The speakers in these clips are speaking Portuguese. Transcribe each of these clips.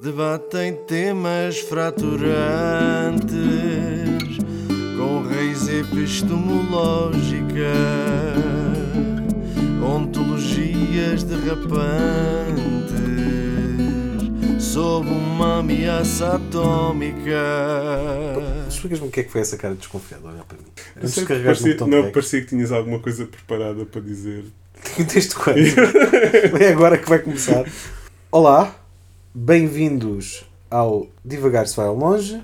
Debatem temas fraturantes com raiz epistemológica, ontologias derrapantes sob uma ameaça atómica. Explicas-me o que é que foi essa cara desconfiada? Olha para mim. Antes de carregares parecia, não, de rec. parecia que tinhas alguma coisa preparada para dizer. Desde quando? é agora que vai começar. Olá, bem-vindos ao Divagar se vai ao longe.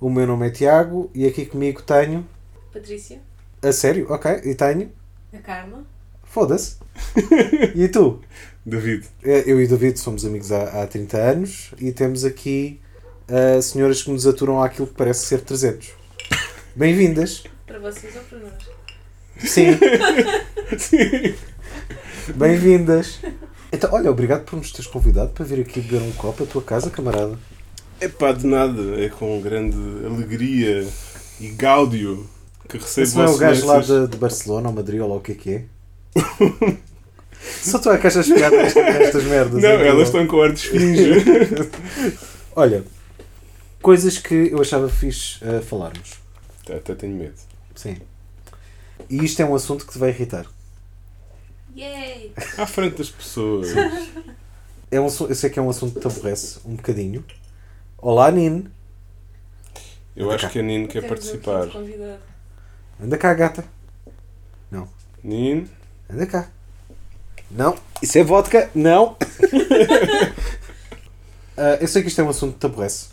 O meu nome é Tiago e aqui comigo tenho. Patrícia, A sério? Ok, e tenho. a Carla, Foda-se. E tu? David, Eh, Eu e o David somos amigos há, há 30 anos e temos aqui ah, senhoras que nos aturam àquilo que parece ser 300. Bem-vindas. para vocês ou para nós? Sim. Bem-vindas. Então, olha, obrigado por nos teres convidado para vir aqui beber um copo à tua casa, camarada. é pá, de nada, é com grande alegria e gáudio que recebo Esse não é o gajo lá de, de Barcelona ou Madrid ou lá o que é que é? Só tu é que achas piada nestas merdas. Não, é elas estão com ar de esfinge. Olha, coisas que eu achava fixe ah, falarmos. Até tenho medo. Sim. E isto é um assunto que te vai irritar. Yay! À frente das pessoas. É um, eu sei que é um assunto que te aborrece um bocadinho. Olá, Nino. Eu acho que a Nino quer participar. Anda cá, gata. Nino, Anda cá. Não. Isso é vodka. Não. Ah, eu sei que isto é um assunto que te aborrece.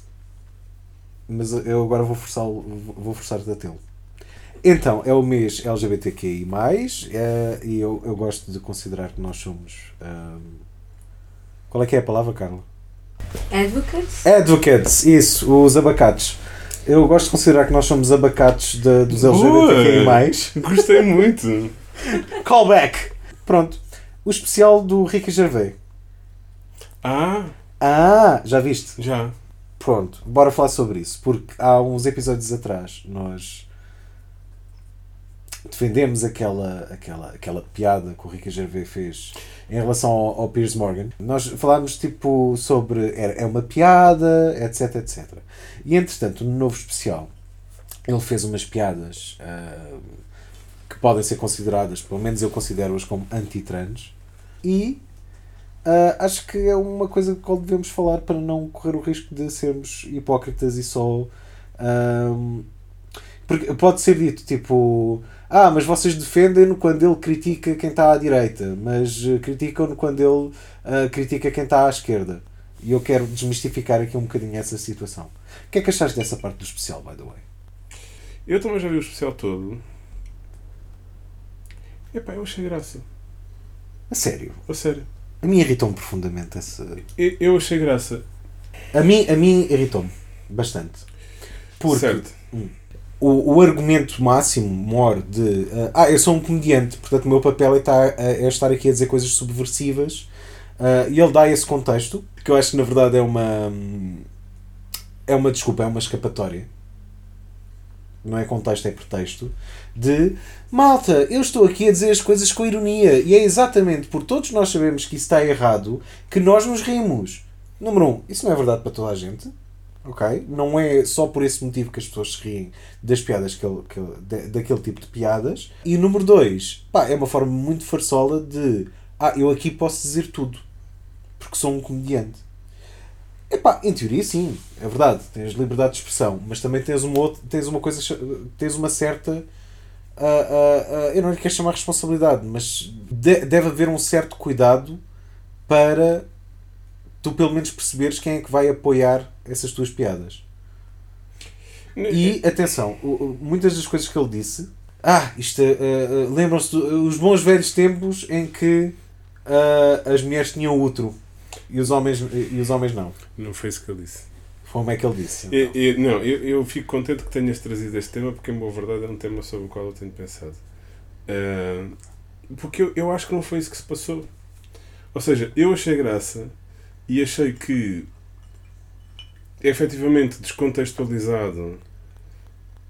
Mas eu agora vou forçar vou forçar-te a tê-lo. Então, é o mês LGBTQI+, eh, e eu, eu gosto de considerar que nós somos... ah, qual é que é a palavra, Carla? Advocates? Advocates, isso, os abacates. Eu gosto de considerar que nós somos abacates de- dos Boa! LGBTQI+. gostei muito. Callback! Pronto. O especial do Ricky Gervais. Ah, Ah, já viste? já. Pronto, bora falar sobre isso. Porque há uns episódios atrás nós defendemos aquela, aquela, aquela piada que o Ricky Gervais fez em relação ao, ao Piers Morgan. Nós falámos tipo sobre era, é uma piada, etc, etc. E entretanto, no novo especial, ele fez umas piadas ah, que podem ser consideradas, pelo menos eu considero-as como anti-trans. E ah, acho que é uma coisa que devemos falar para não correr o risco de sermos hipócritas e só. ahm, porque pode ser dito tipo. Ah, mas vocês defendem-no quando ele critica quem está à direita, mas eh, criticam-no quando ele ah, critica quem está à esquerda. E eu quero desmistificar aqui um bocadinho essa situação. O que é que achaste dessa parte do especial, by the way? Eu também já vi o especial todo. Epá, eu achei graça. A sério. A sério. A mim irritou-me profundamente essa. Eu, eu achei graça. A mim, a mim irritou-me bastante. Porque Certo. O, o argumento máximo, maior de uh, ah, eu sou um comediante, portanto o meu papel é estar, é estar aqui a dizer coisas subversivas uh, e ele dá esse contexto, que eu acho que na verdade é uma é uma desculpa, é uma escapatória. Não é contexto, é pretexto. De malta, eu estou aqui a dizer as coisas com ironia e é exatamente por todos nós sabemos que isso está errado que nós nos rimos. Número um, isso não é verdade para toda a gente. Ok? Não é só por esse motivo que as pessoas se riem das piadas que ele, que ele- da- daquele tipo de piadas. E número dois, pá, é uma forma muito farsola de ah, eu aqui posso dizer tudo porque sou um comediante. Epá, em teoria sim, é verdade, tens liberdade de expressão, mas também tens uma, outra, tens uma coisa, tens uma certa ah, ah, ah, eu não lhe quero chamar responsabilidade, mas de- deve haver um certo cuidado para tu pelo menos perceberes quem é que vai apoiar essas tuas piadas. E atenção, muitas das coisas que ele disse, ah, isto eh, eh, lembram-se dos bons velhos tempos em que ah, as mulheres tinham útero e os homens, e os homens não. Não foi isso que ele disse. Como é que ele disse? então? Eu, eu- não, eu, eu fico contente que tenhas trazido este tema porque, em boa verdade, é um tema sobre o qual eu tenho pensado. Ah, porque eu, eu acho que não foi isso que se passou. Ou seja, eu achei graça e achei que, efetivamente, descontextualizado,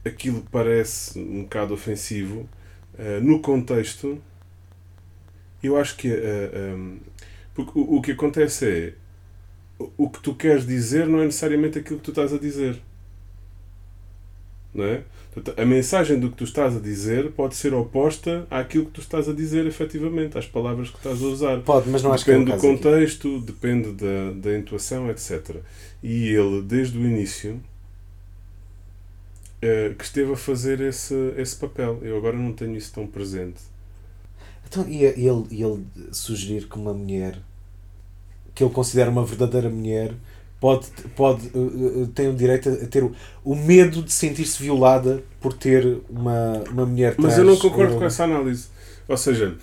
aquilo parece um bocado ofensivo. ah, no contexto, eu acho que. ah, ah, porque o, o que acontece é o que tu queres dizer não é necessariamente aquilo que tu estás a dizer. Não é? Portanto, a mensagem do que tu estás a dizer pode ser oposta àquilo que tu estás a dizer efetivamente, às palavras que estás a usar. Pode, mas não acho que é o depende do caso aqui. contexto, depende da, da intuação, etc. E ele, desde o início, eh, que esteve a fazer esse, esse papel. Eu agora não tenho isso tão presente. Então, e ele, ele sugerir que uma mulher que ele considera uma verdadeira mulher pode, pode uh, uh, tem o direito a ter o, o medo de sentir-se violada por ter uma, uma mulher Mas trans. eu não concordo com essa análise. Ou seja,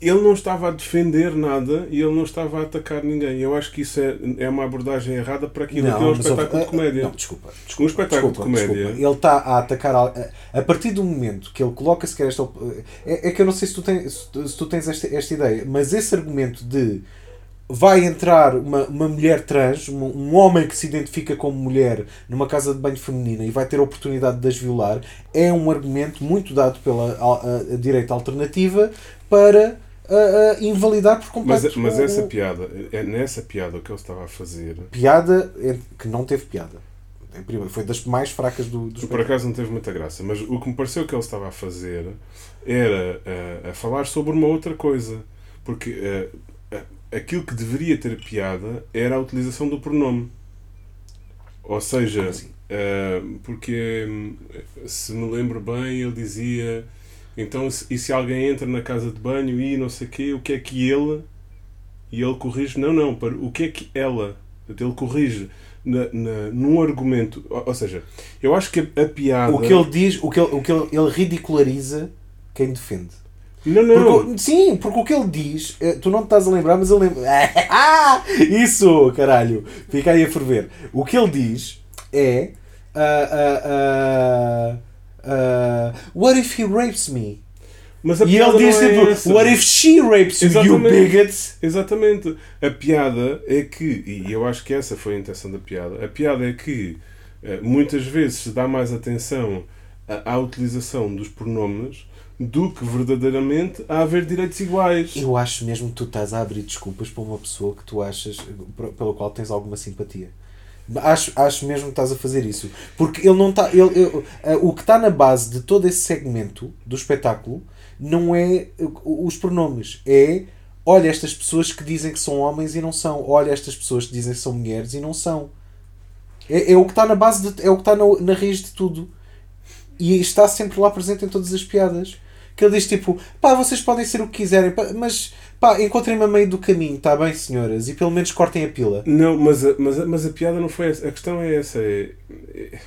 ele não estava a defender nada e ele não estava a atacar ninguém. Eu acho que isso é, é uma abordagem errada para aquilo que é um mas espetáculo de comédia. Não, desculpa. Um espetáculo desculpa, de comédia. desculpa. Ele está a atacar. A, a partir do momento que ele coloca sequer esta. É, é que eu não sei se tu tens, se tu tens esta, esta ideia, mas esse argumento de vai entrar uma, uma mulher trans, um, um homem que se identifica como mulher numa casa de banho feminina e vai ter a oportunidade de as violar, é um argumento muito dado pela a- a- a direita alternativa para a- a invalidar por Mas, completo mas o- essa o- piada, é nessa piada o que ele estava a fazer, piada é- que não teve piada. Foi das mais fracas do, do por acaso não teve muita graça, mas o que me pareceu que ele estava a fazer era eh, a falar sobre uma outra coisa. Porque eh, a- aquilo que deveria ter piada era a utilização do pronome. Ou seja, assim? eh, porque hum, se me lembro bem, ele dizia então e se alguém entra na casa de banho e não sei o quê, o que é que ele e ele corrige, não, não, para o que é que ela ele corrige na, na, num argumento, ou, ou seja, eu acho que a, a piada O que ele diz, o que ele, o que ele, ele ridiculariza quem defende. Não, não, Porque- sim, porque o que ele diz, eh, tu não te estás a lembrar, mas ele lembra. Ah, isso, caralho, fica aí a ferver. O que ele diz é. ah, ah, ah, what if he rapes me? mas a E piada ele diz não é tipo, essa. what if she rapes you, you Exatamente. bigot? Exatamente. A piada é que, e eu acho que essa foi a intenção da piada, a piada é que eh, muitas vezes se dá mais atenção à, à utilização dos pronomes do que verdadeiramente a haver direitos iguais. Eu acho mesmo que tu estás a abrir desculpas para uma pessoa que tu achas pela qual tens alguma simpatia. Acho, acho mesmo que estás a fazer isso. Porque ele não está. Ele, ele- eh, o que está na base de todo esse segmento do espetáculo não é os pronomes. É olha estas pessoas que dizem que são homens e não são. Olha estas pessoas que dizem que são mulheres e não são. É, é o que está na base, de, é o que está na, na raiz de tudo. E está sempre lá presente em todas as piadas. Que ele diz tipo, pá, vocês podem ser o que quiserem, pá, mas pá, encontrem-me a meio do caminho, está bem, senhoras? E pelo menos cortem a pila. Não, mas a, mas, a, mas a piada não foi essa. A questão é essa. É, é-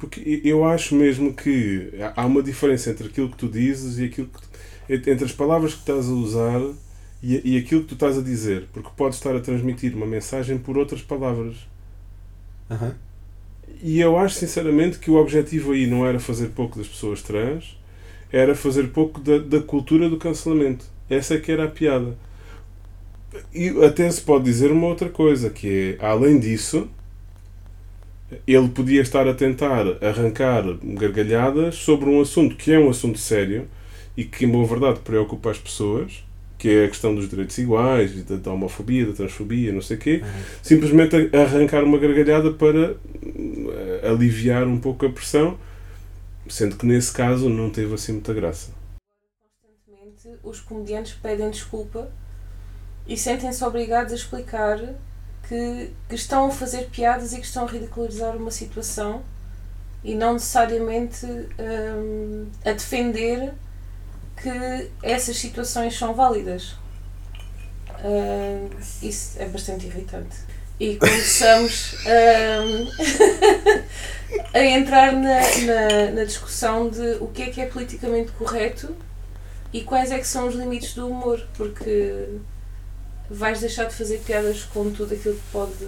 porque eu acho mesmo que há uma diferença entre aquilo que tu dizes e aquilo que. entre as palavras que estás a usar e, e aquilo que tu estás a dizer. Porque podes estar a transmitir uma mensagem por outras palavras. Aham. E eu acho sinceramente que o objetivo aí não era fazer pouco das pessoas trans, era fazer pouco da, da cultura do cancelamento. Essa é que era a piada. E até se pode dizer uma outra coisa, que é, além disso, ele podia estar a tentar arrancar gargalhadas sobre um assunto que é um assunto sério e que, em boa verdade, preocupa as pessoas, que é a questão dos direitos iguais, da, da homofobia, da transfobia, não sei o quê, simplesmente a- arrancar uma gargalhada para eh, aliviar um pouco a pressão, sendo que nesse caso não teve assim muita graça. Constantemente os comediantes pedem desculpa e sentem-se obrigados a explicar que, que estão a fazer piadas e que estão a ridicularizar uma situação e não necessariamente hum, a defender que essas situações são válidas. Hum, isso é bastante irritante. E começamos a entrar na, na, na discussão de o que é que é politicamente correto e quais é que são os limites do humor, porque vais deixar de fazer piadas com tudo aquilo que pode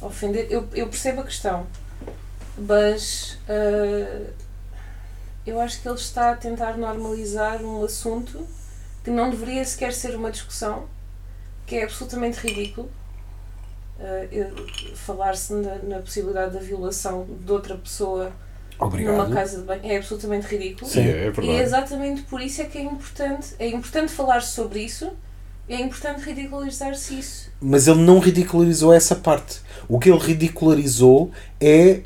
ofender. Eu, eu percebo a questão, mas ah, eu acho que ele está a tentar normalizar um assunto que não deveria sequer ser uma discussão, que é absolutamente ridículo. Eu- Falar-se na, na possibilidade da violação de outra pessoa numa Obrigado. casa de banho é absolutamente ridículo. Sim, é E é verdade. exatamente por isso é que é importante, é importante falar sobre isso É importante ridicularizar-se isso. Mas ele não ridicularizou essa parte. O que ele ridicularizou é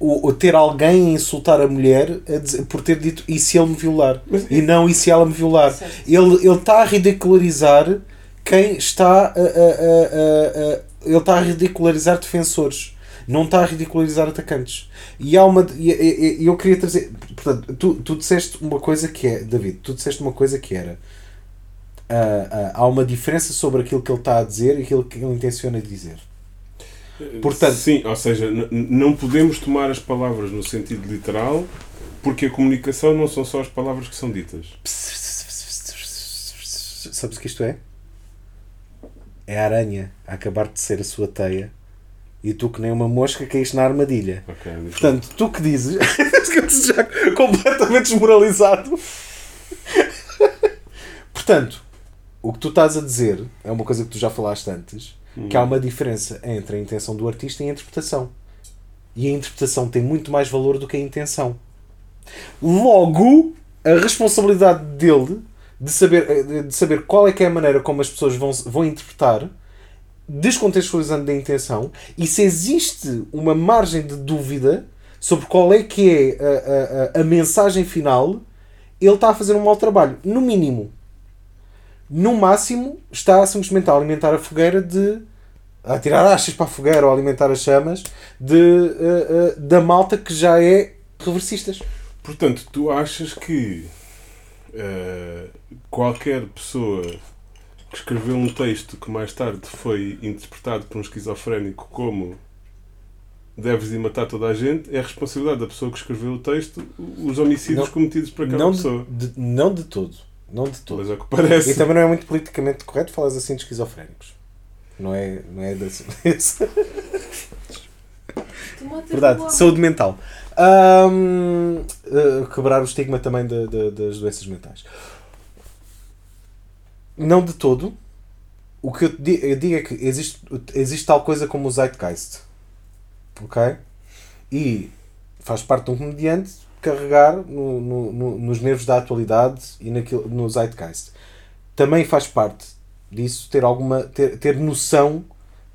o, o ter alguém a insultar a mulher a dizer- por ter dito e se ele me violar? Mas- e não e se ela me violar? Certo. Ele ele está a ridicularizar quem está a, a- a- ele está a ridicularizar defensores. Não está a ridicularizar atacantes. E há uma. E, e- e eu queria trazer. Portanto, tu, tu disseste uma coisa que é. David, tu disseste uma coisa que era. ah, ah, há uma diferença sobre aquilo que ele está a dizer e aquilo que ele intenciona dizer. Portanto- Sim, ou seja, não podemos tomar as palavras no sentido literal, porque a comunicação não são só as palavras que são ditas. Sabes o que isto é? É a aranha a acabar de ser a sua teia e tu, que nem uma mosca, caíste na armadilha. Ok, Portanto, tu que dizes, já completamente desmoralizado. Portanto, o que tu estás a dizer é uma coisa que tu já falaste antes, que há uma diferença entre a intenção do artista e a interpretação. E a interpretação tem muito mais valor do que a intenção. Logo, a responsabilidade dele de saber, de saber qual é que é a maneira como as pessoas vão, vão interpretar, descontextualizando da intenção, e se existe uma margem de dúvida sobre qual é que é a, a, a, a mensagem final, ele está a fazer um mau trabalho. No mínimo. No máximo, está simplesmente a alimentar a fogueira de. a tirar achas para a fogueira ou alimentar as chamas de, eh, eh, da malta que já é reversistas. Portanto, tu achas que eh, qualquer pessoa que escreveu um texto que mais tarde foi interpretado por um esquizofrénico como deves de matar toda a gente, é a responsabilidade da pessoa que escreveu o texto os homicídios Não- cometidos por aquela Não pessoa. de, de- não de todo. Não de todo. É o que parece. E também não é muito politicamente correto falar assim de esquizofrénicos. Não é, não é desse, Verdade, saúde mental. Ahm, eh, quebrar o estigma também da- da- das doenças mentais. Não de todo. O que eu, di- eu digo é que existe, existe tal coisa como o Zeitgeist. Ok? E faz parte de um comediante carregar no, no- no- nos nervos da atualidade e naquilo, no Zeitgeist. Também faz parte disso ter alguma ter, ter noção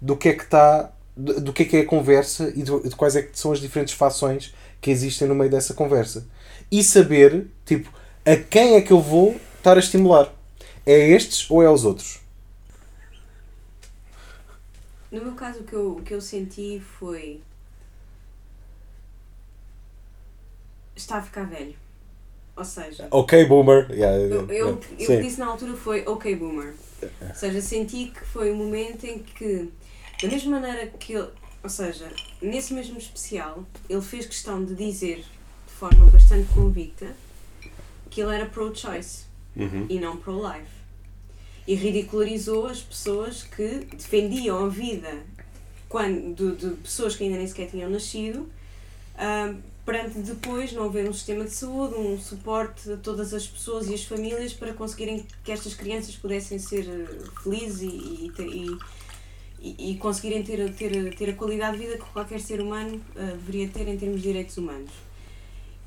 do que é que está do do que é que é a conversa e de, de quais é que são as diferentes fações que existem no meio dessa conversa. E saber, tipo, a quem é que eu vou estar a estimular? É estes ou é aos outros? No meu caso, o que eu, o que eu senti foi. Está a ficar velho. Ou seja, Ok, boomer. Yeah, eu, eu, eu que disse na altura foi ok, boomer. Ou seja, senti que foi um momento em que, da mesma maneira que ele. Ou seja, nesse mesmo especial, ele fez questão de dizer de forma bastante convicta que ele era pro-choice Uhum. e não pro-life. E ridicularizou as pessoas que defendiam a vida quando, de, de pessoas que ainda nem sequer tinham nascido, ah, perante depois não haver um sistema de saúde, um suporte a todas as pessoas e as famílias para conseguirem que estas crianças pudessem ser eh, felizes e, e, e, e- conseguirem ter, ter, ter a qualidade de vida que qualquer ser humano ah, deveria ter em termos de direitos humanos.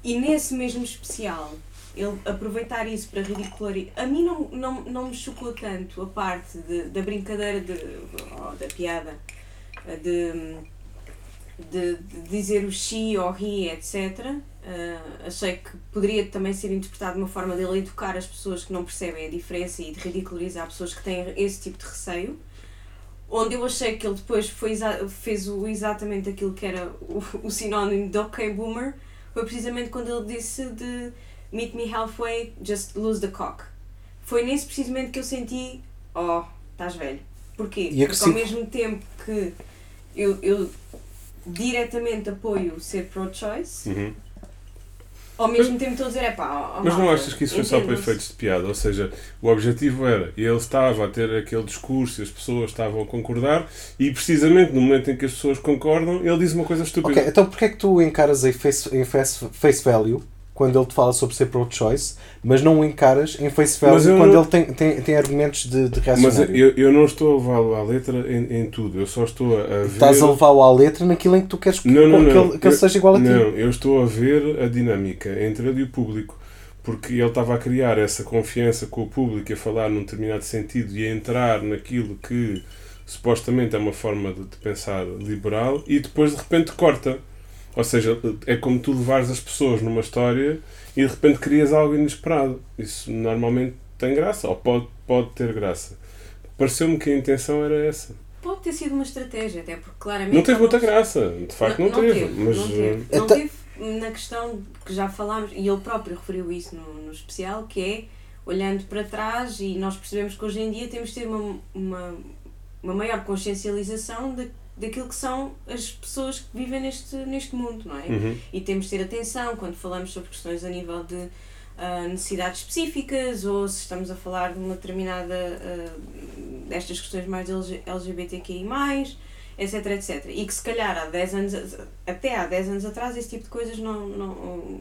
E nesse mesmo especial, ele aproveitar isso para ridicularizar. A mim não, não, não me chocou tanto a parte de- da brincadeira, de, ou da piada, de, de, de dizer o she ou he, etc. Ah, achei que poderia também ser interpretado de uma forma dele educar as pessoas que não percebem a diferença e de ridicularizar pessoas que têm esse tipo de receio. Onde eu achei que ele depois foi fez o, exatamente aquilo que era o, o sinónimo de ok boomer, foi precisamente quando ele disse de meet me halfway, just lose the cock. Foi nesse precisamente que eu senti, oh, estás velho. Porquê? E Porque ao mesmo tempo que eu, eu diretamente apoio ser pro-choice, Uhum. ao mesmo tempo estou a dizer, é pá, oh, Mas não achas que isso foi só para entendam-se." efeitos de piada? Ou seja, o objetivo era, ele estava a ter aquele discurso e as pessoas estavam a concordar, e precisamente no momento em que as pessoas concordam, ele diz uma coisa estúpida. Ok, então porquê é que tu encaras em face, em face, face value quando ele te fala sobre ser pro-choice, mas não o encaras em face Mas value quando não- ele tem, tem, tem argumentos de, de Mas reacionário? eu, eu não estou a levá-lo à letra em, em tudo, eu só estou a ver. Estás a levá-lo à letra naquilo em que tu queres que, Não, não, que ele, que ele Eu- seja igual a ti. Não, eu estou a ver a dinâmica entre ele e o público. porque ele estava a criar essa confiança com o público, a falar num determinado sentido e a entrar naquilo que supostamente é uma forma de, de pensar liberal e depois de repente corta. Ou seja, é como tu levares as pessoas numa história e de repente crias algo inesperado. Isso normalmente tem graça, ou pode, pode ter graça. Pareceu-me que a intenção era essa. Pode ter sido uma estratégia, até porque claramente. Não teve muita não- graça, de facto não, teve, mas Não eh, teve. Não Então- teve na questão que já falámos, e ele próprio referiu isso no, no especial, que é olhando para trás e nós percebemos que hoje em dia temos de ter uma, uma, uma maior consciencialização da, daquilo que são as pessoas que vivem neste, neste mundo, não é? uhum. E temos de ter atenção quando falamos sobre questões a nível de ah, necessidades específicas ou se estamos a falar de uma determinada ah, destas questões mais LG LGBTQI, etc, etc. E que se calhar há 10 anos, até há 10 anos atrás esse tipo de coisas não, não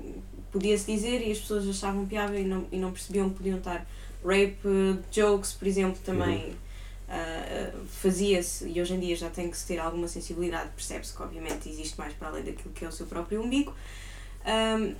podia-se dizer e as pessoas achavam piada e não, e não percebiam que podiam estar rape uh, jokes, por exemplo, também uh, uh, fazia-se e hoje em dia já tem que se ter alguma sensibilidade, percebe-se que obviamente existe mais para além daquilo que é o seu próprio umbigo. Um,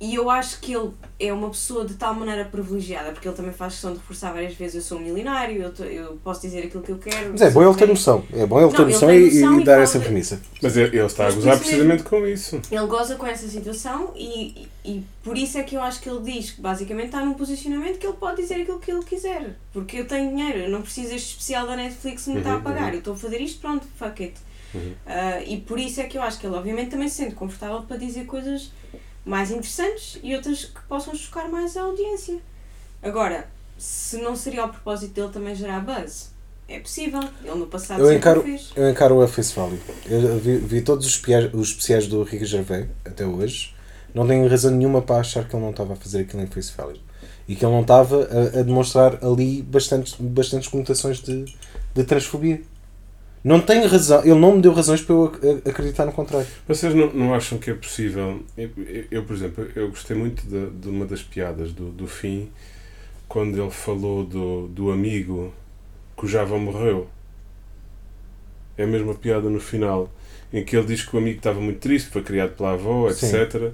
e eu acho que ele é uma pessoa de tal maneira privilegiada, porque ele também faz questão de reforçar várias vezes: eu sou um milionário, eu, tô- eu posso dizer aquilo que eu quero. Mas é bom ele ter noção. É bom ele ter Não, ele noção e, noção e e dar fala- essa premissa. Mas ele ele está a Mas por gozar precisamente com isso. Ele goza com essa situação e, e, e por isso é que eu acho que ele diz que basicamente está num posicionamento que ele pode dizer aquilo que ele quiser. Porque eu tenho dinheiro, eu não preciso deste especial da Netflix me está a Uhum, pagar. uhum. Eu estou a fazer isto, pronto, fuck it. Uhum. Ah, e por isso é que eu acho que ele obviamente também se sente confortável para dizer coisas mais interessantes e outras que possam chocar mais a audiência. Agora, se não seria ao propósito dele também gerar buzz, é possível. Ele no passado Eu encaro, o fez. eu encaro a face value. Eu vi, vi todos os, os especiais do Ricky Gervais até hoje. Não tenho razão nenhuma para achar que ele não estava a fazer aquilo em face value. E que ele não estava a, a demonstrar ali bastantes, bastantes conotações de, de transfobia. Não tenho razão. Ele não me deu razões para eu ac- acreditar no contrário. Vocês não, não acham que é possível? Eu, eu- por exemplo, eu gostei muito de, de uma das piadas do, do fim, quando ele falou do, do amigo cuja avó morreu. É a mesma piada no final, em que ele diz que o amigo estava muito triste, foi criado pela avó, Sim. etc.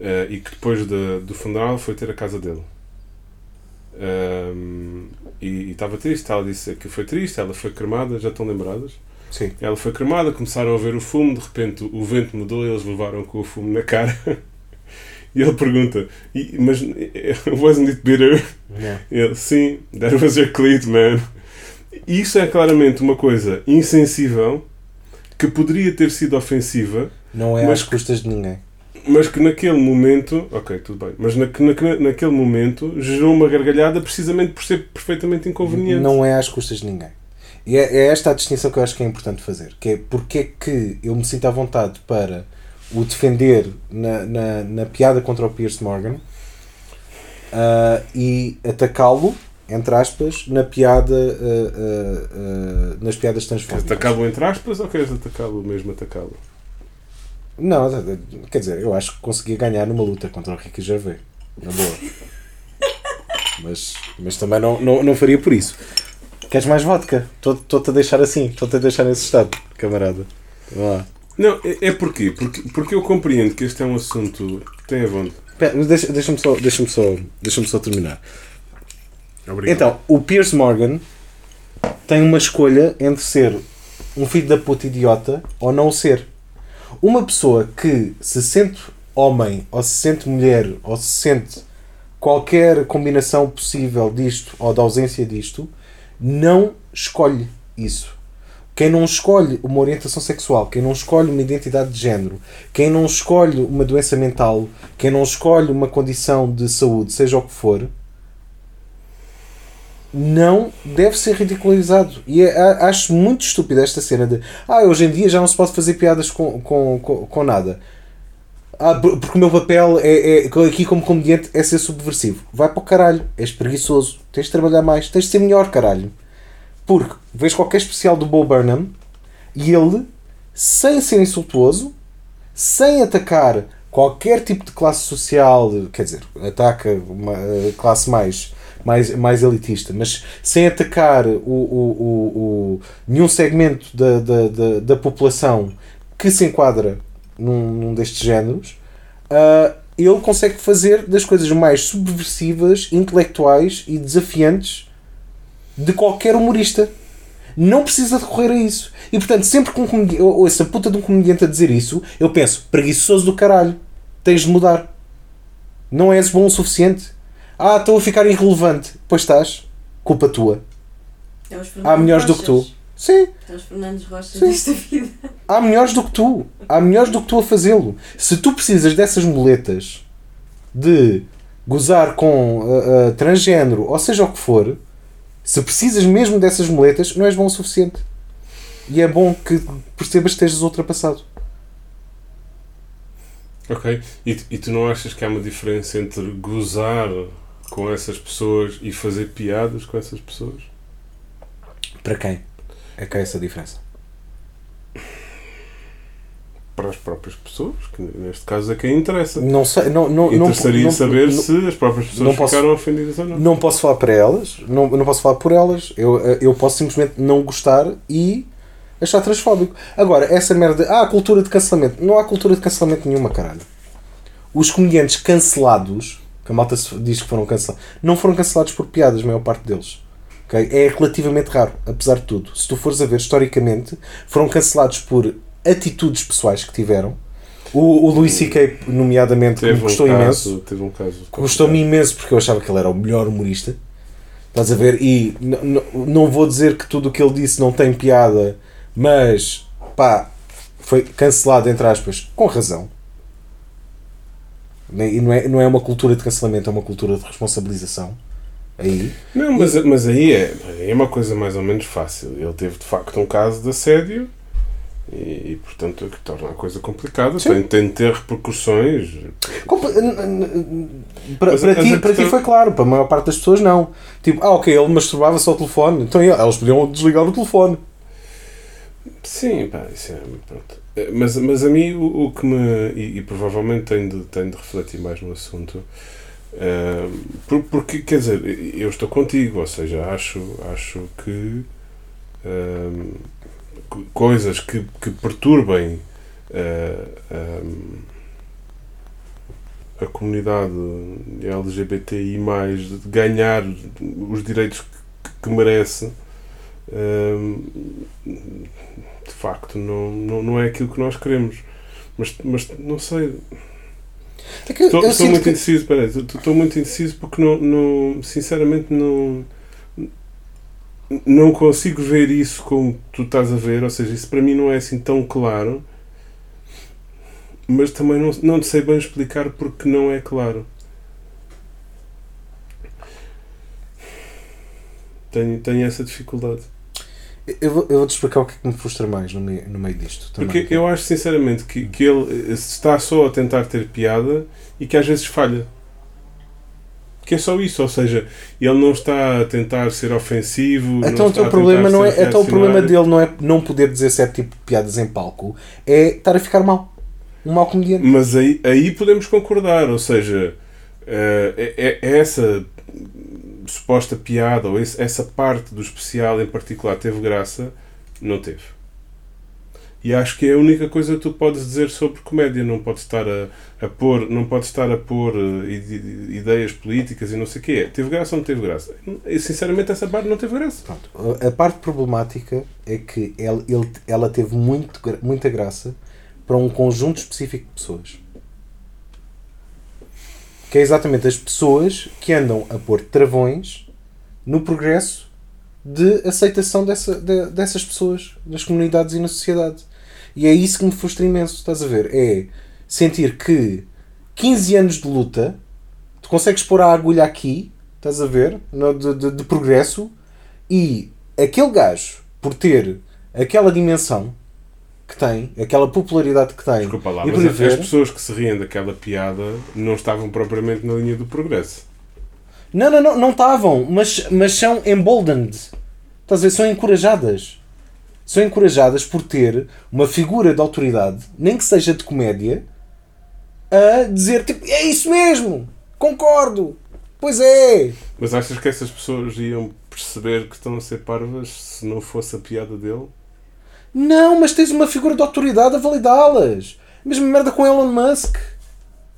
eh, e que depois de- do funeral foi ter a casa dele. Ahm, e estava triste, ela disse que foi triste, ela foi cremada, já estão lembradas? Sim. Ela foi cremada, começaram a ver o fumo, de repente o vento mudou e eles levaram com o fumo na cara. E ele pergunta, "E- mas eh, wasn't it bitter? Yeah. Ele, sim, that was your clit, man. E Isso é claramente uma coisa insensível que poderia ter sido ofensiva, Não é Mas- às custas de ninguém. Mas que naquele momento, ok, tudo bem, mas na, na- naquele momento gerou uma gargalhada precisamente por ser perfeitamente inconveniente. Não é às custas de ninguém. E é, é esta a distinção que eu acho que é importante fazer. Que é porque é que eu me sinto à vontade para o defender na, na, na piada contra o Pierce Morgan ah, e atacá-lo, entre aspas, na piada, ah, ah, ah, nas piadas transfóbicas. atacá-lo entre aspas ou queres atacá-lo mesmo atacá-lo? Não, quer dizer, eu acho que conseguia ganhar numa luta contra o Ricky Gervais. Na boa. Mas, mas também não, não, não faria por isso. Queres mais vodka? Estou-te a deixar assim. Estou-te a deixar nesse estado, camarada. Vá lá. Não, é, é porquê? Porque, porque eu compreendo que este é um assunto que tem a vontade. Espera, mas deixa- Deixa-me só, deixa só, deixa só terminar. Obrigado. Então, o Piers Morgan tem uma escolha entre ser um filho da puta idiota ou não o ser. Uma pessoa que se sente homem, ou se sente mulher, ou se sente qualquer combinação possível disto ou da ausência disto, não escolhe isso. Quem não escolhe uma orientação sexual, quem não escolhe uma identidade de género, quem não escolhe uma doença mental, quem não escolhe uma condição de saúde, seja o que for, não deve ser ridicularizado. E é- acho muito estúpida esta cena de ah, hoje em dia já não se pode fazer piadas com, com, com, com nada. Ah, por- porque o meu papel é, é- aqui como comediante é ser subversivo. Vai para o caralho, és preguiçoso, tens de trabalhar mais, tens de ser melhor, caralho. Porque vês qualquer especial do Bo Burnham e ele, sem ser insultuoso, sem atacar qualquer tipo de classe social, quer dizer, ataca uma eh, classe mais, mais, mais elitista, mas sem atacar o, o, o, o- nenhum segmento da, da, da, da população que se enquadra num, num destes géneros, ah, ele consegue fazer das coisas mais subversivas, intelectuais e desafiantes de qualquer humorista. Não precisa recorrer a isso. E portanto, sempre que um comediante, eu ouço a puta de um comediante a dizer isso, eu penso, preguiçoso do caralho, tens de mudar. Não és bom o suficiente. Ah, estou a ficar irrelevante. Pois estás. Culpa tua. É os Há melhores do que tu. Rochas. Sim. É os Fernandes Rochas Sim. desta vida. Há melhores do que tu. Há melhores do que tu a fazê-lo. Se tu precisas dessas muletas de gozar com uh, uh, transgénero, ou seja o que for, se precisas mesmo dessas muletas, não és bom o suficiente. E é bom que percebas que estejas ultrapassado. Ok. E, e tu não achas que há uma diferença entre gozar com essas pessoas e fazer piadas com essas pessoas? Para quem? É que é essa diferença. Para as próprias pessoas, que neste caso é quem interessa. Não sei, não, não, Interessaria não, saber não, se as próprias pessoas não posso- ficaram ofendidas ou não. não posso falar para elas, não, não posso falar por elas. Eu, eu posso simplesmente não gostar e achar transfóbico. Agora, essa merda de ah, cultura de cancelamento. Não há cultura de cancelamento nenhuma, caralho. Os comediantes cancelados, que a malta se diz que foram cancelados, não foram cancelados por piadas, a maior parte deles. ok? É relativamente raro, apesar de tudo. Se tu fores a ver historicamente, foram cancelados por atitudes pessoais que tiveram. O, o Louis C.K., nomeadamente, que me Teve um, caso, imenso. teve um caso. Gostou-me imenso porque eu achava que ele era o melhor humorista. Estás a ver? E não vou dizer que tudo o que ele disse não tem piada, mas pá, foi cancelado, entre aspas, com razão. E não é, não é uma cultura de cancelamento, é uma cultura de responsabilização. Aí. Não, mas, mas aí é, é uma coisa mais ou menos fácil. Ele teve de facto um caso de assédio e, e, portanto, que torna a coisa complicada. Sim. Tem, tem de ter repercussões. Compa- Para, Mas- para mas ti, a para ti questão- foi claro, para a maior parte das pessoas não. Tipo, ah, ok, ele masturbava-se ao telefone, então eles podiam desligar o telefone. Sim, pá, isso é. Pronto. Eh, Mas, mas a mim o, o que me. E, e provavelmente tenho de, tenho de refletir mais no assunto. por- porque, quer dizer, eu estou contigo, ou seja, acho, acho que. co- coisas que, que perturbem eh, a comunidade LGBTI, de ganhar os direitos que, que merece, de facto não, não, não é aquilo que nós queremos. Mas, mas não sei, É estou, muito que- indeciso, espera aí, estou- muito indeciso porque não, não, sinceramente não não consigo ver isso como tu estás a ver, ou seja, isso para mim não é assim tão claro, mas também não, não sei bem explicar porque não é claro. Tenho, tenho essa dificuldade. Eu vou, eu vou te explicar o que é que me frustra mais no meio, no meio disto. Também. Porque eu acho sinceramente que, que ele eh, está só a tentar ter piada e que às vezes falha. Que é só isso, ou seja, ele não está a tentar ser ofensivo. Então o teu a problema não é. Então o problema dele não é não poder dizer certo tipo de piadas em palco, é estar a ficar mal. Um mau comediante. Mas aí, aí podemos concordar, ou seja, eh, é, é essa suposta piada ou esse- essa parte do especial em particular teve graça, não teve. E acho que é a única coisa que tu podes dizer sobre comédia, não podes estar a, a pôr, não podes estar a pôr ide- ideias políticas e não sei o quê. Teve graça ou não teve graça? Sinceramente essa parte não teve graça. Pronto. A parte problemática é que ela, ele- ela teve muito, muita graça para um conjunto específico de pessoas. Que é exatamente as pessoas que andam a pôr travões no progresso de aceitação dessa, de- dessas pessoas, nas comunidades e na sociedade. E é isso que me frustra imenso, estás a ver? É sentir que 15 anos de luta, tu consegues pôr a agulha aqui, estás a ver? No- de, de- de progresso, e aquele gajo, por ter aquela dimensão que tem, aquela popularidade que tem, Desculpa lá, e mas as, as ver, pessoas que se riem daquela piada não estavam propriamente na linha do progresso. não, não, não, não estavam, mas, mas são emboldened, estás a ver? São encorajadas. São encorajadas por ter uma figura de autoridade, nem que seja de comédia, a dizer tipo, é isso mesmo, concordo, pois é. Mas achas que essas pessoas iam perceber que estão a ser parvas se não fosse a piada dele? Não, mas tens uma figura de autoridade a validá-las. Mesma merda com Elon Musk.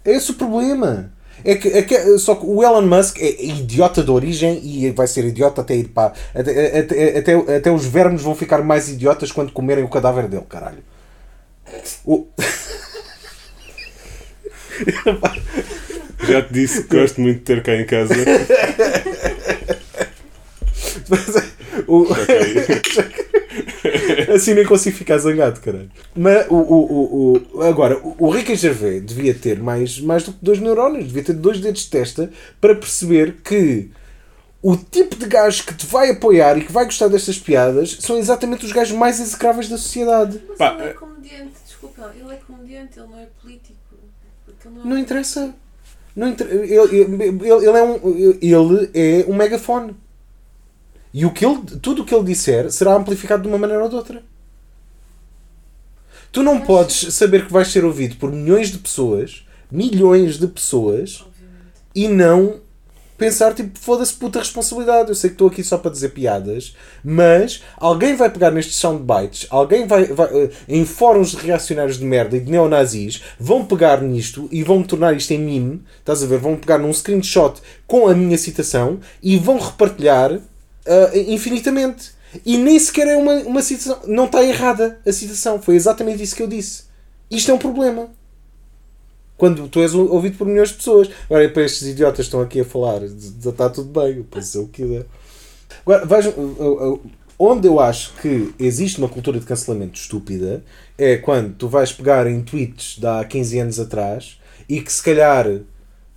É esse o problema. É que, é que- só que o Elon Musk é idiota de origem e vai ser idiota até ir para. Até, até, até, até os vermes vão ficar mais idiotas quando comerem o cadáver dele, caralho. O- Já te disse que gosto muito de ter cá em casa. o- Ok. assim nem consigo ficar zangado, caralho. Mas o, o, o, o- agora, o, o Ricky Gervais devia ter mais, mais do que dois neurónios, devia ter dois dedos de testa para perceber que o tipo de gajo que te vai apoiar e que vai gostar destas piadas são exatamente os gajos mais execráveis da sociedade. Mas Pá, ele é- é comediante, desculpa, ele é comediante, ele não é político. Não, é Não interessa. Não inter... ele, ele, ele é um, ele é um megafone. E o que ele, tudo o que ele disser será amplificado de uma maneira ou de outra. Tu não podes saber que vais ser ouvido por milhões de pessoas, milhões de pessoas, Obviamente. e não pensar tipo, foda-se puta responsabilidade. Eu sei que estou aqui só para dizer piadas, mas alguém vai pegar nestes soundbites, alguém vai, vai eh, em fóruns de reacionários de merda e de neonazis, vão pegar nisto e vão tornar isto em meme, estás a ver? Vão pegar num screenshot com a minha citação e vão repartilhar ah, infinitamente. E nem sequer é uma, uma citação. Não está errada a citação. Foi exatamente isso que eu disse. Isto é um problema. Quando tu és ouvido por milhões de pessoas. Agora, para estes idiotas que estão aqui a falar, está tudo bem, eu posso dizer o que quiser. Agora, vejam, uh, uh, onde eu acho que existe uma cultura de cancelamento estúpida é quando tu vais pegar em tweets de há 15 anos atrás e que se calhar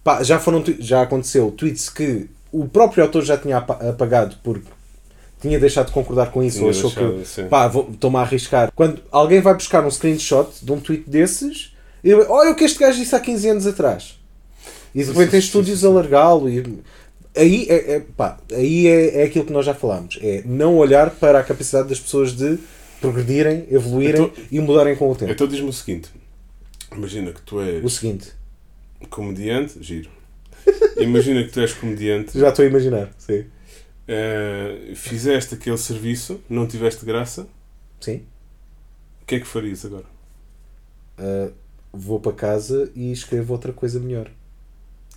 pá, já, foram, já aconteceu tweets que o próprio autor já tinha apa- apagado porque tinha deixado de concordar com isso ou achou deixado, que sim. pá, vou- estou-me a arriscar. Quando alguém vai buscar um screenshot de um tweet desses e ele, olha o que este gajo disse há 15 anos atrás. E de Sim, repente sim, tem estúdios a largá-lo e aí é, é, pá, aí é, é aquilo que nós já falámos. É não olhar para a capacidade das pessoas de progredirem, evoluírem Então- e mudarem com o tempo. Então diz-me o seguinte: imagina que tu és O seguinte, comediante, giro. Imagina que tu és comediante, já estou a imaginar. Sim. eh, fizeste aquele serviço, não tiveste graça, Sim. o que é que farias agora? Uh, vou para casa e escrevo outra coisa melhor.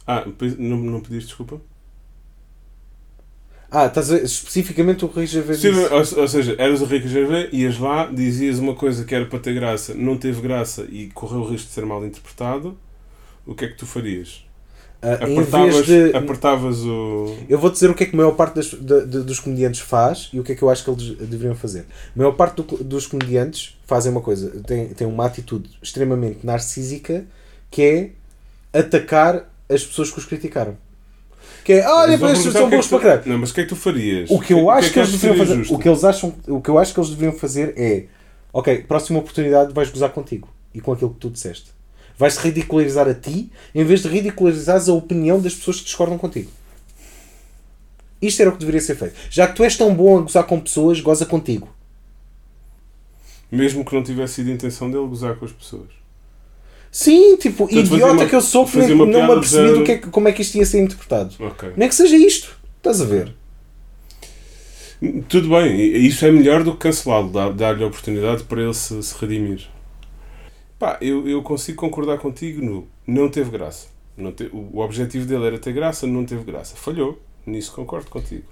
Ah, não, não pediste desculpa? Ah, estás a ver? Especificamente o Rui Gervais Sim, ou, ou seja, eras o Rico Gervais, ias lá, dizias uma coisa que era para ter graça, não teve graça e correu o risco de ser mal interpretado, o que é que tu farias? Ah, em Apertavas, vez de... apertavas o. Eu vou dizer o que é que a maior parte das- da- de- dos comediantes faz e o que é que eu acho que eles deveriam fazer. A maior parte do- dos comediantes fazem uma coisa, tem, tem uma atitude extremamente narcísica que é atacar as pessoas que os criticaram. Que é, olha, Mas vou para estes são é bons para caralho. Não, mas o que é que tu farias? O que eu acho que, eles deveriam fazer, justo? o que eles acham, o que eu acho que eles deveriam fazer é, ok, próxima oportunidade vais gozar contigo e com aquilo que tu disseste. Vais-te ridicularizar a ti em vez de ridicularizares a opinião das pessoas que discordam contigo. Isto era o que deveria ser feito. Já que tu és tão bom a gozar com pessoas, goza contigo. Mesmo que não tivesse sido a intenção dele gozar com as pessoas. Sim, tipo, Portanto, idiota uma- que eu sou que nem- não me apercebi do que é como é que isto ia ser interpretado. Ok. Nem que seja isto. Estás a ver? Tudo bem, isso é melhor do que cancelá-lo, dar- dar-lhe a oportunidade para ele se, se redimir. Pá, eu, eu consigo concordar contigo no não teve graça. Não te- o, o objetivo dele era ter graça, não teve graça. Falhou. Nisso concordo contigo.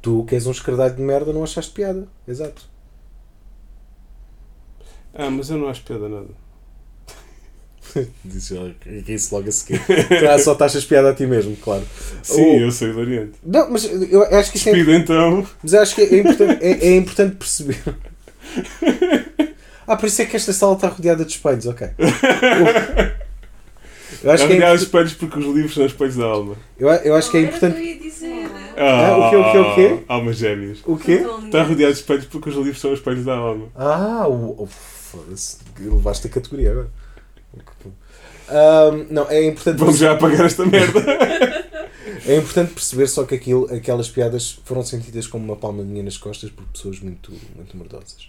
Tu que és um escardalho de merda não achaste piada. Exato. Ah, mas eu não acho piada nada. Disse ela, ri-se logo a seguir. Ah, só te achas piada a ti mesmo, claro. Sim, Oh. eu sei do Oriente. Não, mas eu acho que isto é, então. mas acho que é importante, é, é importante perceber. Ah, por isso é que esta sala está rodeada de espelhos, ok. Eu acho que é, import- espelhos porque os livros são espelhos da alma. eu, eu acho que é o que eu importante. ia dizer. Ah, o quê, o quê, o quê? Almas gêmeas. O quê? Está rodeado de espelhos porque os livros são espelhos da alma. Ah, o. Foda-se, levaste a categoria agora. Ahm, não, é importante, Vamos já apagar esta merda. é importante perceber só que aquilo, aquelas piadas foram sentidas como uma palmadinha nas costas por pessoas muito, muito merdosas.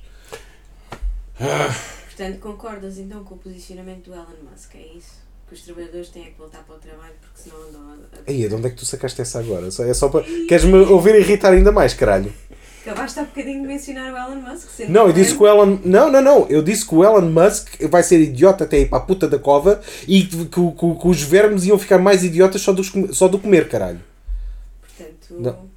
Portanto, concordas então com o posicionamento do Elon Musk, é isso que os trabalhadores têm que voltar para o trabalho porque senão andam a. Aí, de onde é que tu sacaste essa agora? É só para. Queres-me ouvir irritar ainda mais, caralho? Acabaste há bocadinho de mencionar o Elon Musk. Não, eu disse que o Elon. Não, não, não. Eu disse que o Elon Musk vai ser idiota até ir para a puta da cova e que, que- que- que os vermes iam ficar mais idiotas só, dos, só do comer, caralho. Portanto, Não.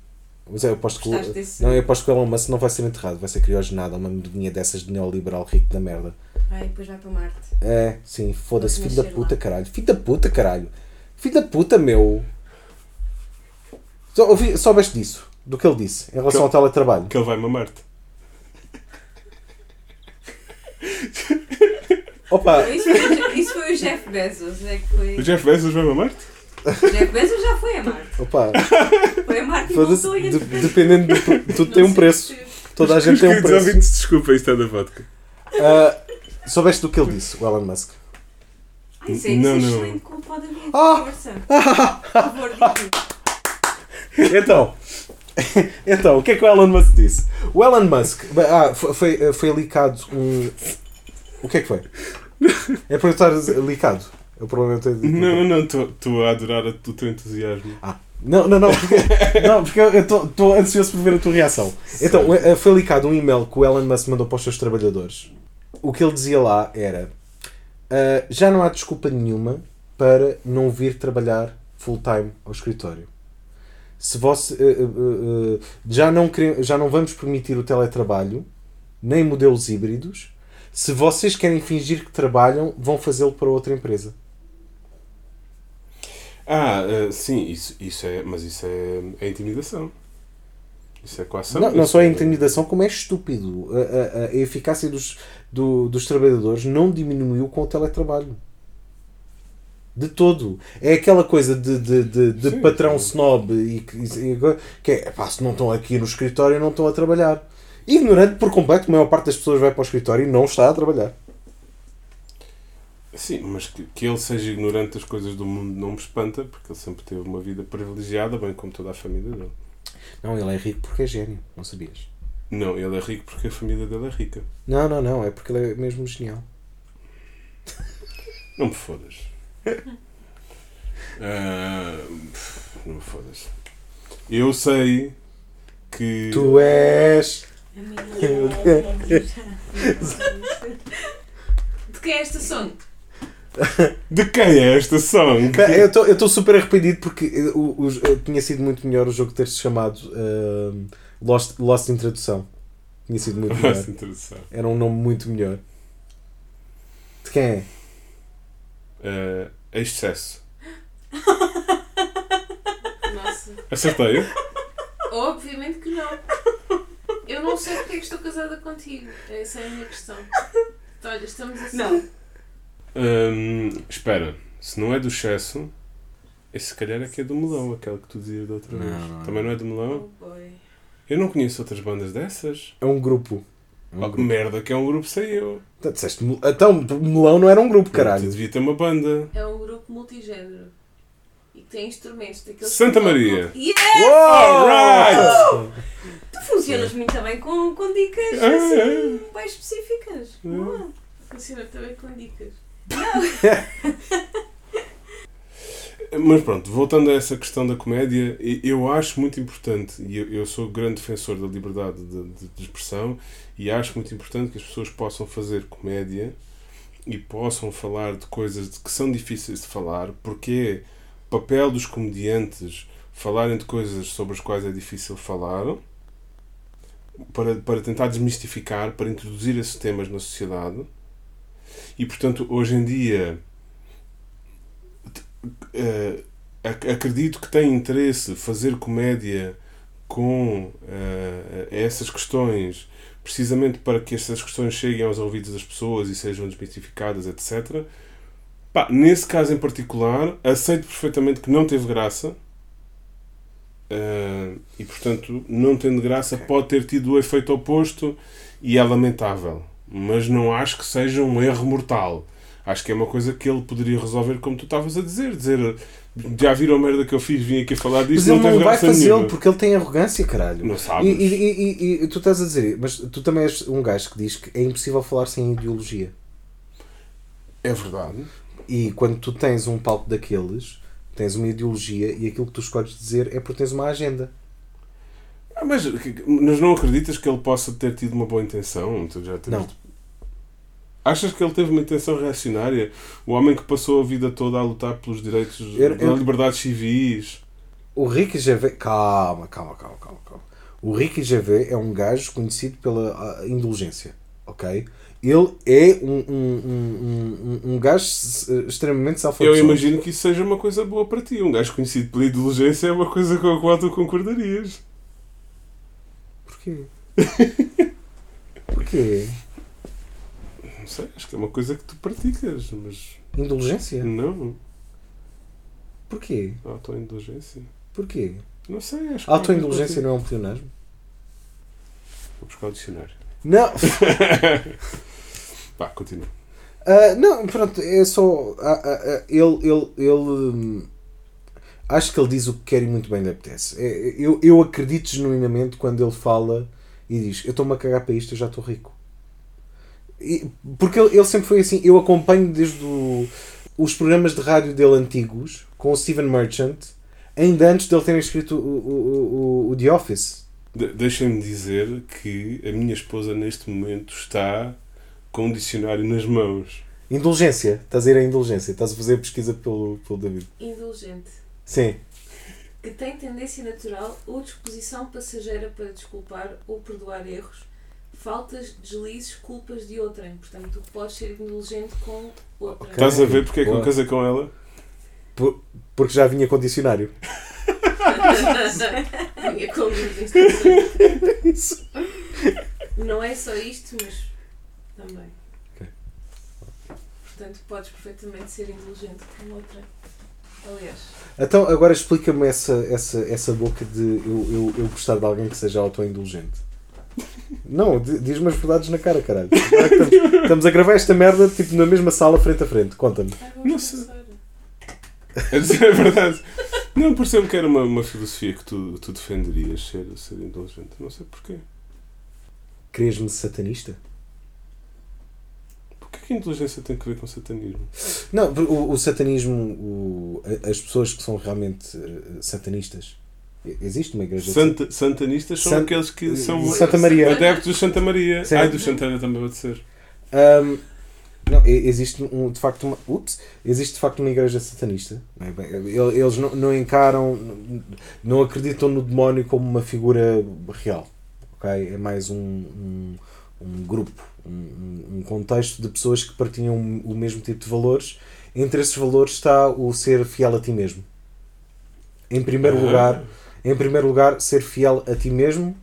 Mas eu aposto que, o, desse- não, eu aposto que o Elon Musk não vai ser enterrado, vai ser criogenado, uma medinha dessas de neoliberal rico da merda. ai, depois vai para Marte. É, sim, foda-se, filho da puta, lá. caralho. Filho da puta, caralho. Filho da puta, meu. Só, ouvi, soubeste disso, do que ele disse, em relação Que- ao teletrabalho. Que ele vai mamar-te. Opa, Isso foi, isso foi o Jeff Bezos. É que foi. O Jeff Bezos vai mamar-te? O Jeff Bezos já foi a Marte. opa, Foi a Marte e voltou e de- dependendo de tudo tem um preço. Toda a gente Os tem um preço. ouvintes, desculpa, isto é da vodka. Ah, soubeste do que ele disse, o Elon Musk? Ai, isso é, Não, isso é não. excelente como pode haver. Ah! Força. Por favor. Então, então, o que é que o Elon Musk disse? O Elon Musk, ah, foi, foi, foi licado um. O que é que foi? É para eu estar licado. Eu provavelmente Não, não, não, estou a adorar o teu entusiasmo. Ah, não, não, não, porque, não, porque eu estou ansioso por ver a tua reação. Então, eh, foi licado um e-mail que o Elon Musk mandou para os seus trabalhadores. O que ele dizia lá era: ah, já não há desculpa nenhuma para não vir trabalhar full-time ao escritório. Se você, eh, eh, eh, já, não quere- já não vamos permitir o teletrabalho, nem modelos híbridos. Se vocês querem fingir que trabalham, vão fazê-lo para outra empresa. Ah, eh, sim, isso, isso é, mas isso é, é intimidação. Isso é coação. Não, não só é é- intimidação, como é estúpido. A, a- a eficácia dos, do- dos trabalhadores não diminuiu com o teletrabalho. De todo. É aquela coisa de, de, de, de Sim, patrão sim. snob e que, e que é, pá, se não estão aqui no escritório, não estão a trabalhar. Ignorante por completo, a maior parte das pessoas vai para o escritório e não está a trabalhar. Sim, mas que, que ele seja ignorante das coisas do mundo não me espanta, porque ele sempre teve uma vida privilegiada, bem como toda a família dele. Não, ele é rico porque é gênio, não sabias? Não, ele é rico porque a família dele é rica. Não, não, não, é porque ele é mesmo genial. Não me fodas. Ah, não me fodas. Eu sei que. Tu és. A minha- De quem é esta som? De quem é esta song? Eu estou super arrependido porque o, o- tinha sido muito melhor o jogo ter se chamado ehm, Lost, Lost in Tradução. Tinha sido muito melhor. Nossa, interessante. Era um nome muito melhor. De quem é? Uh, excesso. Nossa. Acertei? Obviamente que não. Eu não sei porque é que estou casada contigo. Essa é a minha questão. Olha, estamos assim. Não. Hum, espera, se não é do excesso, esse se calhar é que é do melão, aquela que tu dizias da outra Não, vez. não é. Também não é do melão? Oh. Eu não conheço outras bandas dessas. É um grupo. É um Oh, grupo. merda, que é um grupo sei eu. Então, disseste então, Melão não era um grupo, Eu caralho. Devia ter uma banda. É um grupo multigénero. E que tem instrumentos daqueles. Santa Maria. Yeah! Alright! Tu funcionas muito bem com, com dicas Ah, assim, bem específicas. Boa. Funciona também com dicas. Mas pronto, voltando a essa questão da comédia, eu acho muito importante, e eu, sou grande defensor da liberdade de, de- expressão, e acho muito importante que as pessoas possam fazer comédia e possam falar de coisas que são difíceis de falar, porque é papel dos comediantes falarem de coisas sobre as quais é difícil falar, para, para tentar desmistificar, para introduzir esses temas na sociedade. E portanto, hoje em dia ac- acredito que tem interesse fazer comédia com eh, essas questões, precisamente para que essas questões cheguem aos ouvidos das pessoas e sejam desmistificadas, etc. Pá, nesse caso em particular, aceito perfeitamente que não teve graça. eh, e portanto, não tendo graça, pode ter tido o efeito oposto e é lamentável. Mas não acho que seja um erro mortal. Acho que é uma coisa que ele poderia resolver como tu estavas a dizer. Dizer, já viram a merda que eu fiz, vim aqui falar Mas disso, ele não vai fazê-lo porque ele tem arrogância, caralho. Não sabes. e, e- e- e tu estás a dizer, mas tu também és um gajo que diz que é impossível falar sem ideologia. É verdade. E quando tu tens um palco daqueles, tens uma ideologia e aquilo que tu escolhes dizer é porque tens uma agenda. Ah, mas, mas não acreditas que ele possa ter tido uma boa intenção? Tu já tens- Não. Achas que ele teve uma intenção reacionária? O homem que passou a vida toda a lutar pelos direitos, Eu- pelas liberdades civis. O Ricky Gervais. Calma, calma, calma, calma, calma. O Ricky Gervais é um gajo conhecido pela ah, indulgência, ok? Ele é um, um, um, um, um gajo eh, extremamente self Eu imagino que isso seja uma coisa boa para ti. Um gajo conhecido pela indulgência é uma coisa com a qual tu concordarias. Porquê? Porquê? Não sei, acho que é uma coisa que tu praticas, mas Indulgência? não. Porquê? Autoindulgência. Porquê? Não sei, acho que Autoindulgência não é um pleonasmo? Vou buscar o dicionário. Não! Pá, continua. Ah, não, pronto, é só. ah, ah, ele. ele, ele hum, acho que ele diz o que quer e muito bem lhe apetece. É, eu, eu acredito genuinamente quando ele fala e diz: Eu estou-me a cagar para isto, eu já estou rico. Porque ele, ele sempre foi assim. Eu acompanho desde o- os programas de rádio dele antigos, com o Steven Merchant, ainda antes dele terem escrito o, o, o, o The Office. De Deixem-me dizer que a minha esposa neste momento está com um dicionário nas mãos. Indulgência, estás a ir à indulgência, estás a fazer pesquisa pelo, pelo David. Indulgente. Sim. Que tem tendência natural ou disposição passageira para desculpar ou perdoar erros, faltas, deslizes, culpas de outrem. Portanto, tu podes ser indulgente com outrem. Ok. Estás a ver porque é que eu Boa. casei com ela? Por- porque já vinha com dicionário. Vinha com livros de instruções. Não é só isto, mas também. Ok. Portanto, podes perfeitamente ser indulgente com outrem. Aliás, Então, agora explica-me essa, essa, essa boca de eu, eu, eu gostar de alguém que seja autoindulgente. Não, di- diz-me as verdades na cara, caralho. Estamos, estamos a gravar esta merda tipo na mesma sala, frente a frente. Conta-me. Não sei. É dizer a verdade. Não, percebo que era uma, uma filosofia que tu, tu defenderias ser, ser indulgente. Não sei porquê. Querias-me satanista? Porquê que a inteligência tem que ver com satanismo? Não, o, o satanismo, o- a- as pessoas que são realmente eh, satanistas. Existe uma igreja. Santa, santanistas são Sant- aqueles que são Santa Maria. adeptos de Santa Maria. Sim. Ai, do Santana também pode ser. Ahm, não, existe um, de facto uma, ups, existe de facto uma igreja satanista. Ele- Eles não, não encaram, não- acreditam no demónio como uma figura real. ok? É mais um, um, um grupo, um, um- um contexto de pessoas que partilham o mesmo tipo de valores. Entre esses valores está o ser fiel a ti mesmo. Em primeiro Ah. lugar, em primeiro lugar, ser fiel a ti mesmo,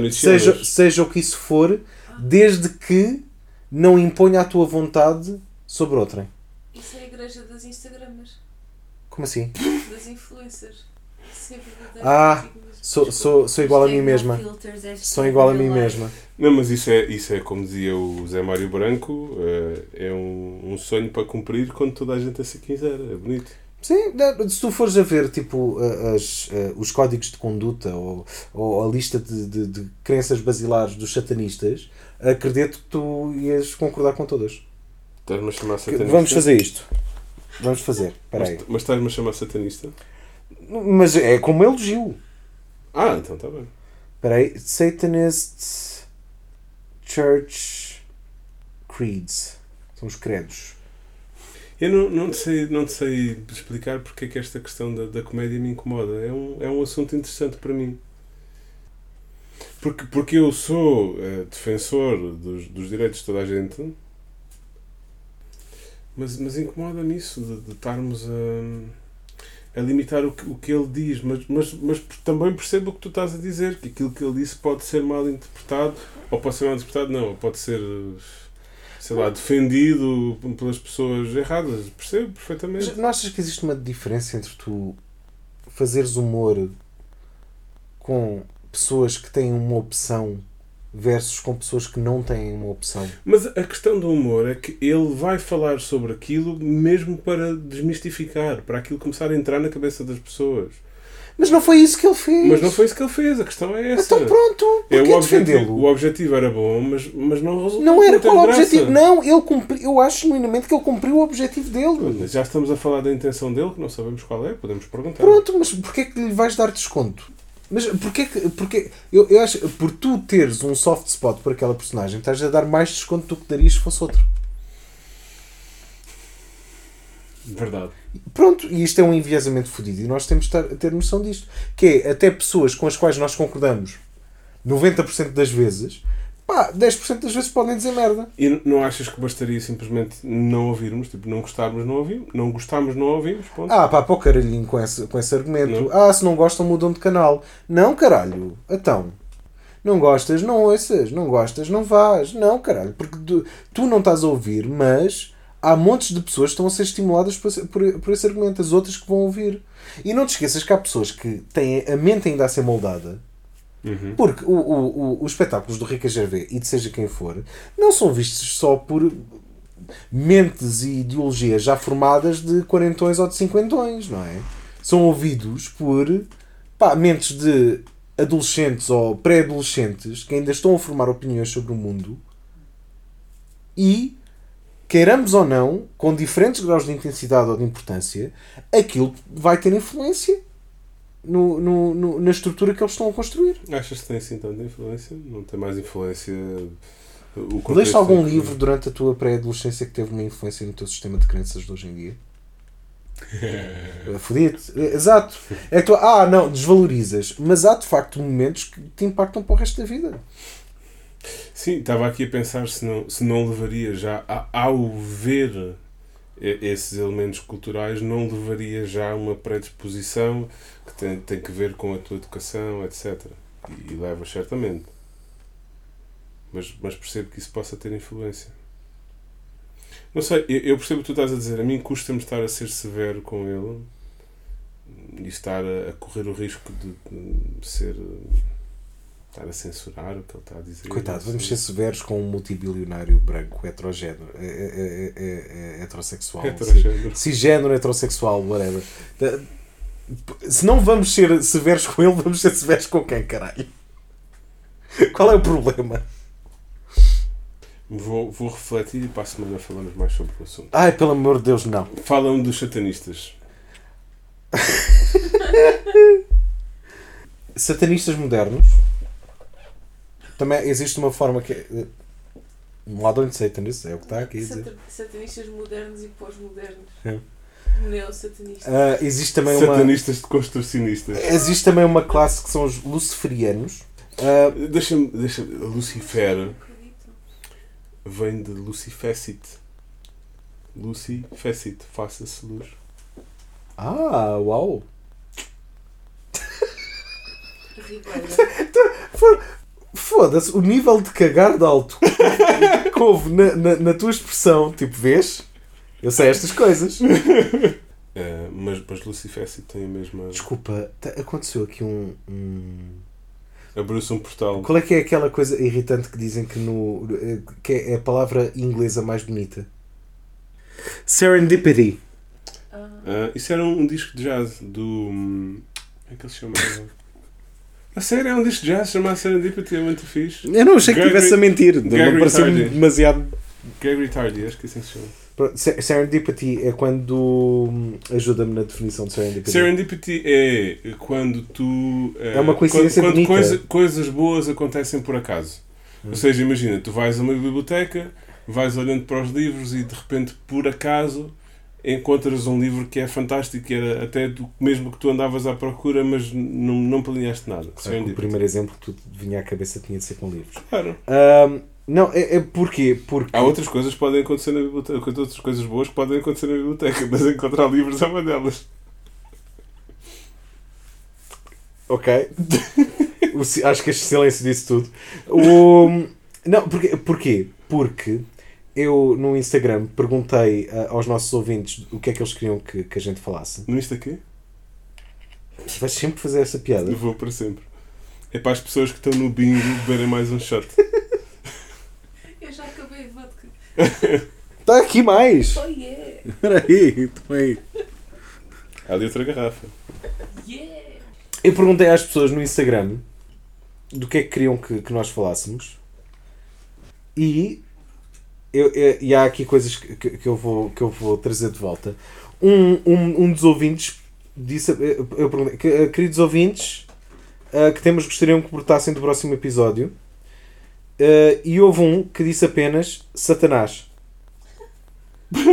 nietzscheanos. seja, seja o que isso for, desde que não imponha a tua vontade sobre outrem. Isso é a igreja das Instagramas, Como assim? das influencers. É. Ah. Sou, sou, sou igual a mim mesma. Sou igual a mim mesma. Não, mas isso é, isso é como dizia o Zé Mário Branco, eh, é um, um sonho para cumprir quando toda a gente assim quiser. É bonito. Sim, se tu fores a ver tipo, as, os códigos de conduta ou, ou a lista de, de, de crenças basilares dos satanistas, acredito que tu ias concordar com todas. Estás-me a chamar satanista? Vamos fazer isto. Vamos fazer. Espera aí. Mas, mas estás-me a chamar satanista? Mas é como elogio. Ah, então está bem. Espera aí. Satanist Church Creeds. São os credos. Eu não, não, sei, não sei explicar porque é que esta questão da, da comédia me incomoda. É um, é um assunto interessante para mim. Porque, porque eu sou eh, defensor dos, dos direitos de toda a gente, mas, mas incomoda-me isso de, de estarmos a, a limitar o que, o que ele diz. Mas, mas, mas também percebo o que tu estás a dizer, que aquilo que ele disse pode ser mal interpretado, ou pode ser mal interpretado, não, ou pode ser. Sei lá, defendido pelas pessoas erradas. Percebo perfeitamente. Mas não achas que existe uma diferença entre tu fazeres humor com pessoas que têm uma opção versus com pessoas que não têm uma opção? Mas a questão do humor é que ele vai falar sobre aquilo mesmo para desmistificar, para aquilo começar a entrar na cabeça das pessoas. Mas não foi isso que ele fez. Mas não foi isso que ele fez, a questão é essa. Então pronto, É, o, objetivo, defendê-lo? o objetivo era bom, mas, mas não resultou. Não era qual o objetivo. Não, ele cumpriu, eu acho genuinamente que ele cumpriu o objetivo dele. Mas Já estamos a falar da intenção dele, que não sabemos qual é, podemos perguntar. Pronto, mas porquê é que lhe vais dar desconto? Mas porquê que. Porquê, eu, eu acho por tu teres um soft spot por aquela personagem, estás a dar mais desconto do que darias se fosse outro. Verdade. Pronto, e isto é um enviesamento fodido e nós temos de estar- ter noção disto. Que é até pessoas com as quais nós concordamos 90% das vezes, pá, 10% das vezes podem dizer merda. E não achas que bastaria simplesmente não ouvirmos? Tipo, não gostarmos, não ouvimos. Não gostarmos, não ouvimos. Ponto. Ah, pá, para o caralhinho com esse, com esse argumento. Não. Ah, se não gostam, mudam de canal. Não, caralho. Então. Não gostas, não ouças. Não gostas, não vás. Não, caralho. Porque tu, tu não estás a ouvir, mas há montes de pessoas que estão a ser estimuladas por, esse- por, por esse argumento. As outras que vão ouvir. E não te esqueças que há pessoas que têm a mente ainda a ser moldada. Uhum. Porque o, o, o, os espetáculos do Rica Gervais e de seja quem for não são vistos só por mentes e ideologias já formadas de quarentões ou de cinquentões, não é? São ouvidos por pá, mentes de adolescentes ou pré-adolescentes que ainda estão a formar opiniões sobre o mundo e, queiramos ou não, com diferentes graus de intensidade ou de importância, aquilo vai ter influência no, no, no- na estrutura que eles estão a construir. Achas que tem assim tanta influência? Não tem mais influência. O Leste algum que- livro durante a tua pré-adolescência que teve uma influência no teu sistema de crenças de hoje em dia? Fodido. Exato. É que tu, ah, não, desvalorizas. Mas há de facto momentos que te impactam para o resto da vida. Sim, estava aqui a pensar se não, se não levaria já, a- ao ver esses elementos culturais, não levaria já uma predisposição que tem, tem que ver com a tua educação, etc. E, e leva certamente. Mas, mas percebo que isso possa ter influência. Não sei, eu, eu percebo o que tu estás a dizer. A mim custa-me estar a ser severo com ele e estar a, a correr o risco de, de ser. Estar a censurar o que ele está a dizer. Coitado, vamos Assim. ser severos com um multibilionário branco heterogénero, é, é- é- é- é heterossexual, Heterogénero. cisgênero, heterossexual, whatever. Se não vamos ser severos com ele, vamos ser severos com quem, caralho? Qual é o problema? Vou, vou refletir e para a semana falamos mais sobre o assunto. Ai, pelo amor de Deus, não. Falam dos satanistas. Satanistas modernos. Também existe uma forma que é. Modern Satanist, é o que está aqui a dizer. Satan- Satanistas modernos e pós-modernos. É. Neossatanistas. Ah, existe também uma. Satanistas de construcionistas. Existe também uma classe que são os luciferianos. Ah, Deixa-me. Deixa Lucifer Não acredito. vem de Lucifecit. Lucifecit, faça-se luz. ah, uau! Ribeira. Foda-se, o nível de cagar de alto que houve na, na, na tua expressão, tipo, vês? Eu sei estas coisas. Eh, mas, mas Lucifecit tem a mesma. Desculpa, aconteceu aqui um- um... Abriu-se um portal. Qual é que é aquela coisa irritante que dizem que, no, que é a palavra inglesa mais bonita? Serendipity. Ah, isso era um, um disco de jazz do. hum, Como é que ele se chamava? A sério, é um disco de jazz chamado Serendipity, é muito fixe. Eu não achei que estivesse a mentir. Não Gregory pareceu Tardy. demasiado. Gregory Tardy, acho que assim se chama. Serendipity é quando. hum, Ajuda-me na definição de serendipity. Serendipity é quando tu. eh, É uma coincidência quando, quando coisa- coisas boas acontecem por acaso. Hum. Ou seja, imagina, tu vais a uma biblioteca, vais olhando para os livros e de repente, por acaso, encontras um livro que é fantástico, que era até do mesmo que tu andavas à procura, mas não, não planeaste nada. Claro o primeiro exemplo que tu vinha à cabeça tinha de ser com livros. Claro. Ahm, não, é, é porquê? Porque. Há outras coisas que podem acontecer na biblioteca, outras coisas boas que podem acontecer na biblioteca, mas encontrar livros é uma delas. Ok. O acho que este silêncio disse tudo. O, não, porque, porquê? Porque eu no Instagram perguntei ah, aos nossos ouvintes o que é que eles queriam que, que a gente falasse. Não isto aqui? Vais sempre fazer essa piada. Eu vou para sempre. É para as pessoas que estão no bingo beberem mais um shot. eu já acabei a vodka. Está aqui mais! Oh yeah! Espera aí, também. Há ali outra garrafa. Yeah! Eu perguntei às pessoas no Instagram do que é que queriam que, que nós falássemos e, eu, eu- e há aqui coisas que, que- que eu vou, que eu vou trazer de volta. Um, um, um dos ouvintes disse, eu eu perguntei, que, eh, queridos ouvintes, eh, que temas gostariam que brotassem do próximo episódio? Eh, e houve um que disse apenas Satanás.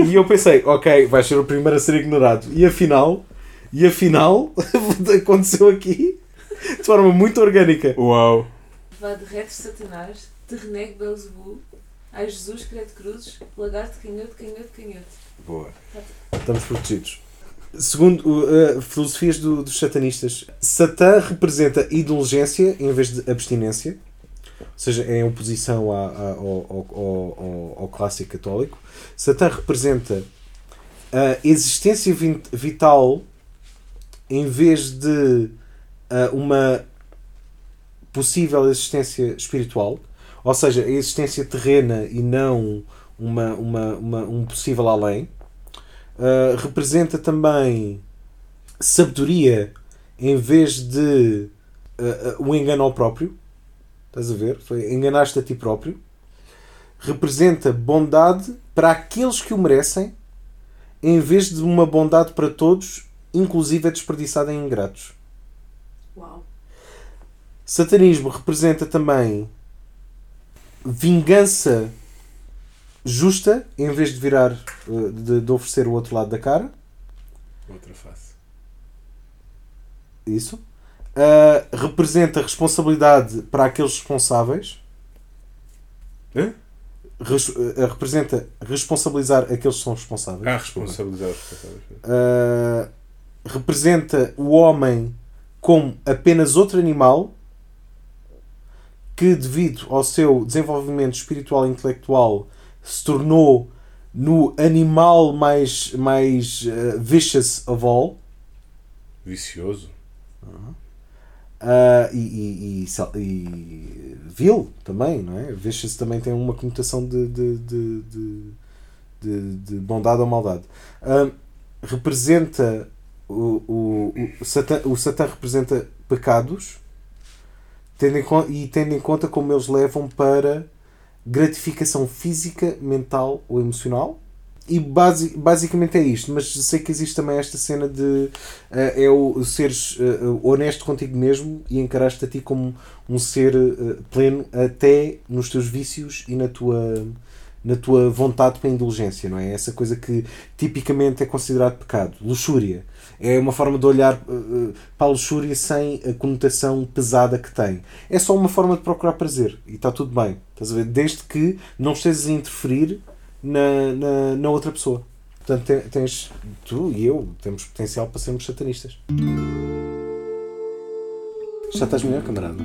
E eu pensei, ok, vais ser o primeiro a ser ignorado. E afinal, e afinal, aconteceu aqui de forma muito orgânica. Uau! Vá de retos Satanás, te renego Belzebu, ai Jesus, credo cruzes, lagarto, canhoto, canhoto, canhoto. Boa. Estamos protegidos. Segundo uh, filosofias do- dos satanistas, Satã representa indulgência em vez de abstinência, ou seja, é em oposição à- à- ao, ao, ao- ao- clássico católico. Satã representa a existência vital em vez de uh, uma possível existência espiritual, ou seja, a existência terrena e não uma, uma, uma- um possível além. Uh, representa também sabedoria em vez de uh, o engano ao próprio. Estás a ver? Foi enganaste a ti próprio. Representa bondade para aqueles que o merecem, em vez de uma bondade para todos, inclusive é desperdiçada em ingratos. Uau. Satanismo representa também vingança justa em vez de virar uh, de, de oferecer o outro lado da cara. Outra face. Isso. Uh, representa responsabilidade para aqueles responsáveis. Hã? Res- uh, representa responsabilizar aqueles que são responsáveis. Ah, responsabilizar os responsáveis. Uh, representa o homem como apenas outro animal que, devido ao seu desenvolvimento espiritual e intelectual, se tornou no animal mais, mais uh, vicious of all. Vicioso. Ah, e, e, e, e vil também, não é? Vicious também tem uma conotação de, de, de, de, de- de bondade ou maldade. Ah, representa o, o, o, Satã, o Satã representa pecados tendo em, e tendo em conta como eles levam para gratificação física, mental ou emocional. E basi basicamente é isto, mas sei que existe também esta cena de eh, é o seres eh, honesto contigo mesmo e encaraste a ti como um ser eh, pleno até nos teus vícios e na tua na tua vontade para a indulgência, não é? Essa coisa que tipicamente é considerado pecado. Luxúria. É uma forma de olhar eh, para a luxúria sem a conotação pesada que tem. É só uma forma de procurar prazer e está tudo bem. Estás a ver? Desde que não estejas a interferir na, na, na outra pessoa. Portanto, te- tens, tu e eu temos potencial para sermos satanistas. Já estás melhor, camarada?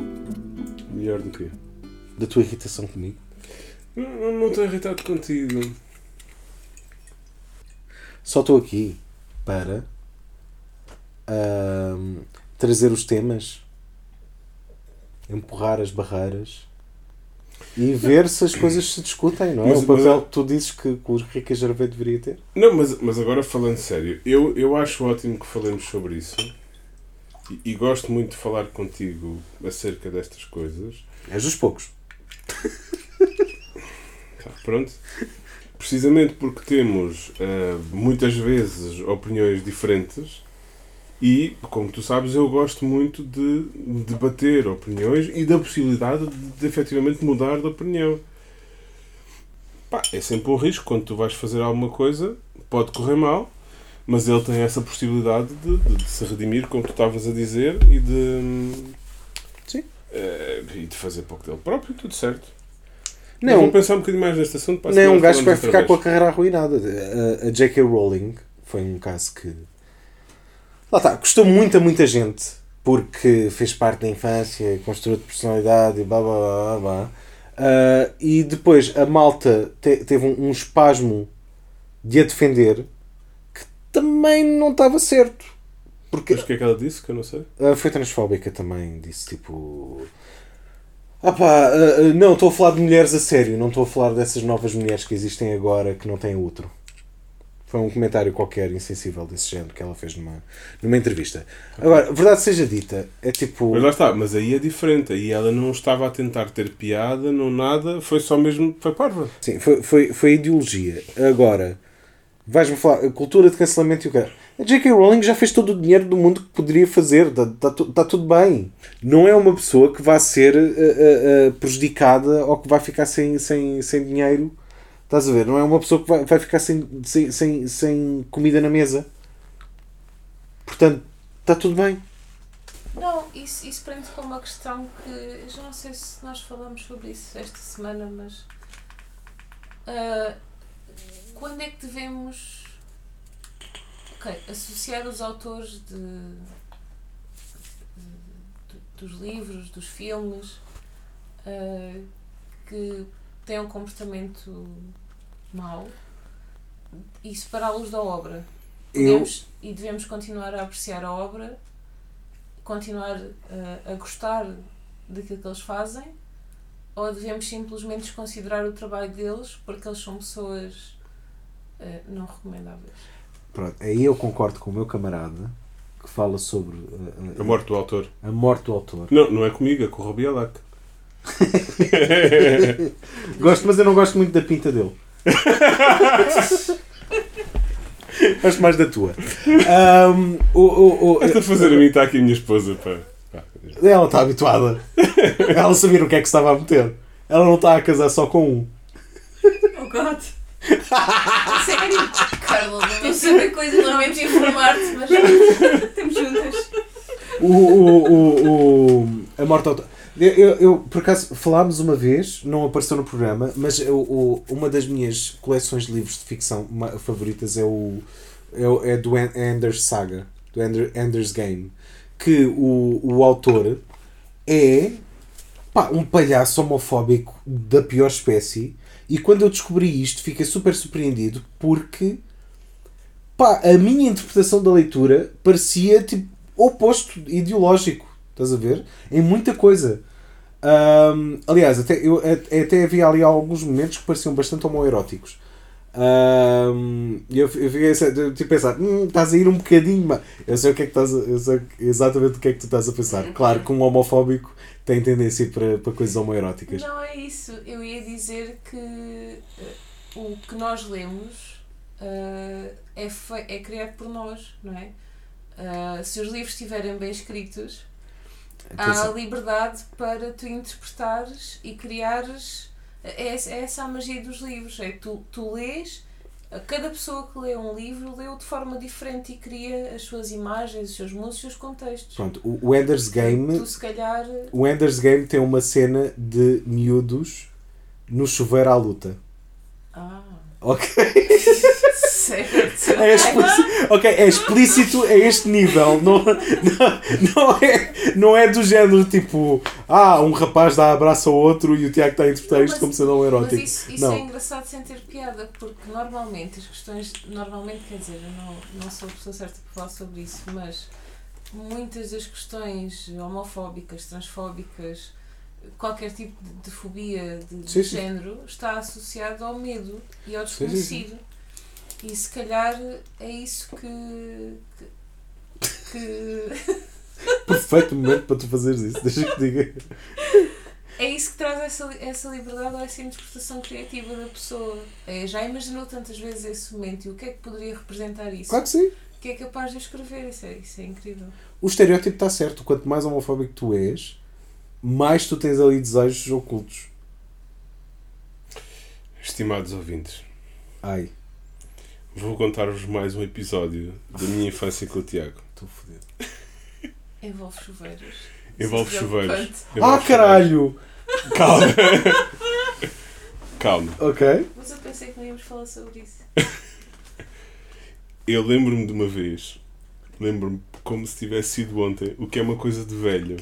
Melhor do que. Da tua irritação comigo? Não, não- estou irritado contigo. Só estou aqui para ahm, trazer os temas, empurrar as barreiras e ver se as coisas se discutem, não é? Mas- o papel mas- que tu dizes que, que o Rica Gervais deveria ter. Não, mas, mas agora falando sério, eu, eu acho ótimo que falemos sobre isso e, e gosto muito de falar contigo acerca destas coisas. És dos poucos. Pronto. Precisamente porque temos ah, muitas vezes opiniões diferentes e, como tu sabes, eu gosto muito de debater opiniões e da possibilidade de, de efetivamente mudar de opinião. Pá, é sempre um risco quando tu vais fazer alguma coisa, pode correr mal, mas ele tem essa possibilidade de, de- de se redimir, como tu estavas a dizer, e de. Sim. eh, e de fazer pouco dele próprio, tudo certo. Não, vou pensar um bocadinho mais neste assunto. para Não é um gajo que vai ficar outra com a vez. carreira arruinada. A, a J.K. Rowling foi um caso que. Lá está, custou muito a muita gente porque fez parte da infância, construiu de personalidade e blá blá blá blá. blá. Ah, e depois a malta te- teve um, um espasmo de a defender que também não estava certo. Porque Mas o que é que ela disse? Que eu não sei. ah, foi transfóbica também, disse tipo. Ah pá, ah, não, estou a falar de mulheres a sério, não estou a falar dessas novas mulheres que existem agora que não têm útero. Foi um comentário qualquer insensível desse género que ela fez numa, numa entrevista. Agora, verdade seja dita, é tipo. Mas lá está, mas aí é diferente. Aí ela não estava a tentar ter piada, não nada, foi só mesmo. Foi parva. Sim, foi, foi, foi ideologia. Agora, vais-me falar, cultura de cancelamento e o quê? A J.K. Rowling já fez todo o dinheiro do mundo que poderia fazer, está tá, tá tudo bem. Não é uma pessoa que vai ser eh, eh, prejudicada ou que vai ficar sem, sem, sem dinheiro. Estás a ver? Não é uma pessoa que vai, vai ficar sem, sem, sem, sem comida na mesa. Portanto, está tudo bem. Não, isso, isso prende com uma questão que já não sei se nós falamos sobre isso esta semana, mas quando é que devemos ok, associar os autores de, de- dos livros, dos filmes ah, que têm um comportamento mau e separá-los da obra? Eu, Podemos e devemos continuar a apreciar a obra, continuar a, a gostar daquilo que eles fazem, ou devemos simplesmente desconsiderar o trabalho deles porque eles são pessoas eh, não recomendáveis? pronto, aí eu concordo com o meu camarada que fala sobre eh, A morte do autor. a morte do autor. Não, não é comigo, é com o Robielac. Gosto, mas eu não gosto muito da pinta dele. gosto mais da tua. Ahm, o, o, o- Esta a fazer a mim está aqui a minha esposa, pá. Pá, ela está habituada. Ela sabia no que é que se estava a meter. Ela não está a casar só com um. Oh God! Sério? Carla, não saber coisas, lamento informar-te, mas Estamos juntas. O, o, o, o- a morte do autor. Eu, eu, eu, por acaso, falámos uma vez, não apareceu no programa, mas eu, o, uma das minhas coleções de livros de ficção favoritas é o é, é do Ender's Saga, do Ender, Ender's Game, que o, o autor é pá, um palhaço homofóbico da pior espécie e quando eu descobri isto fiquei super surpreendido porque pá, a minha interpretação da leitura parecia tipo oposto ideológico, estás a ver? Em muita coisa. Ahm, aliás, até, eu, até havia ali alguns momentos que pareciam bastante homoeróticos. E eu, eu fiquei tipo, a pensar, hum, estás a ir um bocadinho, mas eu sei o que é que estás a, eu sei exatamente o que é que tu estás a pensar. Claro que um homofóbico tem tendência para, para coisas homoeróticas. não é isso. Eu ia dizer que eh, o que nós lemos eh, é, é criado por nós, não é? Ah, se os livros estiverem bem escritos, há liberdade para tu interpretares e criares. É, essa- é essa a magia dos livros. É tu, tu lês, cada pessoa que lê um livro lê-o de forma diferente e cria as suas imagens, os seus mundos, os seus contextos. Pronto, o, o Ender's Game Tu se calhar. O Ender's Game tem uma cena de miúdos no chuveiro à luta. Ah, Ok? certo. É explícito, ok, é explícito a este nível. Não, não, não, é, não é do género tipo, ah, um rapaz dá abraço ao outro e o Tiago está a interpretar isto mas- como sendo um Mas erótico. isso, isso não. é engraçado sem ter piada, porque normalmente as questões. Normalmente, quer dizer, eu não, não sou a pessoa certa para falar sobre isso, mas muitas das questões homofóbicas, transfóbicas, qualquer tipo de, de fobia de, de Sim, sim. género está associado ao medo e ao Sim, sim, desconhecido. E se calhar é isso que. que, que Perfeito momento para tu fazeres isso. Deixa que diga. É isso que traz essa, essa liberdade ou essa interpretação criativa da pessoa. É, já imaginou tantas vezes esse momento e o que é que poderia representar isso? Claro que sim. O que é capaz de escrever? Isso é, isso é incrível. O estereótipo está certo. Quanto mais homofóbico tu és, mais tu tens ali desejos ocultos. Estimados ouvintes, Ai, vou contar-vos mais um episódio da minha infância com o Tiago. estou fodido. Envolve chuveiros. Envolve chuveiros. preocupante. Ah, Envolve caralho! Calma! Calma. Ok. Mas eu pensei que não íamos falar sobre isso. Eu lembro-me de uma vez, lembro-me como se tivesse sido ontem, o que é uma coisa de velho.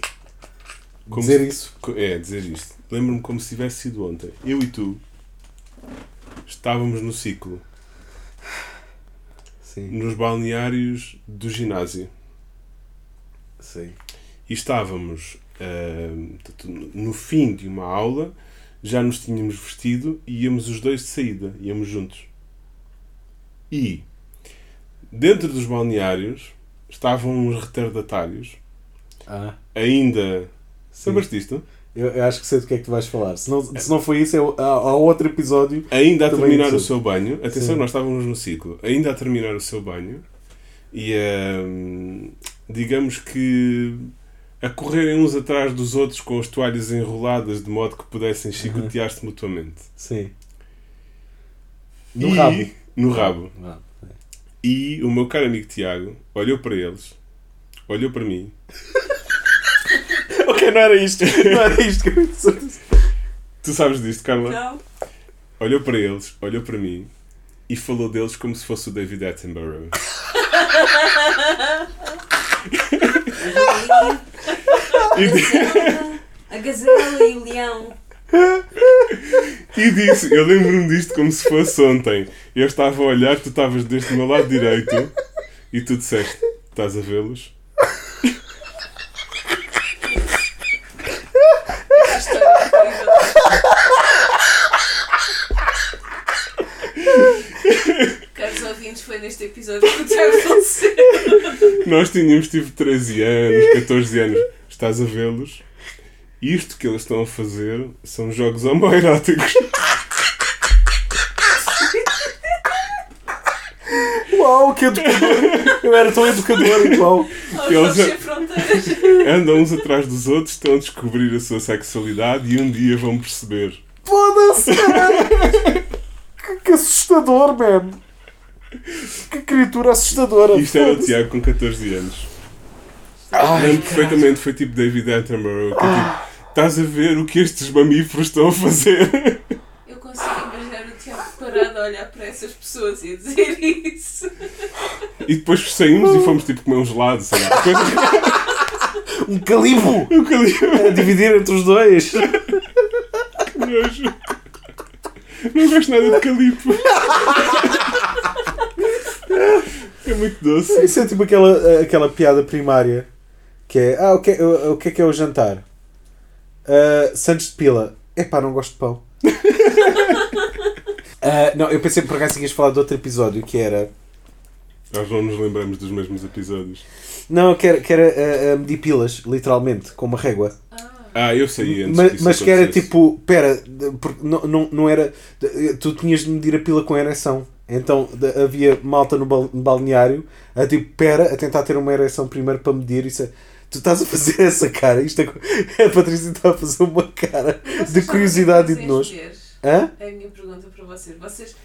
Como Dizer se- isso. É, dizer isto. Lembro-me como se tivesse sido ontem. Eu e tu estávamos no ciclo, Sim. nos balneários do ginásio. Sim. E estávamos portanto, no fim de uma aula, já nos tínhamos vestido e íamos os dois de saída, íamos juntos. E dentro dos balneários estavam uns retardatários, Ah, ainda. sim. Eu, eu acho que sei do que é que tu vais falar. Se não, se não foi isso, é, há, há outro episódio. Ainda a terminar o seu banho. Atenção, Sim. nós estávamos no ciclo. Ainda a terminar o seu banho. E hum, digamos que a correrem uns atrás dos outros com as toalhas enroladas de modo que pudessem chicotear-se mutuamente. Sim. No E- rabo. No rabo. Ah, E o meu caro amigo Tiago olhou para eles, olhou para mim. ok, não era isto. Não era isto que eu dizer. Tu sabes disto, Carla? Não. Olhou para eles, olhou para mim e falou deles como se fosse o David Attenborough. E, di- A gazela e o leão. e disse: Eu lembro-me disto como se fosse ontem. Eu estava a olhar, tu estavas deste meu lado direito e tu disseste: Estás a vê-los? A história é incrível. Caros ouvintes, foi neste episódio que o Tiago faleceu. Nós tínhamos tipo 13 anos, 14 anos. Estás a vê-los? Isto que eles estão a fazer são jogos homoeróticos. Uau, que educador! Eu era tão educador igual. Aos Eles- fronteiras. Andam uns atrás dos outros, estão a descobrir a sua sexualidade e um dia vão perceber. Foda-se, cara! Que, que assustador, man! Que criatura assustadora! Isto era o. Tiago com 14 anos. Ai, Lembro perfeitamente, foi tipo David Attenborough. Que é tipo, Estás a ver o que estes mamíferos estão a fazer? Eu consigo imaginar o Tiago parado a olhar para essas pessoas e a dizer isso. E depois saímos e fomos tipo comer um gelado, sei lá. Coisa um calibo! eu ali- A dividir entre os dois. que nojo. Não gosto nada de calipo. É muito doce. Isso é tipo aquela, aquela piada primária que é: Ah, o que é, o, o que, é, que é o jantar? Ah, Santos de Pila. Epá, não gosto de pão. Ah, não, eu pensei por acaso que ias falar de outro episódio que era. Nós não nos lembramos dos mesmos episódios. Não, que era, que era ah, medir pilas, literalmente, com uma régua. Ah, eu saí antes mas, mas que era tipo, pera, não, não, não era. Tu tinhas de medir a pila com ereção. Então havia malta no bal- no balneário a tipo, pera, a tentar ter uma ereção primeiro para medir. Isso é- tu estás a fazer essa cara. Isto é, a Patrícia está a fazer uma cara de curiosidade e de é nojo. Hã? É a minha pergunta para vocês. Vocês,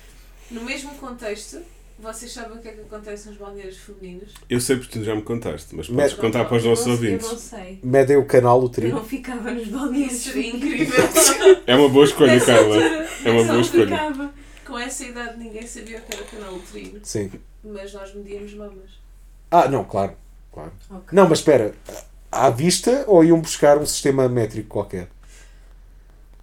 no mesmo contexto, vocês sabem o que é que acontece nos balneários femininos? Eu sei porque tu já me contaste, mas podes contar para os nossos eu ouvintes. Eu não sei. Medem o canal, o Eu trio. não ficava nos balneários. Seria incrível. É uma boa escolha, Carla. É uma boa escolha. Ficava. Com essa idade ninguém sabia o que era canal uterino, Sim. mas nós medíamos mamas. Ah, não, claro. claro. Ok. Não, mas espera. À vista ou iam buscar um sistema métrico qualquer?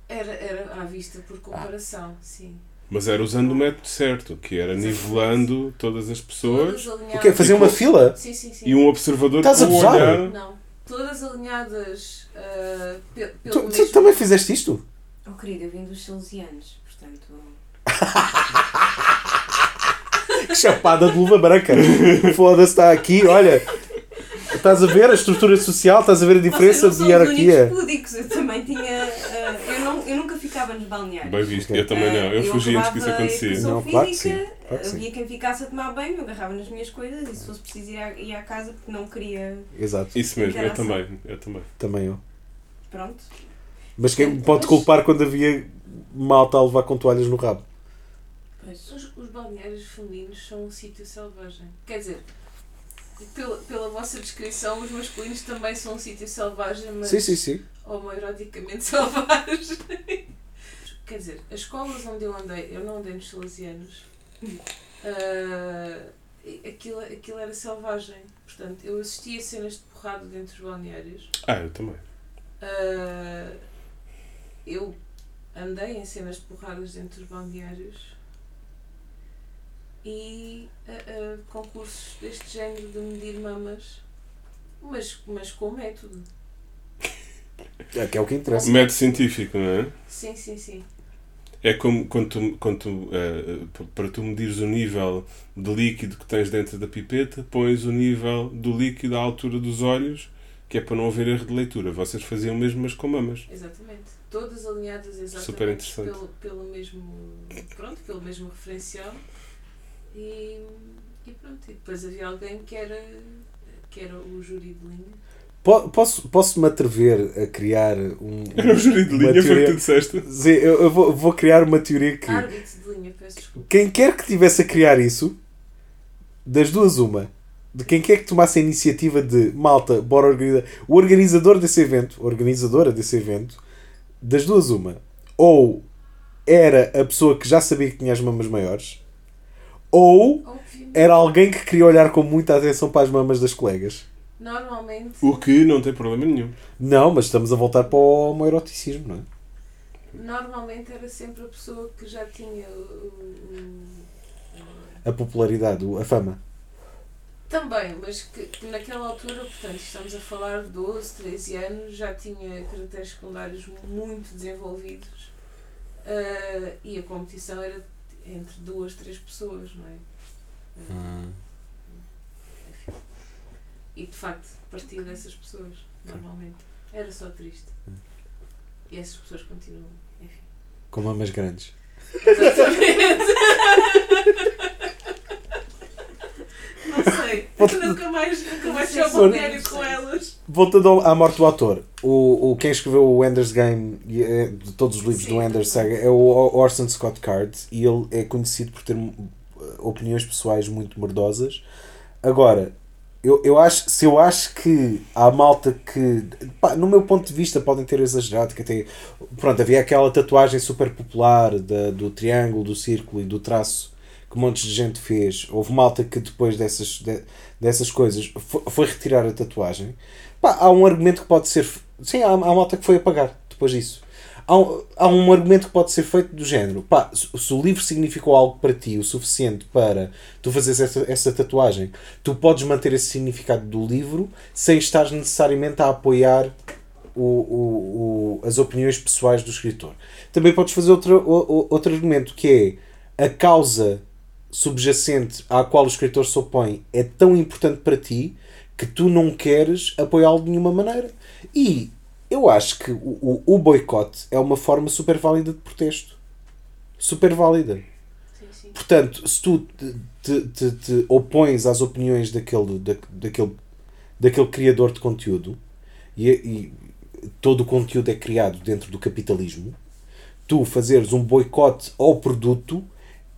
Era, era à vista por comparação, sim. Mas era usando o método certo, que era nivelando todas as pessoas Todas alinhadas. O quê? Fazer uma fila? Sim, sim, sim. e um observador Estás a com o gozar? olhar. Não. Todas alinhadas ah, pe- pelo Tu, tu mesmo... também fizeste isto? Oh, querida, eu vim dos salesianos, portanto. Que chapada de luva branca. Foda-se, está aqui, olha. Estás a ver a estrutura social, estás a ver a diferença de hierarquia. púdicos, eu também tinha. ah, eu, não, eu nunca ficava nos balneários. Bem visto, eu também não. Eu Ah, fugi antes que isso acabava a acontecia. educação Não, claro que sim, claro que sim. Havia quem ficasse a tomar banho, eu agarrava nas minhas coisas e se fosse preciso ir à, ir à casa porque não queria. Exato, Isso mesmo, eu também. Eu também. também eu. Pronto. Mas quem me pode culpar quando havia malta a levar com toalhas no rabo? Pois. Os, os balneários femininos são um sítio selvagem. Quer dizer, pela, pela vossa descrição, os masculinos também são um sítio selvagem, mas Sim, sim, sim. homoeroticamente selvagem. Quer dizer, as escolas onde eu andei, eu não andei nos salesianos, ah, aquilo, aquilo era selvagem. Portanto, eu assistia cenas de porrada dentro dos balneários. Ah, eu também. Ah, eu andei em cenas de porradas dentro dos balneários e ah, ah, concursos deste género de medir mamas, mas, mas com método. É que é o que interessa. Método científico, não é? Sim, sim, sim. É como quando tu, quando tu, p- para tu medires o nível de líquido que tens dentro da pipeta, pões o nível do líquido à altura dos olhos, que é para não haver erro de leitura. Vocês faziam o mesmo, mas com mamas. Exatamente. Todas alinhadas exatamente Super interessante. Pelo, pelo mesmo. Pronto, pelo mesmo referencial. E, e pronto. E depois havia alguém que era, que era o júri de linha. Po- Posso, posso-me atrever a criar um. Era o júri de linha, foi o que tu disseste. Sim, eu, eu vou, vou criar uma teoria que. Árbitro de linha, peço desculpa. Quem quer que tivesse a criar isso, das duas, uma. De quem quer que tomasse a iniciativa de malta, bora organizar. O organizador desse evento, organizadora desse evento, das duas, uma. Ou era a pessoa que já sabia que tinha as mamas maiores, ou Obviamente. era alguém que queria olhar com muita atenção para as mamas das colegas. Normalmente. O que não tem problema nenhum. Não, mas estamos a voltar para o homoeroticismo, não é? Normalmente era sempre a pessoa que já tinha o. o- A popularidade, a fama. Também, mas que, que naquela altura, portanto, estamos a falar de 12, 13 anos, já tinha caracteres secundários muito desenvolvidos ah, e a competição era entre duas, três pessoas, não é? Enfim. E de facto, partia dessas pessoas, normalmente. Era só triste. E essas pessoas continuam, enfim. Com mamas grandes. Exatamente. Não sei. nunca mais, nunca mais balneário sim. com elas. Voltando à morte do autor, o, o, quem escreveu o Ender's Game, eh, de todos os livros Sim, do Ender's também. Saga, é o Orson Scott Card e ele é conhecido por ter eh, opiniões pessoais muito merdosas. Agora, eu, eu acho, se eu acho que há malta que, pá, no meu ponto de vista, podem ter exagerado, que até, pronto, havia aquela tatuagem super popular da, do triângulo, do círculo e do traço que um monte de gente fez. Houve malta que depois dessas, de- dessas coisas foi, foi retirar a tatuagem. Pá, há um argumento que pode ser. Sim, há, há malta que foi apagar depois disso. Há um, há um argumento que pode ser feito do género. Pá, se, se o livro significou algo para ti o suficiente para tu fazeres essa, essa tatuagem, tu podes manter esse significado do livro sem estar necessariamente a apoiar o, o, o- as opiniões pessoais do escritor. Também podes fazer outro, o- outro argumento que é a causa subjacente à qual o escritor se opõe é tão importante para ti que tu não queres apoiá-lo de nenhuma maneira. E eu acho que o, o, o boicote é uma forma super válida de protesto. Super válida. Sim, sim. Portanto, se tu te, te, te- te opões às opiniões daquele, da, daquele, daquele criador de conteúdo e, e todo o conteúdo é criado dentro do capitalismo, tu fazeres um boicote ao produto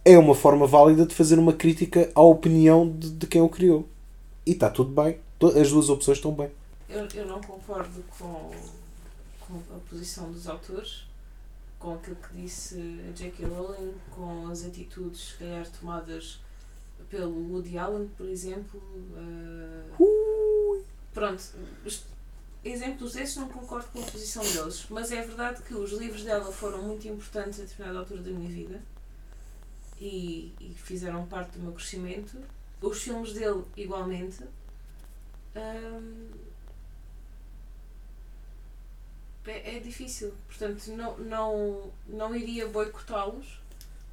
é uma forma válida de fazer uma crítica à opinião de, de quem o criou. E está tudo bem. As duas opções estão bem. Eu, eu não concordo com, com a posição dos autores, com aquilo que disse a J.K. Rowling, com as atitudes, se calhar, tomadas pelo Woody Allen, por exemplo. ah, pronto, os exemplos desses não concordo com a posição deles, mas é verdade que os livros dela foram muito importantes a determinada altura da minha vida e, e fizeram parte do meu crescimento. Os filmes dele, igualmente. É, é difícil, portanto, não, não, não iria boicotá-los,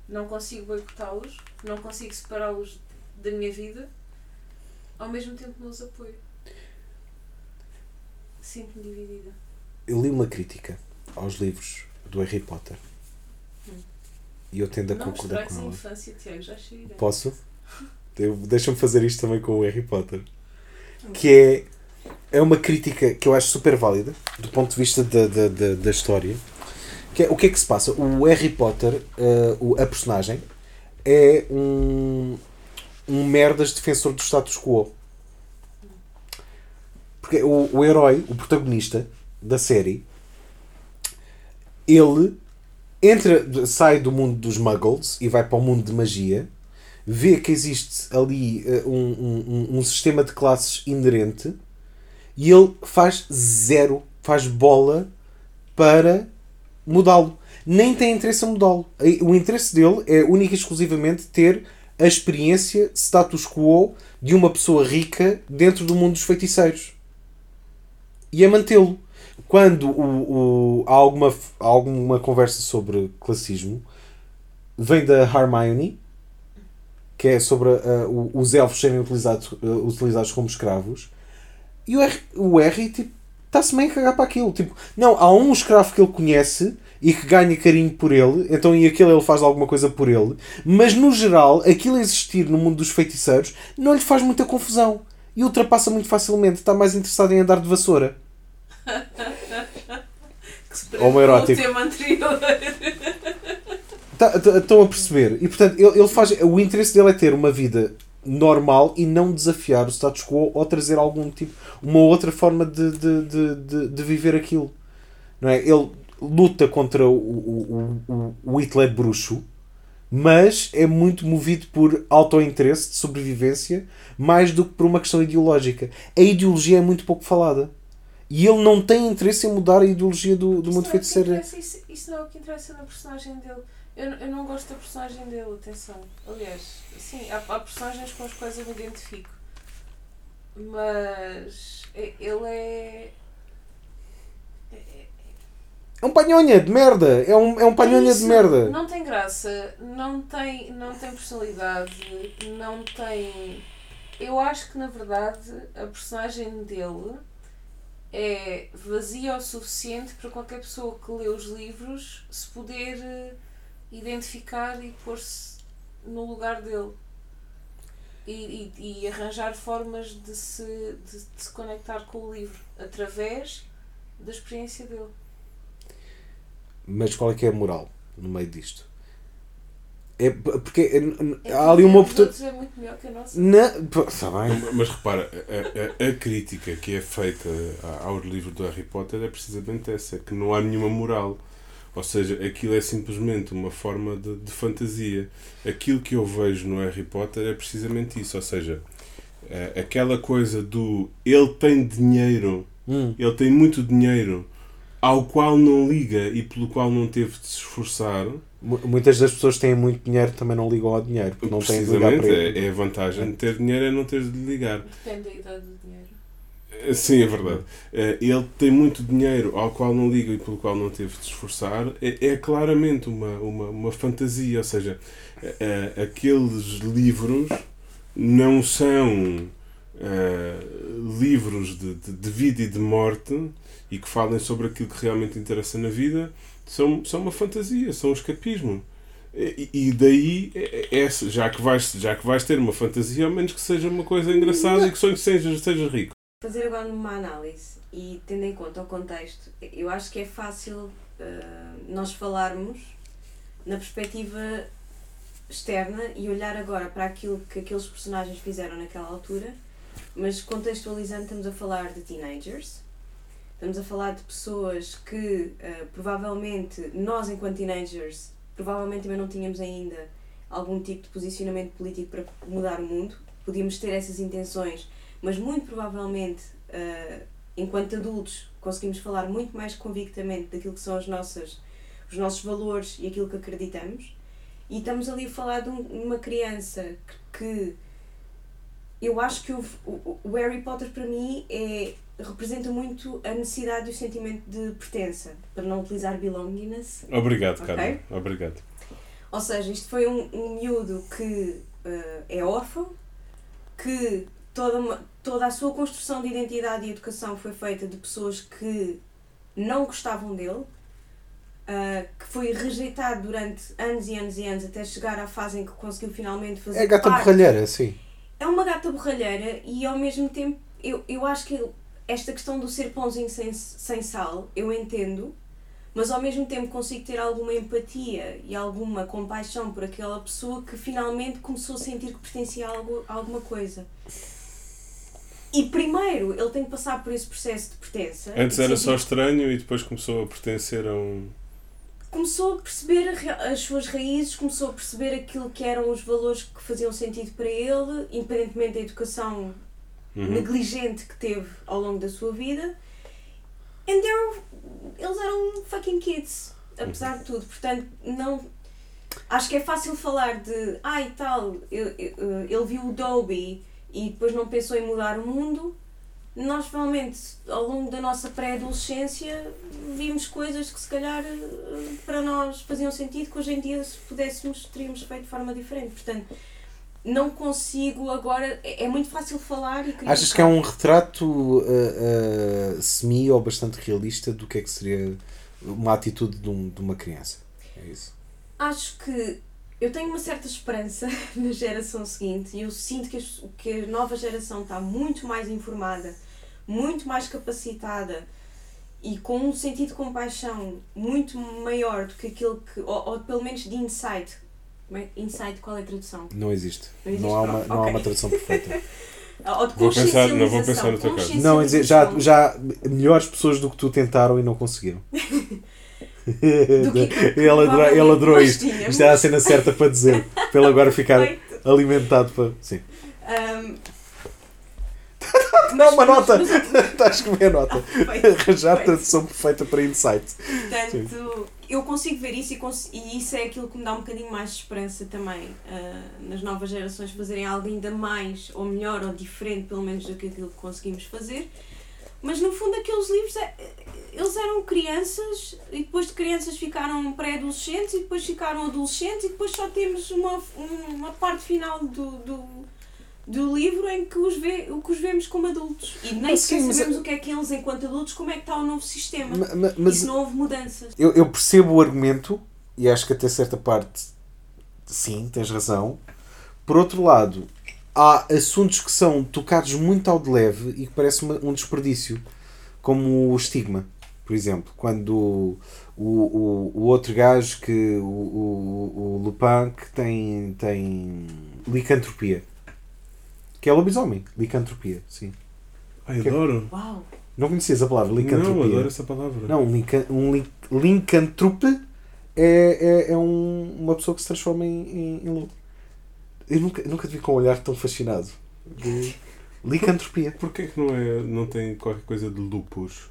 não consigo boicotá-los, não consigo separá-los da minha vida, ao mesmo tempo não os apoio. Sinto-me dividida. Eu li uma crítica aos livros do Harry Potter. Hum. E eu tendo a não concordar com ela. infância, Tiago, já cheguei. Posso? Eu- Deixa-me fazer isto também com o Harry Potter. Que é, é uma crítica que eu acho super válida, do ponto de vista da, da, da, da história. Que é, o que é que se passa? O Harry Potter, eh, o- a personagem, é um, um merdas defensor do status quo. Porque o, o herói, o protagonista da série, ele entra, sai do mundo dos muggles e vai para o mundo de magia, vê que existe ali eh, um, um, um- sistema de classes inerente e ele faz zero, faz bola para mudá-lo. Nem tem interesse em mudá-lo. O interesse dele é única e exclusivamente ter a experiência status quo de uma pessoa rica dentro do mundo dos feiticeiros e a mantê-lo. Quando o, o- há, alguma, alguma conversa sobre classismo, vem da Hermione, que é sobre uh, os elfos serem utilizados, uh, utilizados como escravos. E o Harry, o tipo, está-se meio a cagar para aquilo. Tipo, não, há um escravo que ele conhece e que ganha carinho por ele, então e aquele ele faz alguma coisa por ele, mas no geral, aquilo existir no mundo dos feiticeiros não lhe faz muita confusão e ultrapassa muito facilmente. Está mais interessado em andar de vassoura. Homoerótico. o tema anterior. Tá- tá- Estão a perceber? E portanto, ele, ele faz. O interesse dele é ter uma vida normal e não desafiar o status quo ou trazer algum tipo. uma outra forma de, de, de, de, de viver aquilo. Não é? Ele luta contra o, o, o, o Hitler bruxo, mas é muito movido por autointeresse de sobrevivência mais do que por uma questão ideológica. A ideologia é muito pouco falada. E ele não tem interesse em mudar a ideologia do, do Isso mundo é o que feiticeiro. interessa, Isso, isso não é o que interessa na personagem dele. Eu, eu não gosto da personagem dele, atenção. Aliás, sim, há, há personagens com as quais eu me identifico. Mas é- ele é. é- É um panhonha de merda! É um, é um panhonha isso, de merda! Não tem graça, não tem, não tem personalidade, não tem. Eu acho que na verdade a personagem dele é vazia o suficiente para qualquer pessoa que lê os livros se poder eh, identificar e pôr-se no lugar dele. E, e, e arranjar formas de se, de, de se conectar com o livro através da experiência dele. Mas qual é que é a moral no meio disto? É porque é- É há ali que uma oportunidade. outros é muito melhor que a nossa. Está bem. Mas repara, a, a- a crítica que é feita ao livro do Harry Potter é precisamente essa, é que não há nenhuma moral. Ou seja, aquilo é simplesmente uma forma de, de fantasia. Aquilo que eu vejo no Harry Potter é precisamente isso. Ou seja, eh, aquela coisa do ele tem dinheiro, Hum. ele tem muito dinheiro, ao qual não liga e pelo qual não teve de se esforçar. Mu- Muitas das pessoas que têm muito dinheiro também não ligam ao dinheiro, porque não têm de ligar para ele. é, é a vantagem de ter dinheiro é não ter de ligar. Depende da idade Sim, é verdade. Eh, Ele tem muito dinheiro ao qual não liga e pelo qual não teve de se esforçar. É, é claramente uma, uma, uma fantasia, ou seja, eh, eh, aqueles livros não são eh, livros de, de, de vida e de morte e que falem sobre aquilo que realmente interessa na vida, são, são uma fantasia, são um escapismo. E, e daí, é- já, que vais, já que vais ter uma fantasia, ao menos que seja uma coisa engraçada e que sonho que sejas, sejas rico. Fazer agora uma análise e tendo em conta o contexto, eu acho que é fácil eh, nós falarmos na perspectiva externa e olhar agora para aquilo que aqueles personagens fizeram naquela altura, mas contextualizando, estamos a falar de teenagers, estamos a falar de pessoas que eh, provavelmente nós, enquanto teenagers, provavelmente também não tínhamos ainda algum tipo de posicionamento político para mudar o mundo, podíamos ter essas intenções mas muito provavelmente, eh, enquanto adultos, conseguimos falar muito mais convictamente daquilo que são as nossas, os nossos valores e aquilo que acreditamos. E estamos ali a falar de um- uma criança que, que eu acho que o, o, o Harry Potter para mim é, representa muito a necessidade e o sentimento de pertença, para não utilizar belongingness, Obrigado, Ok. Carmen. Obrigado. ou seja, isto foi um, um miúdo que eh, é órfão, que toda, uma- toda a sua construção de identidade e educação foi feita de pessoas que não gostavam dele, ah, que foi rejeitado durante anos e anos e anos até chegar à fase em que conseguiu finalmente fazer É gata parte borralheira, sim. é uma gata borralheira e ao mesmo tempo eu, eu acho que esta questão do ser pãozinho sem, sem sal eu entendo, mas ao mesmo tempo consigo ter alguma empatia e alguma compaixão por aquela pessoa que finalmente começou a sentir que pertencia a, algo, a alguma coisa. E primeiro ele tem que passar por esse processo de pertença. Antes era só estranho e depois começou a pertencer a um. começou a perceber as suas raízes, começou a perceber aquilo que eram os valores que faziam sentido para ele, independentemente da educação Uhum. negligente que teve ao longo da sua vida. And eles eram fucking kids, apesar de tudo. Portanto, não. Acho que é fácil falar de. Ah, e tal, ele, ele viu o Dobby e depois não pensou em mudar o mundo. nós provavelmente ao longo da nossa pré-adolescência vimos coisas que se calhar eh, para nós faziam sentido que hoje em dia se pudéssemos teríamos feito de forma diferente. Portanto, não consigo agora. É é muito fácil falar e criticar. Achas que é um retrato uh, uh, semi ou bastante realista do que é que seria uma atitude de, um- de uma criança? É isso. Acho que eu tenho uma certa esperança na geração seguinte e eu sinto que, as- que a nova geração está muito mais informada, muito mais capacitada e com um sentido de compaixão muito maior do que aquele que. ou, ou pelo menos de insight. É- Insight, qual é a tradução? Não existe. Não existe? Não há uma, não há uma tradução perfeita. Ou de Vou pensar- não, vou pensar no teu caso. Não, é já, já melhores pessoas do que tu tentaram e não conseguiram. Ele, adorou, ele adorou isto. Isto era a cena certa para dizer. Para ele agora ficar alimentado para. Sim. Ahm, Não, uma nota! mas- Está a nota. feito. Arranjar tradução perfeita para insight. Portanto, eu consigo ver isso e, cons- e isso é aquilo que me dá um bocadinho mais de esperança também ah, nas novas gerações fazerem algo ainda mais ou melhor ou diferente, pelo menos do que aquilo que conseguimos fazer. Mas no fundo, aqueles livros é- eles eram crianças e depois de crianças ficaram pré-adolescentes e depois ficaram adolescentes e depois só temos uma, uma parte final do, do, do livro em que os, o que os vemos como adultos. E nem Ah, sequer sim, mas sabemos o que é que eles, enquanto adultos, como é que está o novo sistema. Ma- ma- Mas Isso não houve mudanças. eu, eu percebo o argumento e acho que até certa parte sim, tens razão. Por outro lado, há assuntos que são tocados muito ao de leve e que parece uma- um desperdício, como o estigma, por exemplo, quando o, o, o outro gajo que o, o, o Lupin que tem, tem licantropia. Que é lobisomem, licantropia, sim. Ai, adoro. Uau! Não conhecias a palavra Não, licantropia? adoro essa palavra. Não, um, linca, um lin- lincantrope é, é, é um- uma pessoa que se transforma em, em, em lobo. Eu nunca, nunca te vi com um olhar tão fascinado. De licantropia. Porquê que não, é, não tem qualquer coisa de lupus?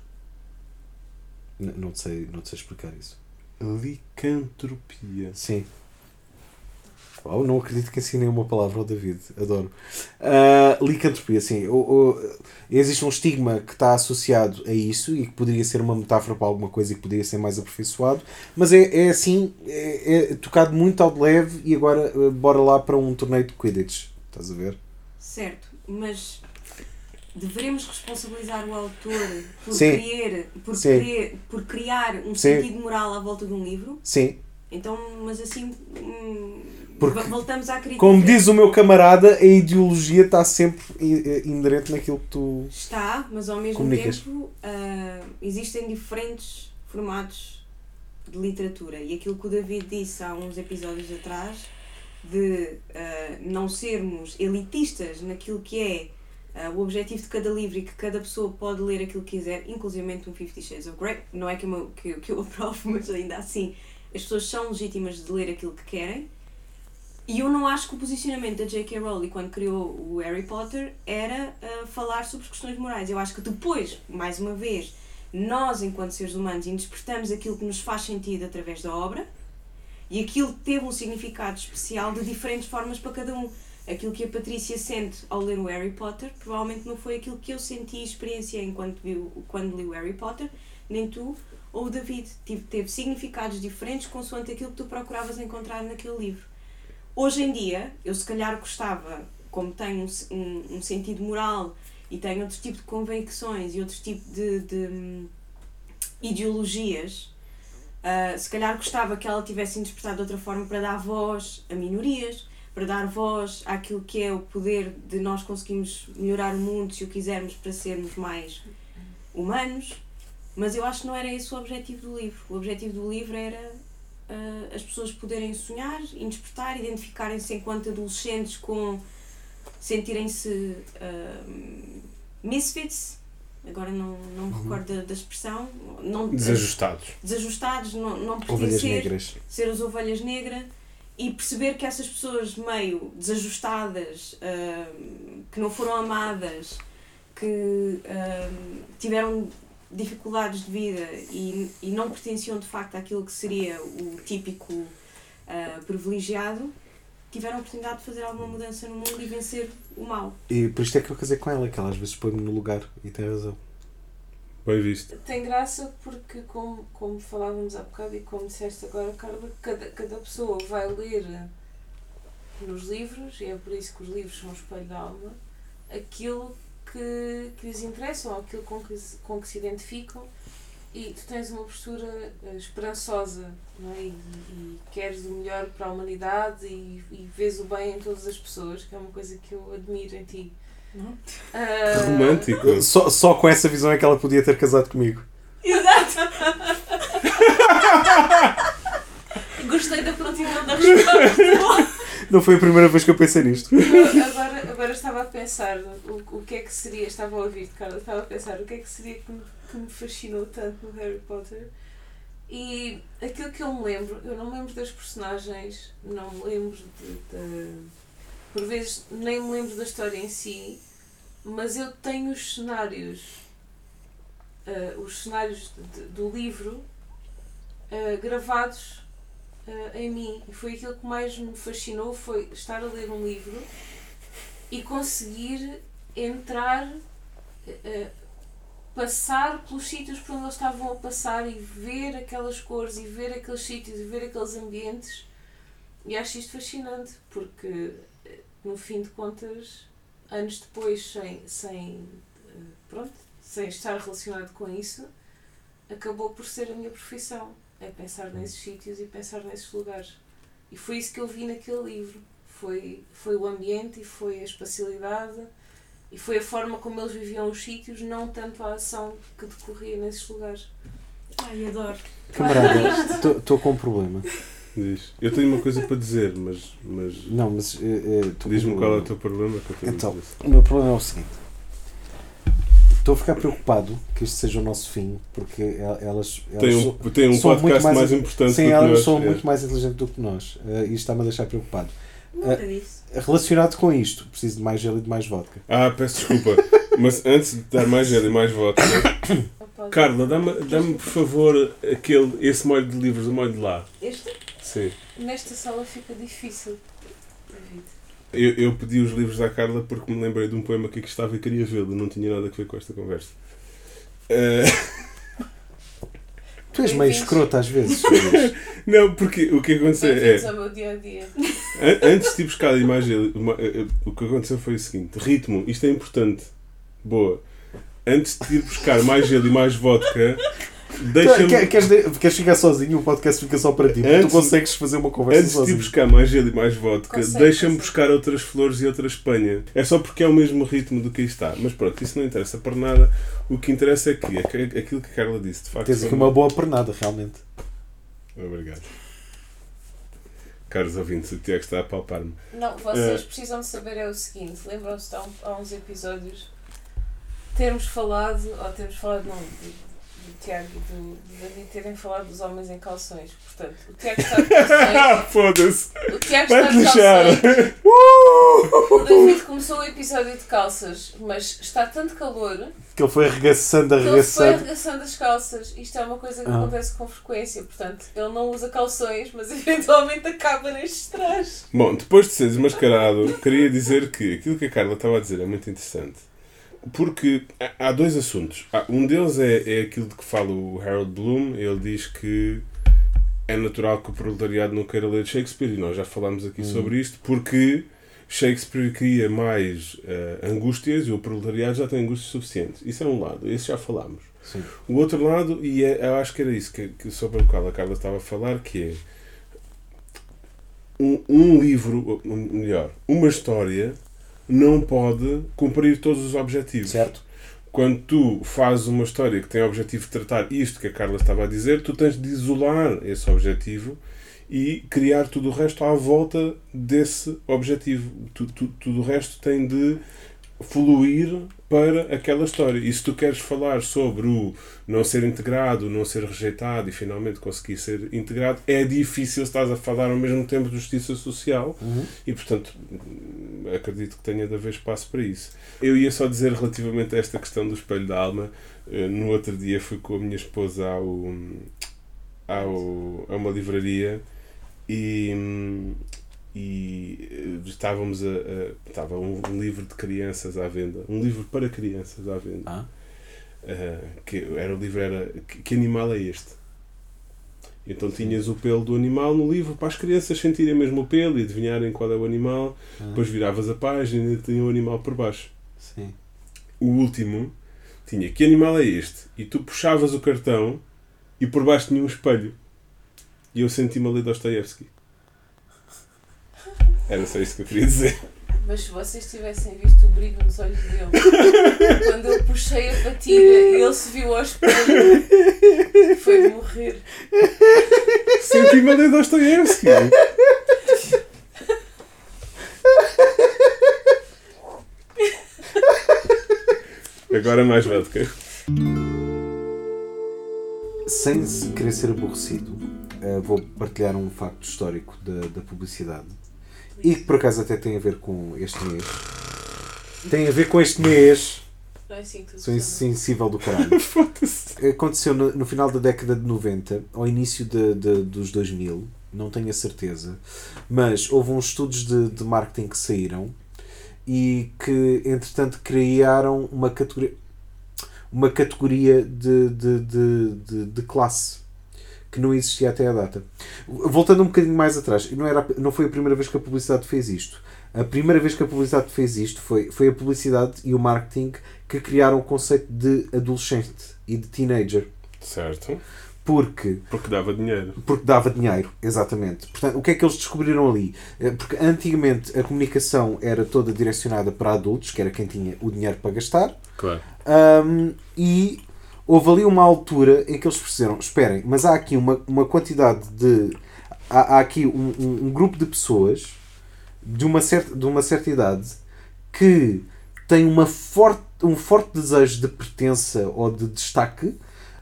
N- não, te sei, não te sei explicar isso. Licantropia. Sim. Uau, não acredito que ensinei uma palavra ao David. Adoro. Ah, licantropia, sim. O, o- existe um estigma que está associado a isso e que poderia ser uma metáfora para alguma coisa e que poderia ser mais aperfeiçoado, mas é, é assim, é, é tocado muito ao de leve e agora ah, bora lá para um torneio de Quidditch. Estás a ver? Certo, mas devemos responsabilizar o autor por, Sim. querer, por, Sim. querer, por criar um Sim. sentido moral à volta de um livro? Sim. Então, mas assim. hum, Porque, vo- voltamos à crítica. Como diz o meu camarada, a ideologia está sempre i- inerente naquilo que tu. Está, mas ao mesmo Comunicas. tempo ah, existem diferentes formatos de literatura. E aquilo que o David disse há uns episódios atrás, de ah, não sermos elitistas naquilo que é ah, o objetivo de cada livro e que cada pessoa pode ler aquilo que quiser, inclusive um Fifty Shades of Grey. Não é que eu, que, que eu aprovo, mas ainda assim as pessoas são legítimas de ler aquilo que querem. E eu não acho que o posicionamento da J.K. Rowling quando criou o Harry Potter era uh, falar sobre questões morais. Eu acho que depois, mais uma vez, nós, enquanto seres humanos, interpretamos aquilo que nos faz sentido através da obra e aquilo teve um significado especial de diferentes formas para cada um. Aquilo que a Patrícia sente ao ler o Harry Potter provavelmente não foi aquilo que eu senti e experienciei enquanto vi, quando li o Harry Potter, nem tu ou o David. Tive, teve significados diferentes consoante aquilo que tu procuravas encontrar naquele livro. Hoje em dia, eu se calhar gostava, como tenho um, um, um sentido moral e tenho outro tipo de convicções e outro tipo de, de, hum, ideologias, ah, se calhar gostava que ela tivesse interpretado de outra forma para dar voz a minorias, para dar voz àquilo que é o poder de nós conseguirmos melhorar o mundo se o quisermos para sermos mais humanos. Mas eu acho que não era esse o objetivo do livro. O objetivo do livro era ah, as pessoas poderem sonhar, interpretar, identificarem-se enquanto adolescentes com sentirem-se ah, misfits, agora não, não me recordo da, da expressão, não, Desajustados. desajustados, não, não pertencer, negras. ser as ovelhas negras e perceber que essas pessoas meio desajustadas, ah, que não foram amadas, que ah, tiveram dificuldades de vida e, e não pertenciam de facto àquilo que seria o típico ah, privilegiado, tiveram a oportunidade de fazer alguma mudança no mundo e vencer o mal. E por isto é que eu casei com ela, que ela às vezes põe-me no lugar e tem razão. Bem visto. Tem graça porque, como, como falávamos há bocado e como disseste agora, Carla, cada, cada pessoa vai ler nos livros, e é por isso que os livros são o espelho da alma, aquilo que, que lhes interessa ou aquilo com que, se- com que se identificam e tu tens uma postura eh, esperançosa não é? e, e queres o melhor para a humanidade e, e vês o bem em todas as pessoas, que é uma coisa que eu admiro em ti. Ah, Romântico. Só, só com essa visão é que ela podia ter casado comigo. Exato! Gostei da prontidão da resposta. Não foi a primeira vez que eu pensei nisto. Agora, agora estava a pensar o, o que é que seria, estava a ouvir Carla, estava a pensar o que é que seria que me, que me fascinou tanto no Harry Potter e aquilo que eu me lembro, eu não me lembro das personagens, não me lembro de, de- por vezes nem me lembro da história em si, mas eu tenho os cenários, ah, os cenários de- do livro ah, gravados ah, em mim. E foi aquilo que mais me fascinou, foi estar a ler um livro e conseguir entrar, ah, passar pelos sítios por onde eles estavam a passar e ver aquelas cores e ver aqueles sítios e ver aqueles ambientes. E acho isto fascinante, porque eh, no fim de contas, anos depois, sem, sem, pronto, sem estar relacionado com isso, acabou por ser a minha profissão. É pensar nesses sítios e pensar nesses lugares. E foi isso que eu vi naquele livro. Foi, foi o ambiente e foi a espacialidade e foi a forma como eles viviam os sítios, não tanto a ação que decorria nesses lugares. Ai, adoro. Camarada, estou com um problema. Diz. Eu tenho uma coisa para dizer, mas, mas Não, mas. eh, eh, diz-me qual é o teu problema que eu tenho Então, o meu problema é o seguinte. Estou a ficar preocupado que este seja o nosso fim, porque el- elas. elas Tem são- um, tem um podcast mais mais, importante Sim, do que elas nós. são é. muito mais inteligentes do que nós. eh, e isto está-me a deixar preocupado. Nunca disse. Relacionado com isto, preciso de mais gelo e de mais vodka. Ah, peço desculpa. Mas antes de dar mais gelo e mais Opa, Carla, dá-me, dá-me por favor aquele, esse molho de livros, o molho de lá. Este? Sim. Nesta sala fica difícil, David. Eu, eu pedi os livros à Carla porque me lembrei de um poema que aqui estava e queria vê-lo. Não tinha nada a ver com esta conversa. Eh, Tu és meio escroto às vezes. Não, porque o que aconteceu é. Ao meu dia a dia. An- Antes de ir buscar a imagem, uma- eh, eh, o que aconteceu foi o seguinte: ritmo, isto é importante. Boa. Antes de ir buscar mais gelo e mais vodka, deixa-me. Quer- queres, queres ficar sozinho? O podcast fica só para ti. porque Antes- tu consegues fazer uma conversa Antes de ir sozinho. buscar mais gelo e mais vodka, deixa-me buscar outras flores e outra Espanha. É só porque é o mesmo ritmo do que aí está. Mas pronto, isso não interessa para nada. O que interessa é que é que- aquilo que a Carla disse, de facto. Tens aqui uma boa pernada, realmente. Obrigado. Caros ouvintes, o Tiago está a palpar-me. Não, vocês Eh. precisam de saber é o seguinte, lembram-se de há, há uns episódios termos falado, ou termos falado não, do, Tiago e do, do David terem falado dos homens em calções. Portanto, o Tiago está de calções. Foda-se! O Tiago está de calções. Uh! O David começou o episódio de calças, mas está tanto calor Que ele foi arregaçando, que ele foi arregaçando. arregaçando as calças. Isto é uma coisa que Ah. acontece com frequência. Portanto, ele não usa calções, mas eventualmente acaba nestes trajes. Bom, depois de ser desmascarado, queria dizer que aquilo que a Carla estava a dizer é muito interessante. Porque há- dois assuntos. Um deles é, é aquilo de que fala o Harold Bloom. Ele diz que é natural que o proletariado não queira ler Shakespeare, e nós já falámos aqui sobre isto, porque Shakespeare cria mais eh, angústias e o proletariado já tem angústias suficientes. Isso é um lado, esse já falámos. Sim. O outro lado, e é, eu acho que era isso que, que sobre o qual a Carla estava a falar, que é um, um livro, melhor, uma história não pode cumprir todos os objetivos. Certo? Quando tu fazes uma história que tem o objetivo de tratar isto que a Carla estava a dizer, tu tens de isolar esse objetivo e criar tudo o resto à volta desse objetivo. Tu- tu- tudo o resto tem de fluir para aquela história. E se tu queres falar sobre o não ser integrado, não ser rejeitado e finalmente conseguir ser integrado, é difícil se estás a falar ao mesmo tempo de justiça social Uhum. e portanto acredito que tenha de haver espaço para isso. Eu ia só dizer relativamente a esta questão do espelho da alma. eh, No outro dia fui com a minha esposa ao, ao, a uma livraria e, hum, e eh, estávamos a, a- estava um, um livro de crianças à venda, um livro para crianças à venda. Ah, Uh, que era o livro era que, que animal é este? Então tinhas o pelo do animal no livro para as crianças sentirem mesmo o pelo e adivinharem qual é o animal. ah, Depois viravas a página e tinha o animal por baixo. sim. O último tinha que animal é este? E tu puxavas o cartão e por baixo tinha um espelho. E eu senti-me a ler Dostoevsky. Era só isso que eu queria dizer. Mas se vocês tivessem visto o brilho nos olhos dele, quando eu puxei a batida e ele se viu ao espelho, foi morrer. Senti-me a ler Dostoevsky. Agora mais vodka. Sem se querer ser aborrecido, eh, vou partilhar um facto histórico da, da publicidade e que por acaso até tem a ver com este mês. Tem a ver com este mês. Não é assim que Sou insensível do caralho. Foda-se. Aconteceu no, no final da década de 90, ao início de, de- dos 2000, não tenho a certeza, mas houve uns estudos de, de marketing que saíram e que, entretanto, criaram uma categoria, uma categoria de, de, de, de, de classe que não existia até à data. Voltando um bocadinho mais atrás, não, era, não foi a primeira vez que a publicidade fez isto. A primeira vez que a publicidade fez isto foi, foi a publicidade e o marketing que criaram o conceito de adolescente e de teenager. Certo. Porque Porque dava dinheiro. porque dava dinheiro, exatamente. Portanto, o que é que eles descobriram ali? Eh, Porque antigamente a comunicação era toda direcionada para adultos, que era quem tinha o dinheiro para gastar, Claro. Ahm, e houve ali uma altura em que eles perceberam: esperem, mas há aqui uma, uma quantidade de. Há, há aqui um, um- um grupo de pessoas de uma certa, de uma certa idade que tem uma forte, um forte desejo de pertença ou de destaque,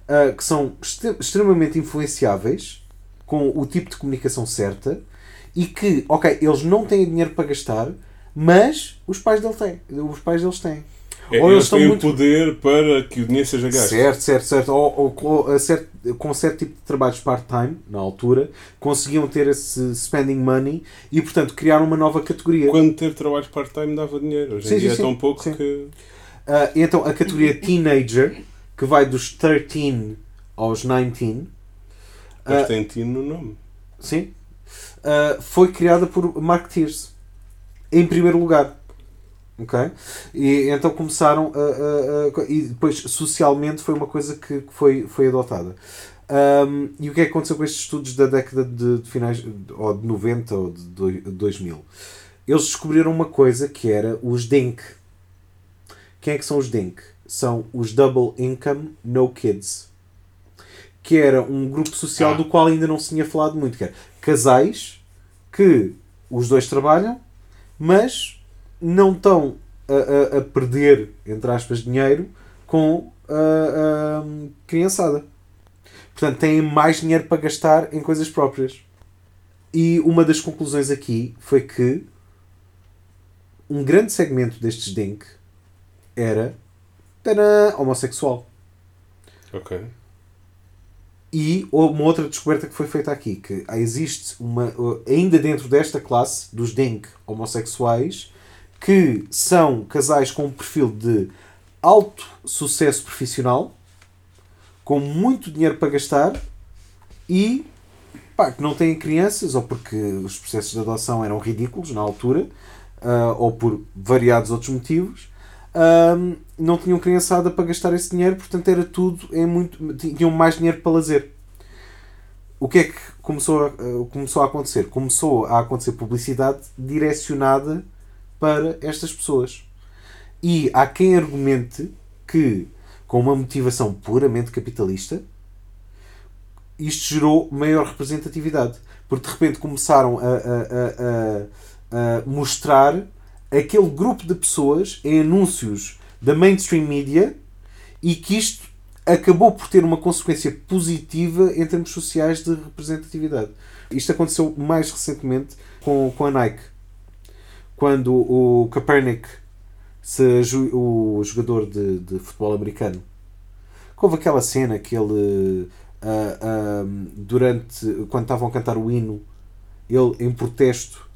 ah, que são extre- extremamente influenciáveis com o tipo de comunicação certa e que, ok, eles não têm dinheiro para gastar, mas os pais, dele têm, os pais deles têm. É, Ou eles têm muito- o poder para que o dinheiro seja gasto. Certo, certo, certo. Ou, ou certo, com certo tipo de trabalhos part-time, na altura, conseguiam ter esse spending money e, portanto, criaram uma nova categoria. Quando ter trabalhos part-time dava dinheiro. Hoje em Sim, dia sim, é tão pouco Sim. que. E então, a categoria Teenager, que vai dos 13 aos 19, Mas Ah. tem tino no nome. sim, ah, foi criada por marketeers, em primeiro lugar. Ok? E então começaram a, a- a- e depois socialmente foi uma coisa que foi, foi adotada. Um, e o que é que aconteceu com estes estudos da década de, de finais ou de 90 ou de doi- 2000? Eles descobriram uma coisa que era os DINK. Quem é que são os DINK? São os Double Income No Kids. Que era um grupo social Ah. do qual ainda não se tinha falado muito. Que era casais que os dois trabalham, mas não estão a, a- a perder, entre aspas, dinheiro com a, a criançada. Portanto, têm mais dinheiro para gastar em coisas próprias. E uma das conclusões aqui foi que um grande segmento destes DINK era tadã, homossexual. Ok. E uma outra descoberta que foi feita aqui, que existe uma, ainda dentro desta classe dos DINK homossexuais, que são casais com um perfil de alto sucesso profissional, com muito dinheiro para gastar e pá, que não têm crianças, ou porque os processos de adoção eram ridículos na altura, ah, ou por variados outros motivos, ahm, não tinham criançada para gastar esse dinheiro, portanto era tudo em muito. tinham mais dinheiro para lazer. O que é que começou a, ah, começou a acontecer? Começou a acontecer publicidade direcionada para estas pessoas. E há quem argumente que, com uma motivação puramente capitalista, isto gerou maior representatividade. Porque de repente começaram a, a- a- a- mostrar aquele grupo de pessoas em anúncios da mainstream media e que isto acabou por ter uma consequência positiva em termos sociais de representatividade. Isto aconteceu mais recentemente com, com a Nike. Quando o Kaepernick, se, o jogador de, de futebol americano, houve aquela cena que ele, ah, ah, durante, quando estavam a cantar o hino, ele, em protesto,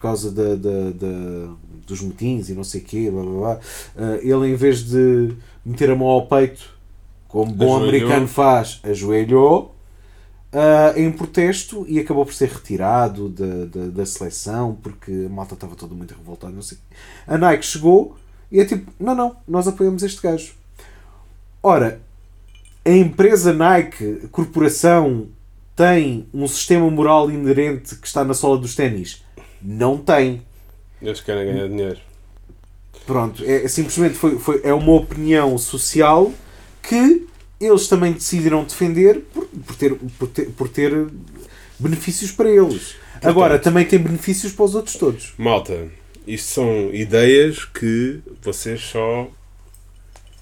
causa da, da, da- dos motins e não sei o quê, blá, blá, blá, ah, ele em vez de meter a mão ao peito, como bom Ajoelhou. americano faz, ajoelhou ah, em protesto e acabou por ser retirado da, da, da seleção porque a malta estava toda muito revoltada. Não sei. A Nike chegou e é tipo: não, não, nós apoiamos este gajo. Ora, a empresa Nike, a corporação, tem um sistema moral inerente que está na sola dos ténis? Não tem. Eles querem ganhar dinheiro. Pronto, é, é simplesmente foi, foi, é uma opinião social que eles também decidiram defender por, por, ter, por, ter, por ter benefícios para eles. Agora, também tem benefícios para os outros todos. Malta, isto são ideias que vocês só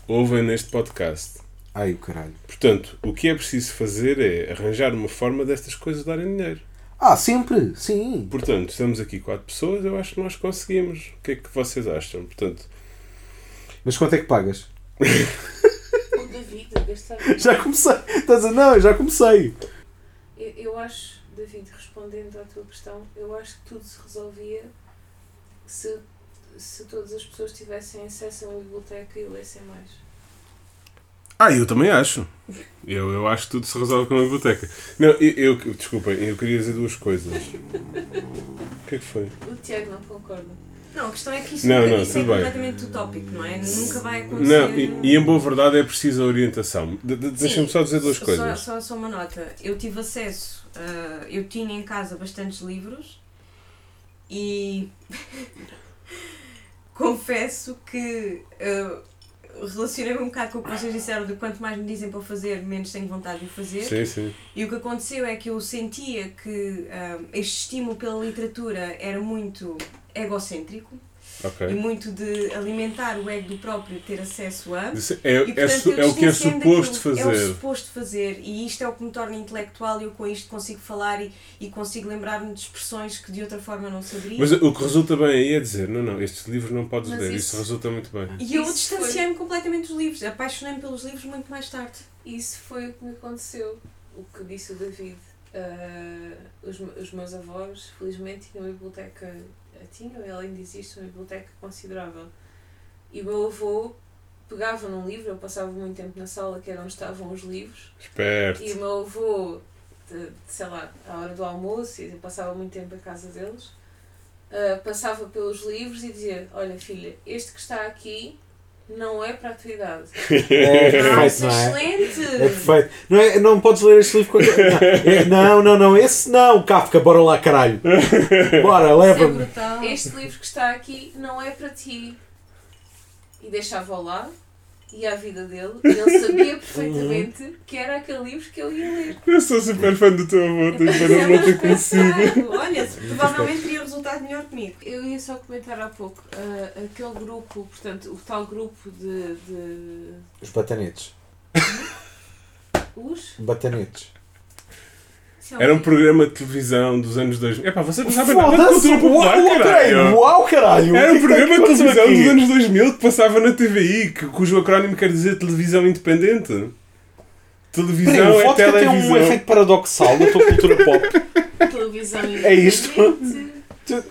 ouvem neste podcast. Ai, o caralho. Portanto, o que é preciso fazer é arranjar uma forma destas coisas darem dinheiro. Ah, sempre, sim. Portanto, estamos aqui quatro pessoas, eu acho que nós conseguimos. O que é que vocês acham? Portanto, Mas quanto é que pagas? Já comecei. Estás a não, já comecei. Eu, eu acho, David, respondendo à tua questão, eu acho que tudo se resolvia se, se todas as pessoas tivessem acesso a uma biblioteca e lessem mais. Ah, eu também acho. Eu, eu acho que tudo se resolve com a biblioteca. Não, eu, eu desculpem, eu queria dizer duas coisas. O que é que foi? O Tiago não concorda. Não, a questão é que isso, Não, não, isso é bem. completamente utópico, não é? Nunca vai acontecer. Não, e, e em boa verdade é preciso a orientação. De, de, Deixa-me só dizer duas só- coisas. Só, só uma nota. Eu tive acesso, ah, eu tinha em casa bastantes livros e confesso que ah, relacionei-me um bocado com o que vocês disseram de quanto mais me dizem para fazer, menos tenho vontade de fazer. Sim, sim. E o que aconteceu é que eu sentia que ah, este estímulo pela literatura era muito egocêntrico e Ok. muito de alimentar o ego do próprio ter acesso a. Isso É, E, é, portanto, eu é o que é suposto daquilo. É o fazer. suposto fazer. E isto é o que me torna intelectual e eu com isto consigo falar e, e consigo lembrar-me de expressões que de outra forma não saberia. Mas o que resulta bem aí é dizer: não, não, estes livros não podes Mas ler. isso- Isso resulta muito bem. e eu distanciei-me completamente dos livros. Apaixonei-me pelos livros muito mais tarde. Isso foi o que me aconteceu. O que disse o David. Ah, os, os meus avós, felizmente, tinham uma biblioteca. Tinham, e além disso, existe uma biblioteca considerável. E o meu avô pegava num livro, eu passava muito tempo na sala, que era onde estavam os livros, Esperto. e o meu avô, de, de, sei lá, à hora do almoço, e eu passava muito tempo em casa deles, ah, passava pelos livros e dizia: Olha, filha, este que está aqui não é para a tua idade. É Nossa, perfeito, não é? excelente! É perfeito. Não, é, não podes ler este livro quando... não, é- não, não, não, esse não, Kafka, bora lá, caralho. Bora, é leva-me. brutal. Este livro que está aqui não é para ti. E deixava-o lá, ia à vida dele, e ele sabia perfeitamente que era aquele livro que eu ia ler. Eu sou super fã do teu avô, tenho pena de não ter muito conhecido. engraçado. Olha, provavelmente teria resultado melhor comigo. Eu ia só comentar há pouco, ah, aquele grupo, portanto, o tal grupo de. de Os batanetes. os? Batanetes. Era um programa de televisão dos anos 2000. Epá, vocês não sabem nada de cultura popular, Uau, caralho! Uau, caralho! Era O um é que programa de televisão aqui? dos anos 2000 que passava na TVI, que, cujo acrónimo quer dizer televisão independente. Peraí, Televisão o é vodka tem um televisão. efeito paradoxal na tua cultura pop. Televisão É isto?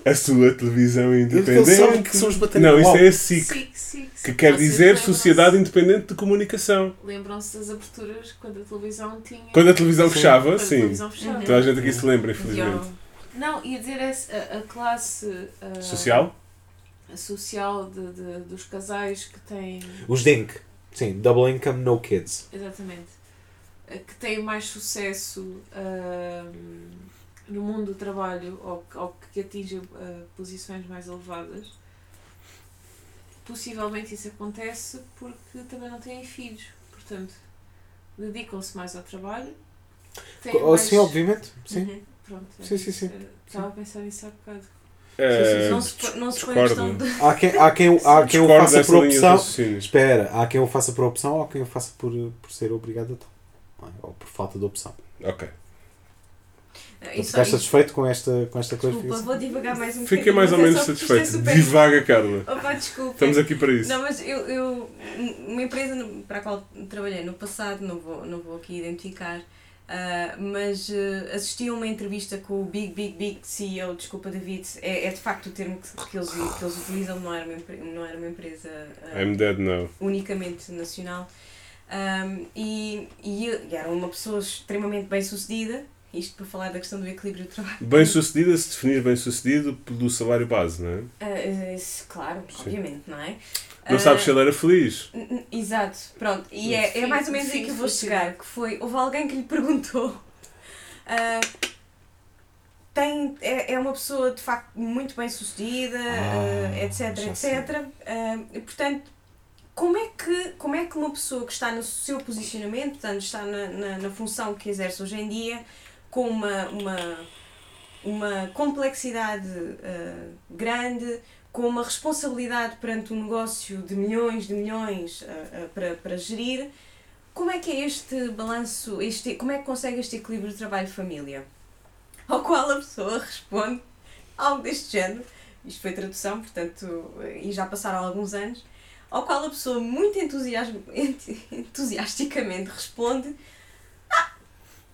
A sua televisão Ele sabe independente. que são os batanetes. Não, isso é a SIC. Sic, sic, Que quer Vocês dizer Sociedade Independente de Comunicação. Lembram-se das aberturas quando a televisão tinha. Quando a televisão Sim. fechava, quando a sim. televisão fechava. Uhum. Toda a gente aqui se lembra, infelizmente. Yo. Não, ia dizer esse- a, a classe ah, Social? a social de, de- dos casais que têm Os DINK. Sim, Double Income, No Kids. exatamente que têm mais sucesso ah, no mundo do trabalho ou, que- ou que atingem ah, posições mais elevadas possivelmente isso acontece porque também não têm filhos portanto dedicam-se mais ao trabalho têm Oh, mais- Sim, obviamente. Sim. Uhum. Pronto, é Sim, sim, sim. Eh, Estava a pensar nisso há bocado. Eh, Não se, põe- não se põe questão de. Há quem, há quem, há quem o faça por opção. Espera, há quem o faça por opção ou quem o faça por, por ser obrigado a tal. É? Ou por falta de opção. Ok. Ficaste isso- satisfeito com esta, com esta Desculpa, clarificação? vou divagar mais um Fiquei bocadinho, mais ou é menos é satisfeito. super- Divaga, Carla. Opa, desculpa. Estamos aqui para isso. Não, mas eu, eu uma empresa para a qual trabalhei no passado, não vou, não vou aqui identificar, Ah, mas ah, assisti a uma entrevista com o Big Big Big CEO, desculpa David, é, é de facto o termo que, que, eles, que eles utilizam, não era uma, não era uma empresa ah, I'm dead now. unicamente nacional. Um, e, e e era uma pessoa extremamente bem sucedida, isto para falar da questão do equilíbrio do trabalho. Bem sucedido, se definir bem sucedido pelo salário base, não é? Ah, isso, claro, Sim. obviamente, não é? Não Ah, sabes se ele era feliz. Exato, pronto. E é, é mais ou menos aí que eu vou chegar, que foi, houve alguém que lhe perguntou. ah, tem, é, é uma pessoa de facto muito bem sucedida, Ah, ah, etc, etc. Ah, e, portanto, como é, que, como é que uma pessoa que está no seu posicionamento, portanto, está na, na, na função que exerce hoje em dia, com uma, uma, uma complexidade ah, grande, com uma responsabilidade perante um negócio de milhões de milhões ah, ah, para, para gerir, como é que é este balanço, este, como é que consegue este equilíbrio de trabalho-família? Ao qual a pessoa responde algo deste género, isto foi tradução, portanto, e já passaram alguns anos, ao qual a pessoa muito entusiasticamente responde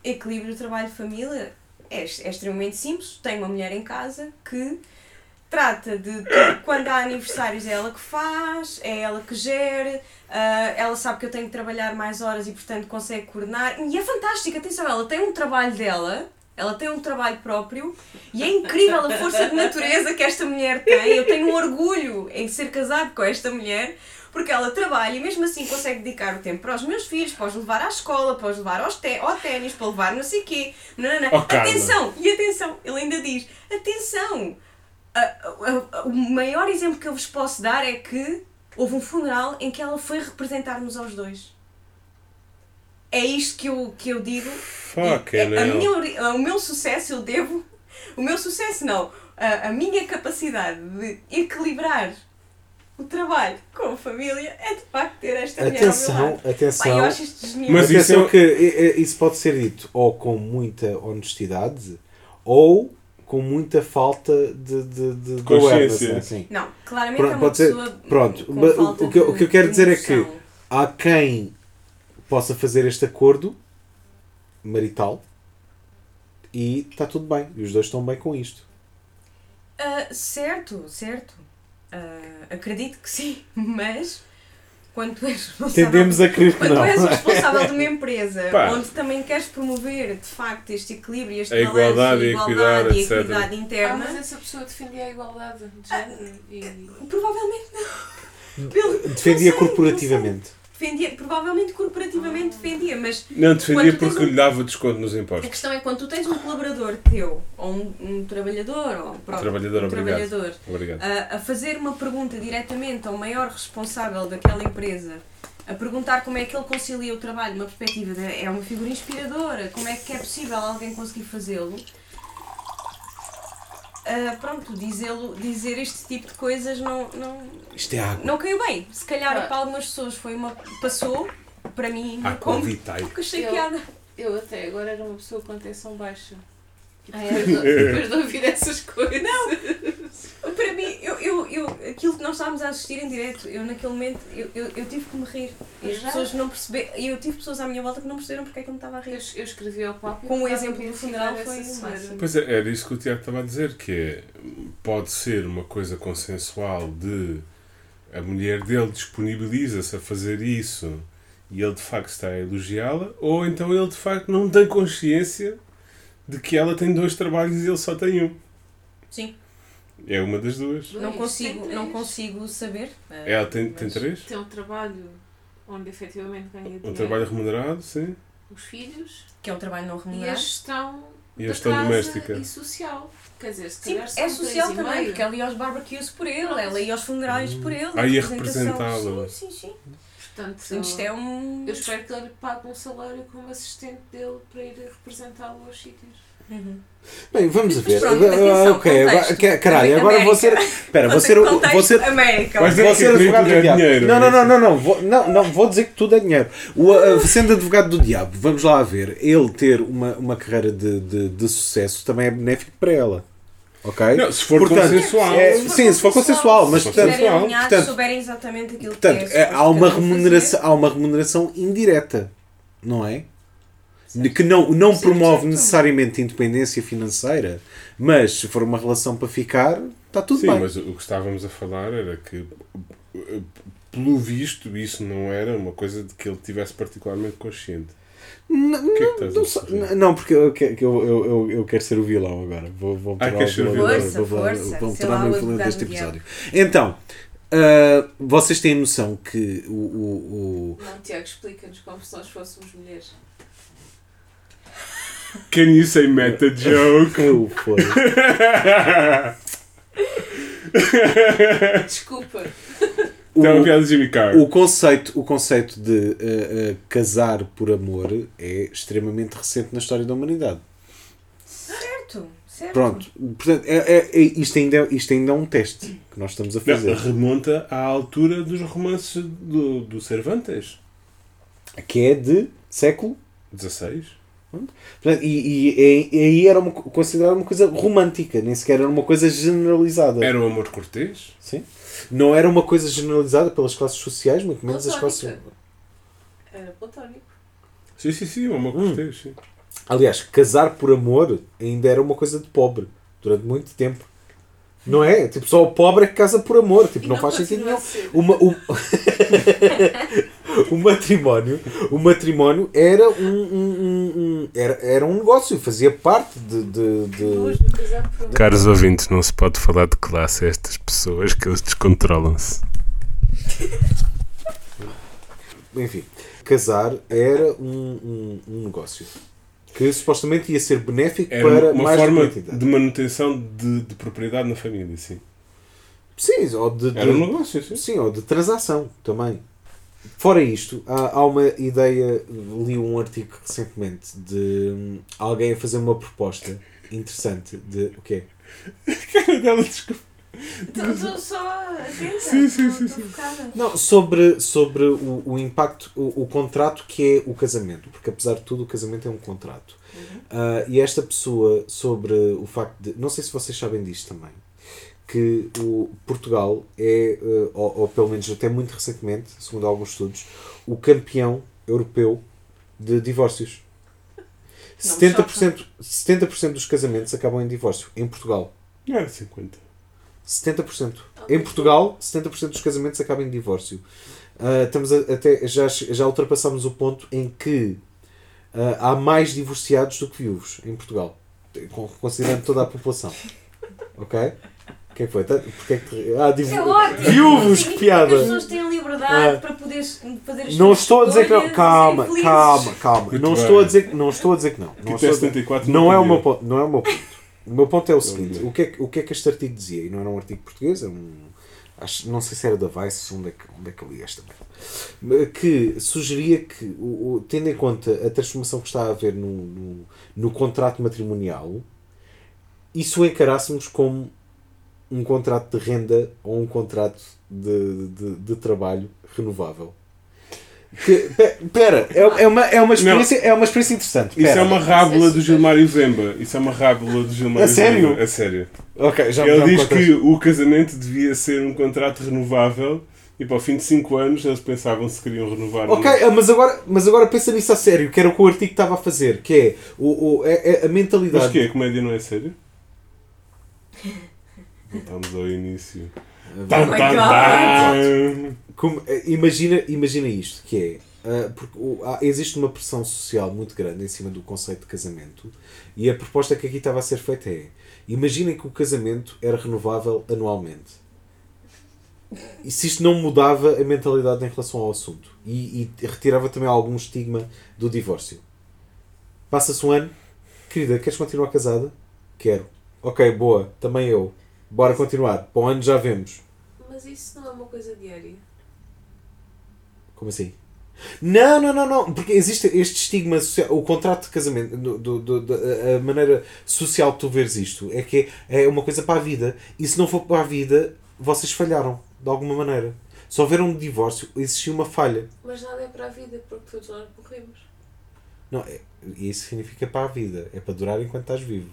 equilíbrio trabalho-família é, é extremamente simples, tem uma mulher em casa que trata de tudo. quando há aniversários é ela que faz, é ela que gere, ah, ela sabe que eu tenho que trabalhar mais horas e portanto consegue coordenar. E é fantástico, atenção, ela tem um trabalho dela, ela tem um trabalho próprio e é incrível a força de natureza que esta mulher tem. Eu tenho um orgulho em ser casado com esta mulher. Porque ela trabalha e mesmo assim consegue dedicar o tempo para os meus filhos, para os levar à escola, para os levar aos té- ao ténis, para levar não sei o quê. Nanana. Oh, Carla. atenção! E atenção, ele ainda diz: atenção! o maior exemplo que eu vos posso dar é que houve um funeral em que ela foi representar-nos aos dois. É isto que eu, que eu digo. Fuck, E é, a não. minha, o meu sucesso eu devo. O meu sucesso não. A, a minha capacidade de equilibrar o trabalho com a família é de facto ter esta mulher ao meu Atenção. Pá, eu atenção. acho isto genial. Mas isso atenção é- que i- isso pode ser dito ou com muita honestidade ou com muita falta de, de, de, de Consciência. assim. Não, claramente Pronto, é uma pode ser- pessoa. pronto, o- falta o que eu- o que eu de- quero de dizer é que-. Há quem possa fazer este acordo marital e está tudo bem. E os dois estão bem com isto. Ah, certo, certo. Ah, acredito que sim, mas quando tu és responsável. Tendemos a crer que Quando não. és o responsável de uma empresa Pá. onde também queres promover de facto este equilíbrio, este A igualdade, balanço, a igualdade equidade, e etc. equidade Ah, interna, mas essa pessoa defendia a igualdade de género e... provavelmente não. Pelo- Defendia sei, corporativamente. Defendia, provavelmente corporativamente defendia, mas Não defendia Quando tu tens porque um- lhe dava desconto nos a impostos. questão é quando tu tens um colaborador teu, ou um, um trabalhador, ou pronto, Trabalhador, um obrigado. trabalhador, Obrigado. a, a fazer uma pergunta diretamente ao maior responsável daquela empresa, a perguntar como é que ele concilia o trabalho numa perspectiva de é uma figura inspiradora, como é que é possível alguém conseguir fazê-lo. Ah, pronto, dizê-lo, dizer este tipo de coisas não, não, Isto é água. não caiu bem. Se calhar Ah. para algumas pessoas foi uma. passou, para mim, Ah, como convitei. que achei Eu- piada. Eu até agora era uma pessoa com atenção baixa. E Ah, depois, de, depois de ouvir essas coisas. Não! Para mim, eu, eu, eu, aquilo que nós estávamos a assistir em direto, eu naquele momento, eu, eu, eu tive que me rir. E as Já? pessoas não perceberam, e eu tive pessoas à minha volta que não perceberam porque é que eu me estava a Eu, rir. eu escrevi ao papo. Com o exemplo do funeral foi o máximo. Pois é, era isso que o Tiago estava a dizer, que é, pode ser uma coisa consensual de a mulher dele disponibiliza-se a fazer isso e ele de facto está a elogiá-la, ou então ele de facto não tem consciência de que ela tem dois trabalhos e ele só tem um. Sim, É uma das duas. não consigo, não consigo saber. ah, Ela tem, tem três? Tem um trabalho onde efetivamente ganha dinheiro. Um trabalho remunerado, sim. Os filhos Que é um trabalho não e a remunerado. gestão E a gestão casa doméstica. e social. Quer dizer, se Sim, é social também, meio. porque ela ia aos barbecues por ele, ela ia aos funerais por ele. Ah, ia representação. representá-lo. Sim, sim, sim. Portanto, Portanto, isto é um. eu espero que ele lhe pague um salário como assistente dele para ir representá-lo aos sítios. Uhum. Bem, vamos a ver. pronto, Ah, atenção, ok, agora- contexto. caralho, agora vou ser. Espera, vou ser. Vou ser América. Ok? Vou ser que advogado tudo do é diabo. dinheiro, não, é não, não, não, não, vou, não, não, vou dizer que tudo é dinheiro. O, uh, sendo advogado do diabo, vamos lá ver, ele ter uma, uma carreira de, de, de sucesso também é benéfico para ela. Ok? Não, se for Portanto, consensual. é- Se for sim, se for consensual, mas Se Se portanto, estiverem consensual. alinhados, Portanto- souberem exatamente aquilo portanto que é. é, há, uma um remuneração, há uma remuneração indireta, não é? que não, não Certo, promove certo. necessariamente independência financeira, mas se for uma relação para ficar, está tudo Sim, bem. mas o o que estávamos a falar era que, eh, pelo visto, isso não era uma coisa de que ele tivesse particularmente consciente. N- O que é que Não, sorrir? não, porque eu, eu, eu, eu, quero ser o vilão agora. Vou, vou Ah, queres ser o vilão? Força, vou, vou, força. vou tornar lá, o vilão deste episódio. Então, ah, vocês têm noção que o, o, o- Não, Tiago, explica-nos como se nós fôssemos mulheres. Can you say meta joke? Eu foi. Desculpa. O, Está uma piada de Jimmy Carr. o conceito, o conceito de ah, ah, casar por amor é extremamente recente na história da humanidade. Certo, certo. Pronto, portanto, é, é- é- isto, ainda, é- isto ainda é um teste que nós estamos a Não, fazer. remonta à altura dos romances do, do Cervantes. Que é de século 16? Portanto, E, e, e aí era uma, co- considerada uma coisa romântica, nem sequer era uma coisa generalizada. Era o amor cortês? Sim? Não era uma coisa generalizada pelas classes sociais, muito menos as classes. Platónica. Era platónico. Sim, sim, sim, o amor Hum. cortês. Sim. Aliás, casar por amor ainda era uma coisa de pobre durante muito tempo. Não é? Tipo, só o pobre é que casa por amor. Tipo, E não, faz sentido nenhum. a ser. Uma, o, matrimónio, o matrimónio era um, um- um- um- era, era um negócio, fazia parte de, de, de-. Caros ouvintes, não se pode falar de classe a estas pessoas que eles descontrolam-se. enfim, casar era um, um, um negócio que supostamente ia ser benéfico Era para uma mais forma de manutenção de, de propriedade na família, sim. Sim, ou de, de- Era um negócio, sim. sim, ou de transação também. Fora isto, há, há uma ideia, li um artigo recentemente de hum, alguém a fazer uma proposta interessante de o quê? Cara dela, desculpa. Estou só atenta. Sim, sim, sim. Não, sobre, sobre o, o impacto, o, o contrato que é o casamento, porque apesar de tudo o casamento é um contrato. Ah, e esta pessoa sobre o facto de. Não sei se vocês sabem disto também. Que o Portugal é, eh, ou, ou pelo menos até muito recentemente, segundo alguns estudos, o campeão europeu de divórcios. Não me 70%, 70% dos casamentos acabam em divórcio. Em Portugal. Não era 50. 70%. Em Portugal, 70% dos casamentos acabam em divórcio. Ah, estamos a- até, já, já ultrapassámos o ponto em que ah, há mais divorciados do que viúvos em Portugal, con- considerando toda a população. Ok? Que é que foi? Tá- Porque é que te- ah, div... É ótimo. Viúvos, que piada! as pessoas têm liberdade Ah. para poder fazer as Não estou a dizer que não. Calma, calma, calma. Não estou, a dizer, não estou a dizer que não. Não, estou a dizer- 74 não é o meu ponto. Não é o meu ponto. O meu ponto é o seguinte: o que é, que- o que é que este artigo dizia? E não era um artigo português, é um. Acho, não sei se era da Vice, onde é que, onde é que eu li esta merda. Que sugeria que, o, o- tendo em conta a transformação que está a haver no, no, no contrato matrimonial, isso o encarássemos como um contrato de renda ou um contrato de, de, de trabalho renovável. Que, pe- pera, é, é, uma, é, uma experiência, é uma experiência interessante. Isso Pera. é uma rábula do Gilmário Zemba. Isso é uma rábula do Gilmário A sério? Zemba. A sério. Ok, já, já Ele me diz que o casamento devia ser um contrato renovável e para o fim de 5 anos eles pensavam se queriam renovar Ok, ah, mas agora, mas agora pensa nisso a sério, que era o que o artigo estava a fazer, que é, o, o, é, é a mentalidade. Mas que a comédia não é sério? Voltamos ao início. Tan, my tan, God. tan. Como- eh, imagina, imagina isto, que é, ah, porque há- existe uma pressão social muito grande em cima do conceito de casamento e a proposta que aqui estava a ser feita é, imaginem que o casamento era renovável anualmente. E se isto não mudava a mentalidade em relação ao assunto e, e retirava também algum estigma do divórcio. Passa-se um ano, querida, queres continuar casada? Quero. Ok, boa, também eu. Bora continuar. Para o ano já vemos. Mas isso não é uma coisa diária. Como assim? Não, não, não, não, porque existe este estigma social, o contrato de casamento, do, do- do- a maneira social que tu veres isto é que é uma coisa para a vida, e se não for para a vida, vocês falharam, de alguma maneira. Se houver um divórcio, existiu uma falha. Mas nada é para a vida, porque todos nós morremos. Não, é, isso significa para a vida, é para durar enquanto estás vivo.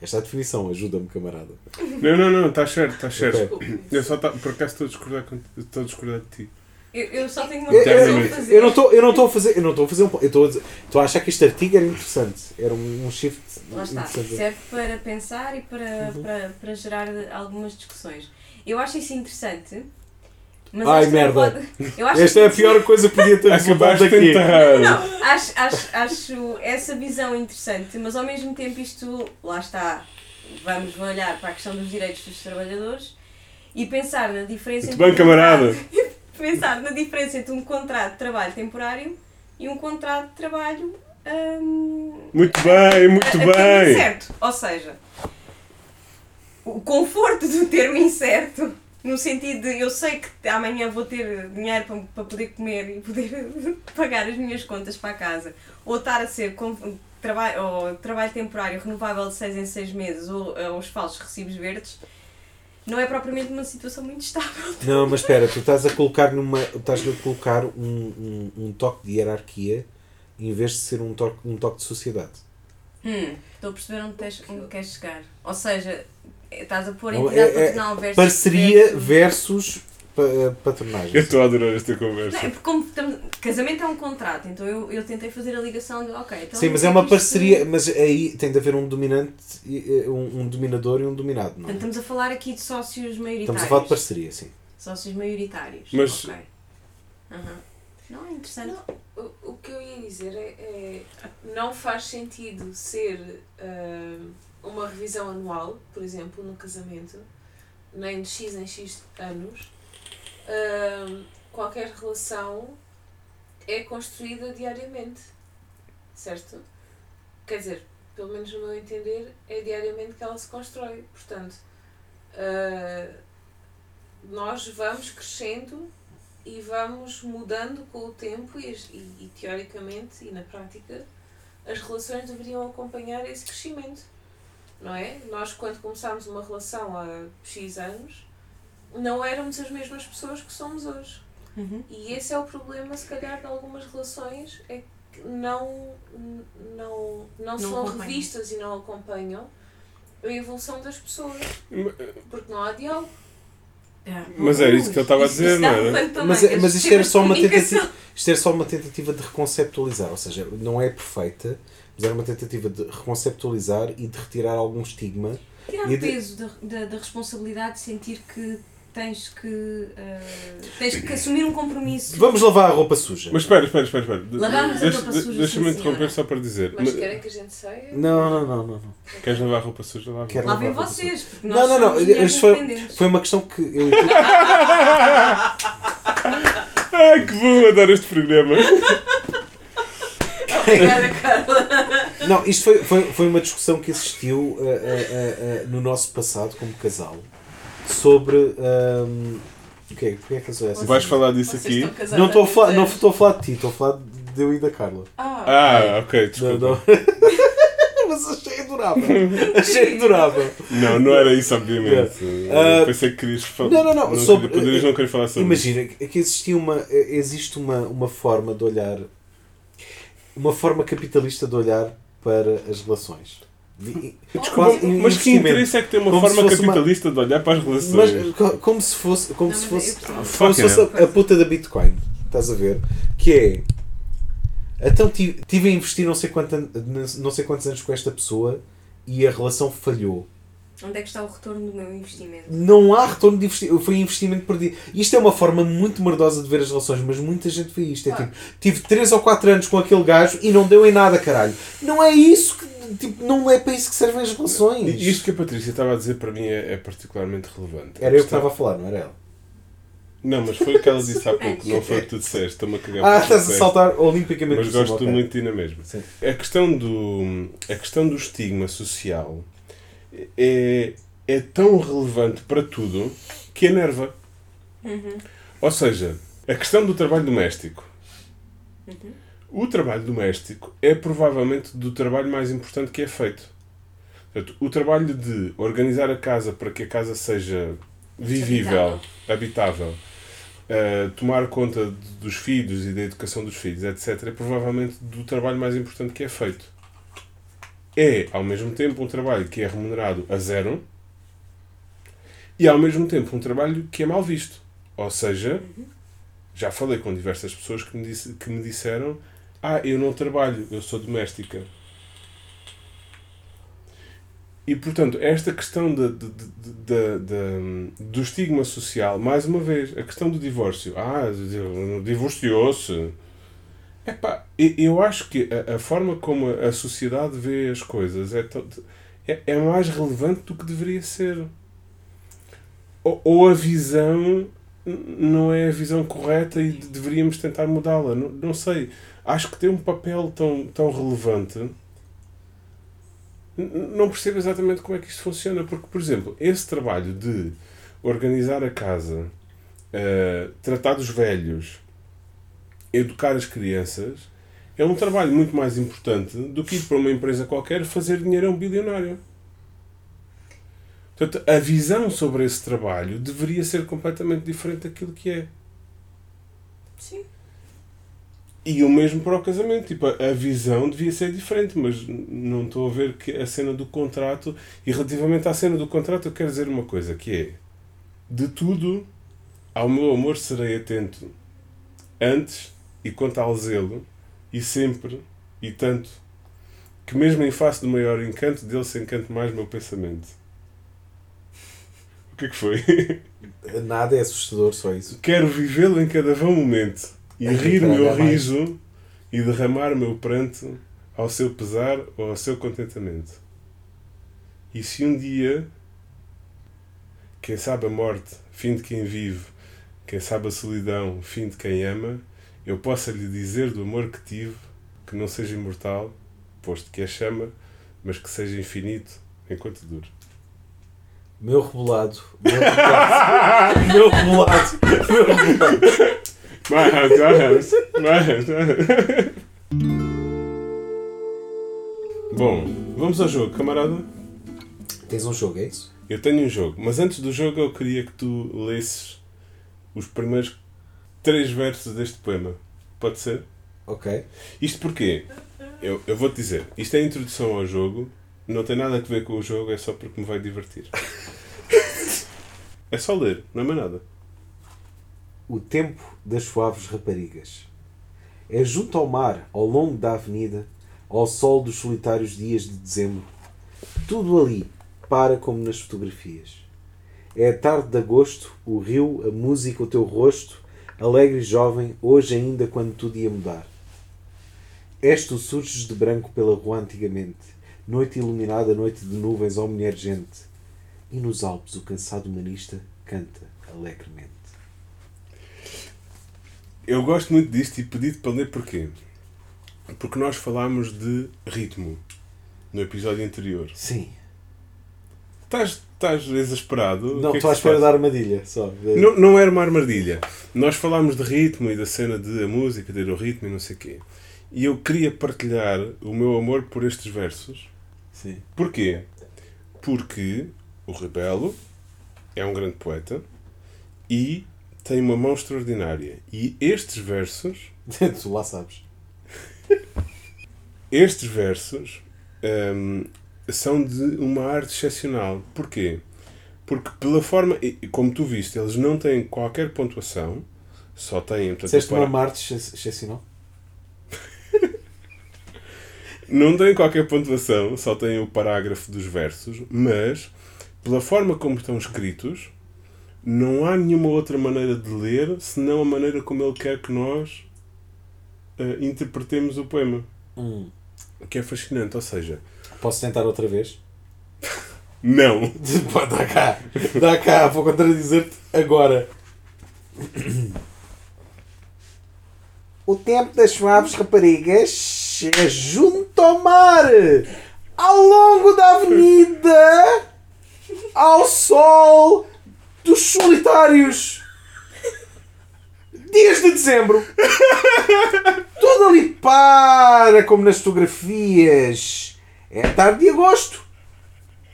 Esta é a definição, ajuda-me, camarada. Não, não, não, está certo, está certo. Ok. Eu só tá, por acaso estou a discordar, com- estou a discordar de ti. Eu, eu só tenho uma Eu, coisa a Internamente. fazer. eu não estou eu não estou a fazer eu não estou a fazer um eu estou a, estou a achar que este artigo era interessante era um, um shift Lá está, interessante serve para pensar e para, Uhum. para, para gerar algumas discussões. Eu acho isso interessante, mas Ai, merda. pode- eu acho esta é a pior coisa que podia ter daqui enterrar. Não, acho, acho, acho essa visão interessante, mas ao mesmo tempo isto, lá está, vamos olhar para a questão dos direitos dos trabalhadores e pensar na diferença Muito entre bem, um camarada. contrato- pensar na diferença entre um contrato de trabalho temporário e um contrato de trabalho hum, Muito bem, muito a- a bem. Certo, ou seja, o conforto do termo incerto, no sentido de eu sei que amanhã vou ter dinheiro para, para poder comer e poder pagar as minhas contas para a casa, ou estar a ser com, trabalho, ou trabalho temporário renovável de 6 em 6 meses, ou, ou os falsos recibos verdes, não é propriamente uma situação muito estável. não mas espera tu estás a colocar numa estás a colocar um, um, um toque de hierarquia em vez de ser um toque um toque de sociedade Hum, estou a perceber onde, tens, onde queres chegar. Ou seja, estás a pôr Não, entidade é- é patronal versus. parceria versus- pa- patronagem Eu estou a adorar esta Não, conversa. é porque como estamos- casamento é um contrato, então eu, eu tentei fazer a ligação de ok. Então Sim, mas que é uma que parceria, mas aí tem de haver um dominante, eh, um, um dominador e um dominado, não é? Estamos a falar aqui de sócios maioritários. Estamos a falar de parceria, sim. Sócios maioritários. Mas- Ok. Aham. Não, é interessante. O, o que eu ia dizer é, é não faz sentido ser ah, uma revisão anual, por exemplo, no casamento, nem de X em X anos. Ah, qualquer relação é construída diariamente, certo? Quer dizer, pelo menos no meu entender, é diariamente que ela se constrói. Portanto, ah, nós vamos crescendo e vamos mudando com o tempo e, e- e, teoricamente e na prática as relações deveriam acompanhar esse crescimento, não é? Nós quando começámos uma relação há X anos não éramos as mesmas pessoas que somos hoje Uhum. e esse é o problema se calhar de algumas relações é que não, não, não, são acompanham. revistas e não acompanham a evolução das pessoas Ma- porque não há diálogo. Ah, Mas é isso que eu estava a dizer, não era? Mas, mangas. mas isto era só uma tentativa, isto era só uma tentativa de reconceptualizar, ou seja, não é perfeita, mas era uma tentativa de reconceptualizar e de retirar algum estigma. Tirar o peso da, da, da responsabilidade de sentir que tens que, ah, tens que assumir um compromisso. Vamos lavar a roupa suja. Mas espera, espera, espera. espera. Lavamos a roupa de- suja, Deixa-me interromper só para dizer. Mas Ma- querem que a gente saia? Não, não, não, não. não. Queres lavar roupa suja? Lava. Quero Lá vem lavar a roupa vocês, Não, não, não. foi, foi uma questão que eu. Ai, que bom adoro este programa. Obrigada, Carla. Não, isto foi, foi, foi uma discussão que existiu uh, uh, uh, uh, no nosso passado como casal sobre. Um, o que é, porque é que eu essa? Vais falar disso Vocês aqui? Não estou a falar, não estou a falar de ti, estou a falar de eu e da Carla. Ah, Ah, ok, Não, desculpa. não. Mas achei adorável. Achei adorável. Não, não era isso, obviamente. Eu Pensei que querias falar. não, não, não, sobre- Poderias não querer falar sobre Imagina que existia uma, existe uma, uma forma de olhar, uma forma capitalista de olhar para as relações. Desculpa, quase mas que interesse é que tem uma Como forma fosse uma- capitalista de olhar para as Mas relações? co- como se fosse, como Não, se mas fosse, como se fosse a, a puta da Bitcoin. Estás a ver? Que é. Então tive, tive a investir não sei, quanto, an- não sei quantos anos com esta pessoa e a relação falhou. Onde é que está o retorno do meu investimento? Não há retorno de investimento. Foi investimento perdido. Isto é uma forma muito merdosa de ver as relações, mas muita gente vê isto. É tipo, tive 3 ou 4 anos com aquele gajo e não deu em nada, caralho. Não é isso que. Tipo, não é para isso que servem as relações. Isto que a Patrícia estava a dizer para mim é, é particularmente relevante. Era eu que estava a falar, não era ela? Não, mas foi o que ela disse há pouco, não foi o que tu disseste. Estou-me a cagar Ah, para o que tu estás a saltar olimpicamente Mas gosto muito de ti na mesma. Sim. A questão do, a questão do estigma social é, é tão relevante para tudo que enerva. Uhum. Ou seja, a questão do trabalho doméstico. O trabalho doméstico é provavelmente do trabalho mais importante que é feito. Portanto, o trabalho de organizar a casa para que a casa seja vivível, habitável, eh, tomar conta de- dos filhos e da educação dos filhos, etc., é provavelmente do trabalho mais importante que é feito. É, ao mesmo tempo, um trabalho que é remunerado a zero e, ao mesmo tempo, um trabalho que é mal visto. Ou seja, Já falei com diversas pessoas que me, disse, que me disseram: Ah, eu não trabalho, eu sou doméstica. E portanto, esta questão de, de, de, de- do estigma social, mais uma vez, a questão do divórcio. Ah, divorciou-se. Epá, eu acho que a, a forma como a sociedade vê as coisas é, to- é, é mais relevante do que deveria ser. Ou, ou a visão não é a visão correta e de- deveríamos tentar mudá-la. Não, não sei. Acho que tem um papel tão, tão relevante. Não percebo exatamente como é que isto funciona, porque, por exemplo, esse trabalho de organizar a casa, eh, tratar dos velhos, educar as crianças, é um trabalho muito mais importante do que ir para uma empresa qualquer fazer dinheiro a um bilionário. Portanto, a visão sobre esse trabalho deveria ser completamente diferente daquilo que é. Sim. E o mesmo para o casamento. Tipo, a visão devia ser diferente, mas não estou a ver que a cena do contrato. E relativamente à cena do contrato, eu quero dizer uma coisa: que é de tudo, ao meu amor serei atento antes e quanto ao zelo, e sempre e tanto, que mesmo em face do maior encanto, dele se encante mais meu pensamento. O que é que foi? Nada é assustador, só isso. Quero vivê-lo em cada vão momento e É, rir meu mais. riso e derramar meu pranto ao seu pesar ou ao seu contentamento. E se um dia, quem sabe a morte, fim de quem vive, quem sabe a solidão, fim de quem ama, eu possa lhe dizer do amor que tive, que não seja imortal, posto que é chama, mas que seja infinito enquanto dure. Meu rebolado. Meu rebolado. meu rebolado. Meu rebolado. Mas, mas, mas. Bom, vamos ao jogo, camarada. Tens um jogo, é isso? Eu tenho um jogo, mas antes do jogo eu queria que tu lesses os primeiros três versos deste poema. Pode ser? Ok. Isto porquê? Eu, eu vou-te dizer, isto é a introdução ao jogo, não tem nada a ver com o jogo, é só porque me vai divertir. É só ler, não é mais nada. O tempo das suaves raparigas. É junto ao mar, ao longo da avenida, ao sol dos solitários dias de dezembro. Tudo ali para como nas fotografias. É a tarde de agosto, o rio, a música, o teu rosto, alegre e jovem, hoje ainda quando tudo ia mudar. És tu surges de branco pela rua antigamente, noite iluminada, noite de nuvens, ó mulher gente. E nos Alpes o cansado humanista canta alegremente. Eu gosto muito disto e pedi-te para ler porquê. Porque nós falámos de ritmo no episódio anterior. Sim. Estás, estás exasperado? Não, que é estou à espera da armadilha, só. Não, não era uma armadilha. Nós falámos de ritmo e da cena de a música, ter o ritmo e não sei o quê. E eu queria partilhar o meu amor por estes versos. Sim. Porquê? Porque o Rebelo é um grande poeta e tem uma mão extraordinária. E estes versos tu lá sabes. Estes versos hum, são de uma arte excepcional. Porquê? Porque pela forma, como tu viste, eles não têm qualquer pontuação, só têm... Disseste para- uma Marte ex- excepcional? Não têm qualquer pontuação, só têm o parágrafo dos versos, mas pela forma como estão escritos, não há nenhuma outra maneira de ler senão a maneira como ele quer que nós eh, interpretemos o poema. Hum. O que é fascinante, ou seja, Posso tentar outra vez? não. Pá, dá cá. Dá cá, vou contradizer-te agora. O tempo das suaves raparigas é junto ao mar, ao longo da avenida, ao sol dos solitários dias de dezembro. Tudo ali para, como nas fotografias. É tarde de agosto.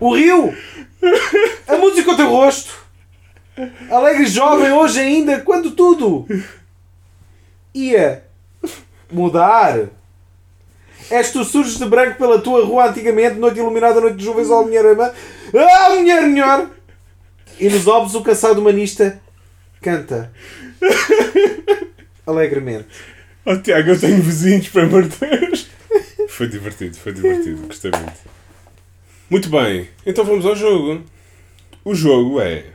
O rio. A música ao teu rosto. Alegre jovem hoje ainda, quando tudo ia mudar. És tu surges de branco pela tua rua antigamente, noite iluminada, noite de jovens, ó mulher ama. Ah, mulher melhor! E nos ovos o cansado humanista canta. alegremente. Oh Tiago, eu tenho vizinhos para morder. Foi divertido, foi divertido, gostei muito. Muito bem, então vamos ao jogo. O jogo é.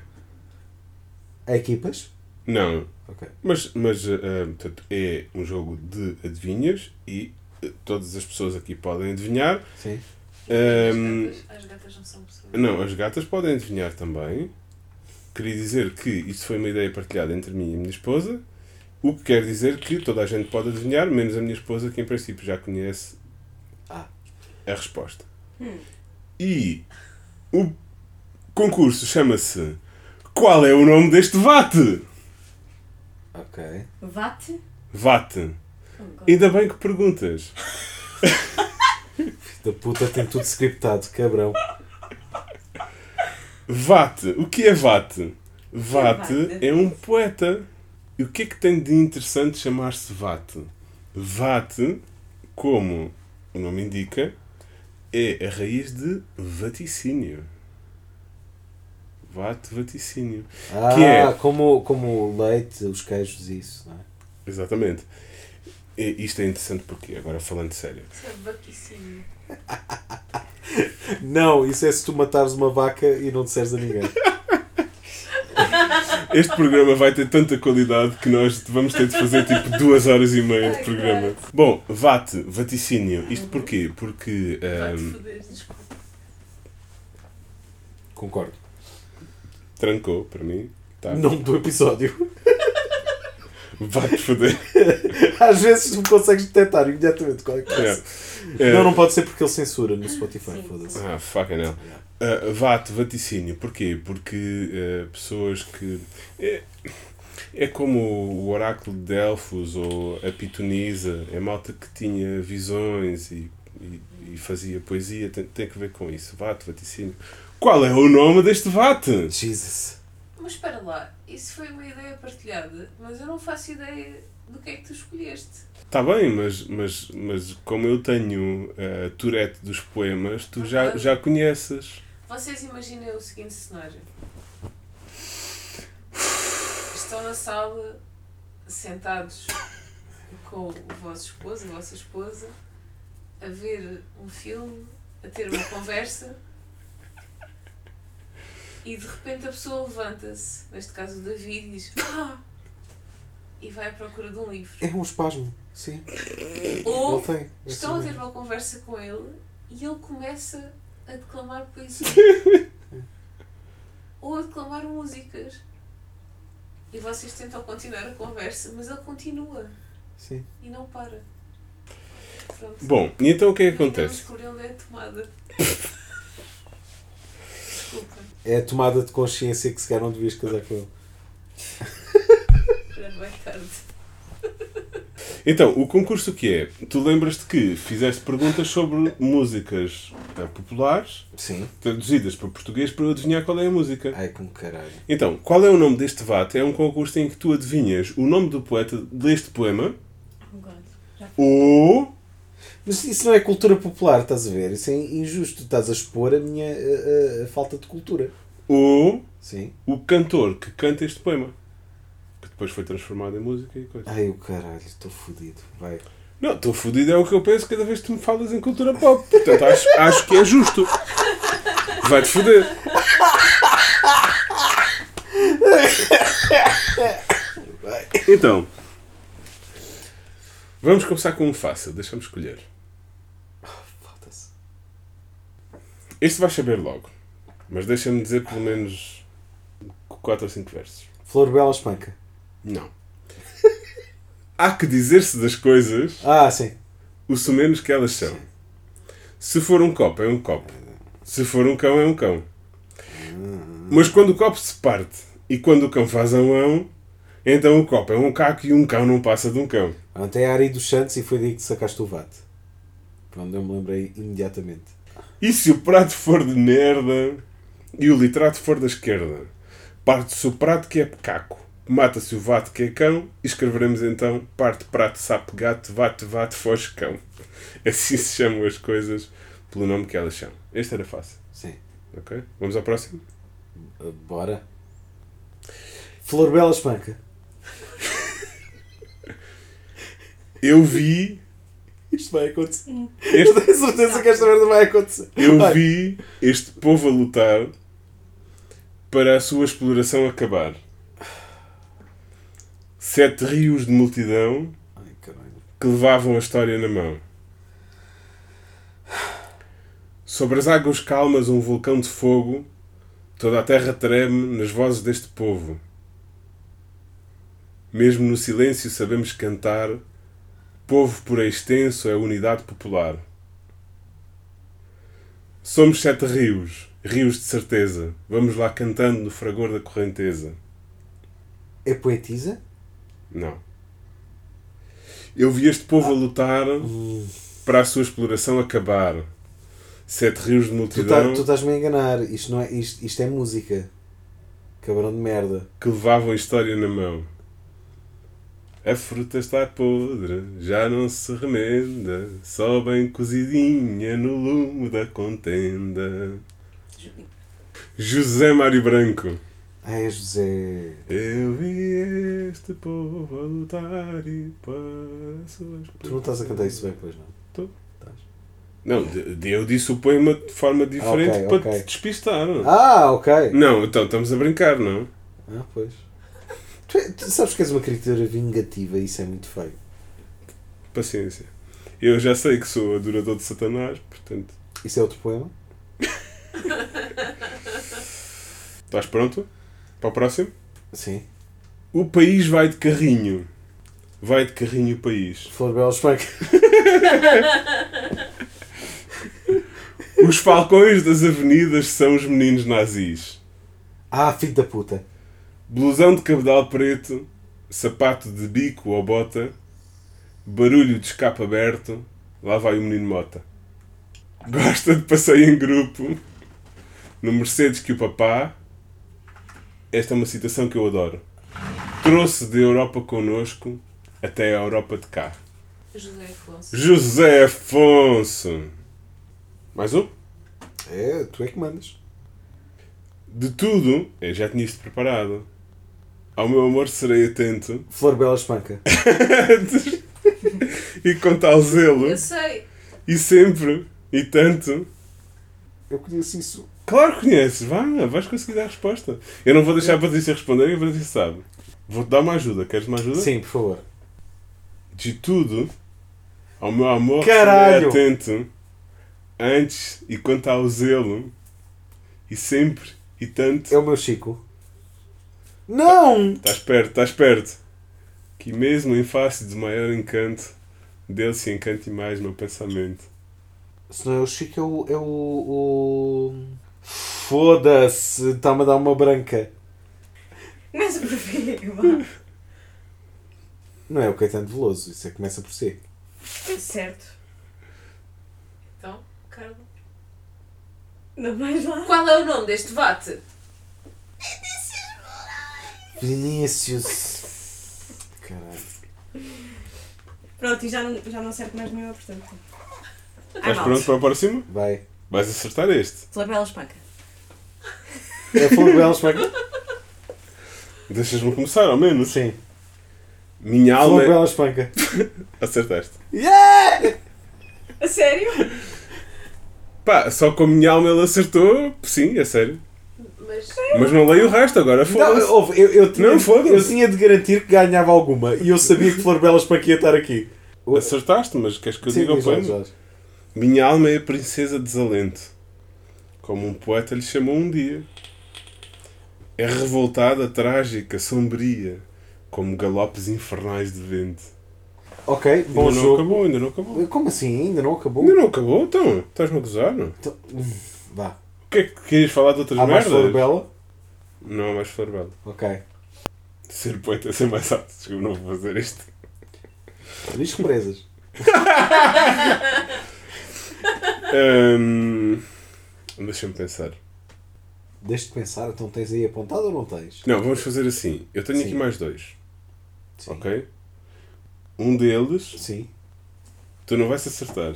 Equipas? Não, Ok. mas, mas portanto, é um jogo de adivinhas e eh, todas as pessoas aqui podem adivinhar. Sim. Ehm, As gatas- as gatas não são pessoas. Não, as gatas podem adivinhar também. Queria dizer que isto foi uma ideia partilhada entre mim e a minha esposa, o que quer dizer que toda a gente pode adivinhar, menos a minha esposa, que em princípio já conhece. A resposta. E o concurso chama-se Qual é o nome deste vate? Ok. Vate? Vate. Ainda bem que perguntas. Da puta tem tudo scriptado, cabrão. Vate. O que é Vate? Vate Vate? é um poeta. E o que é que tem de interessante chamar-se Vate? Vate, como o nome indica, é a raiz de vaticínio. Vate, vaticínio. Ah, Que é? como, como o leite, os queijos e isso, não é? Exatamente. E isto é interessante porque, agora falando sério, Isso é vaticínio. Não, isso é se tu matares uma vaca e não disseres a ninguém. este programa vai ter tanta qualidade que nós vamos ter de fazer tipo duas horas e meia de programa. Bom, vate, vaticínio. Isto porquê? Porque. Vai-te ehm, foder, desculpa. Concordo. trancou para mim. Tá. Nome do episódio. Vai-te foder. Às vezes tu consegues detectar imediatamente qual é que é. É. É, Não, não pode ser porque ele censura no Spotify, foda-se. Ah, fucking hell. Uh, vate, vaticínio. Porquê? Porque uh, pessoas que. É, é como o oráculo de Delfos ou a Pitonisa. É malta que tinha visões e, e, e fazia poesia. Tem, tem que ver com isso. Vate, vaticínio. Qual é o nome deste vate? Jesus. Mas espera lá, isso foi uma ideia partilhada, mas eu não faço ideia do que é que tu escolheste. Está Tá bem, mas, mas, mas como eu tenho a Tourette dos poemas, tu já, já conheces. Vocês imaginem o seguinte cenário. Estão na sala, sentados com o vosso esposo, a vossa esposa, a ver um filme, a ter uma conversa e de repente a pessoa levanta-se, neste caso o David, e diz Ah! E vai à procura de um livro. É um espasmo, sim. Ou estão a ter uma conversa com ele e ele começa a declamar poesia. Ou a declamar músicas. E vocês tentam continuar a conversa, mas ele continua Sim. e não para. Pronto. Bom, e então o que é que acontece? descobrir onde é a tomada. Desculpa, É a tomada de consciência que se calhar não devias casar com ele. já vai tarde. Então, o concurso que é? Tu lembras-te que fizeste perguntas sobre músicas eh, populares, Sim. traduzidas para português, para eu adivinhar qual é a música. Ai, como caralho. Então, qual é o nome deste vate? É um concurso em que tu adivinhas o nome do poeta deste poema Oh, God. Já ou Mas isso não é cultura popular, estás a ver? Isso é injusto. Estás a expor a minha a, a- a falta de cultura. ou Sim. o cantor que canta este poema. Depois foi transformado em música e coisa. Ai, o caralho, estou fodido. Vai. Não, estou fodido, é o que eu penso cada vez que tu me falas em cultura pop. Portanto, acho, acho que é justo. Vai-te foder. Então, vamos começar com um fácil, deixa-me escolher. Este vais saber logo, mas deixa-me dizer pelo menos 4 ou 5 versos. Flor Bela Espanca. Não. Há que dizer-se das coisas Ah, sim. o menos que elas são. Se for um copo, é um copo. Se for um cão, é um cão. Mas quando o copo se parte e quando o cão faz a mão, então o copo é um caco e um cão não passa de um cão. Pronto, é a Ari dos Santos e foi daí que sacaste o vate. Pronto, eu me lembrei imediatamente. E se o prato for de merda e o litrato for da esquerda? Parte-se o prato que é pecaco, mata-se o vate que é cão e escreveremos então parte, prato, sapo, gato, vate, vate, foge, cão. Assim se chamam as coisas pelo nome que elas são. Este era fácil, Sim. ok? Vamos ao próximo? Uh, Bora. Flor Bela Espanca. Eu vi. Isto vai acontecer. Este, Eu tenho certeza que esta merda vai acontecer. eu Vai. vi este povo a lutar para a sua exploração acabar. Sete rios de multidão Ai, que levavam a história na mão. Sobre as águas calmas, um vulcão de fogo, toda a terra treme nas vozes deste povo. Mesmo no silêncio sabemos cantar, povo por extenso é a unidade popular. Somos sete rios, rios de certeza, vamos lá cantando no fragor da correnteza. É poetisa? Não. Eu vi este povo a lutar para a sua exploração acabar. Sete rios de Tu, tá, multidão tu estás-me a enganar. Isto, não é, isto, isto é música. Cabrão de merda. que levavam a história na mão. A fruta está podre, já não se remenda, só bem cozidinha no lume da contenda. José Mário Branco. Ah, é José. Eu vi este povo a lutar e para suas Tu não estás a cantar isso bem, pois não? Tô. Estás. Não, eu disse o poema de forma diferente Ok, para ok. te despistar. Ah, ok. Não, então estamos a brincar, não? Ah, pois. Tu, é- tu sabes que és uma criatura vingativa e isso é muito feio. Paciência. Eu já sei que sou adorador de Satanás, portanto. Isso é outro poema? Estás pronto? Para o próximo? Sim. O país vai de carrinho. Vai de carrinho o país. Flor Bela Espanca. Os falcões das avenidas são os meninos nazis. Ah, filho da puta. Blusão de cabedal preto, sapato de bico ou bota, barulho de escape aberto, lá vai o menino Mota. Gosta de passeio em grupo, no Mercedes que o papá. Esta é uma citação que eu adoro. Trouxe da Europa connosco até a Europa de cá. José Afonso. José Afonso. Mais um? É, tu é que mandas. De tudo, eu já tinha isto preparado. Ao meu amor serei atento Flor Bela Espanca. e com tal zelo Eu sei. e sempre e tanto. Eu conheço isso. Claro que conheces, vá, vais conseguir dar a resposta. Eu não vou deixar a Patrícia responder e a Patrícia sabe. Vou-te dar uma ajuda. Queres uma ajuda? Sim, por favor. De tudo, ao meu amor Caralho! serei atento antes e quanto ao zelo e sempre e tanto. É o meu Chico. Não! Estás perto, estás perto. Que mesmo em face de maior encanto, dele se encante mais meu pensamento. Se não é o Chico, é o. É o, o... Foda-se! Está-me a dar uma branca. Começa por ver, vá. Não é o Caetano Veloso, isso é que começa por ser. Certo. Então, Carla. Não mais lá. Qual é o nome deste vate? Vinícius. Caralho. Pronto, e já não, já não serve mais nenhuma, portanto. Estás pronto para o próximo? Vai. Vais acertar este. Flabela espanca. É Flor Bela Espanca? Deixas-me começar, ao menos. Sim. Minha Flor alma. é- Bela Espanca. Acertaste. Yeah! A sério? Pá, só com a minha alma ele acertou. Sim, é sério. Mas Mas não leio o resto agora, Não, foda-se. houve, eu, eu, tinha, Não, foda-se. eu tinha de garantir que ganhava alguma e eu sabia que Flor Bela Espanca ia estar aqui. Acertaste, mas queres que eu Sim, diga o poema? Minha alma é a princesa desalento, como um poeta lhe chamou um dia. É revoltada, trágica, sombria, como galopes infernais de vento. Ok, bom ainda não jogo. acabou, ainda não acabou. Como assim? Ainda não acabou? Ainda não acabou, então? Estás-me a gozar, não? Então, Vá. O que é que querias falar de outras Há mais merdas? Flor Bela? Não há mais Flor Bela. Ok. Ser poeta é ser mais alto. Eu não vou fazer isto. Diz presas. Hum, Deixa-me pensar. Deixa-te pensar, então tens aí apontado ou não tens? Não, vamos fazer assim. Eu tenho Sim. aqui mais dois, Sim. ok? Um deles Sim. tu não vais acertar.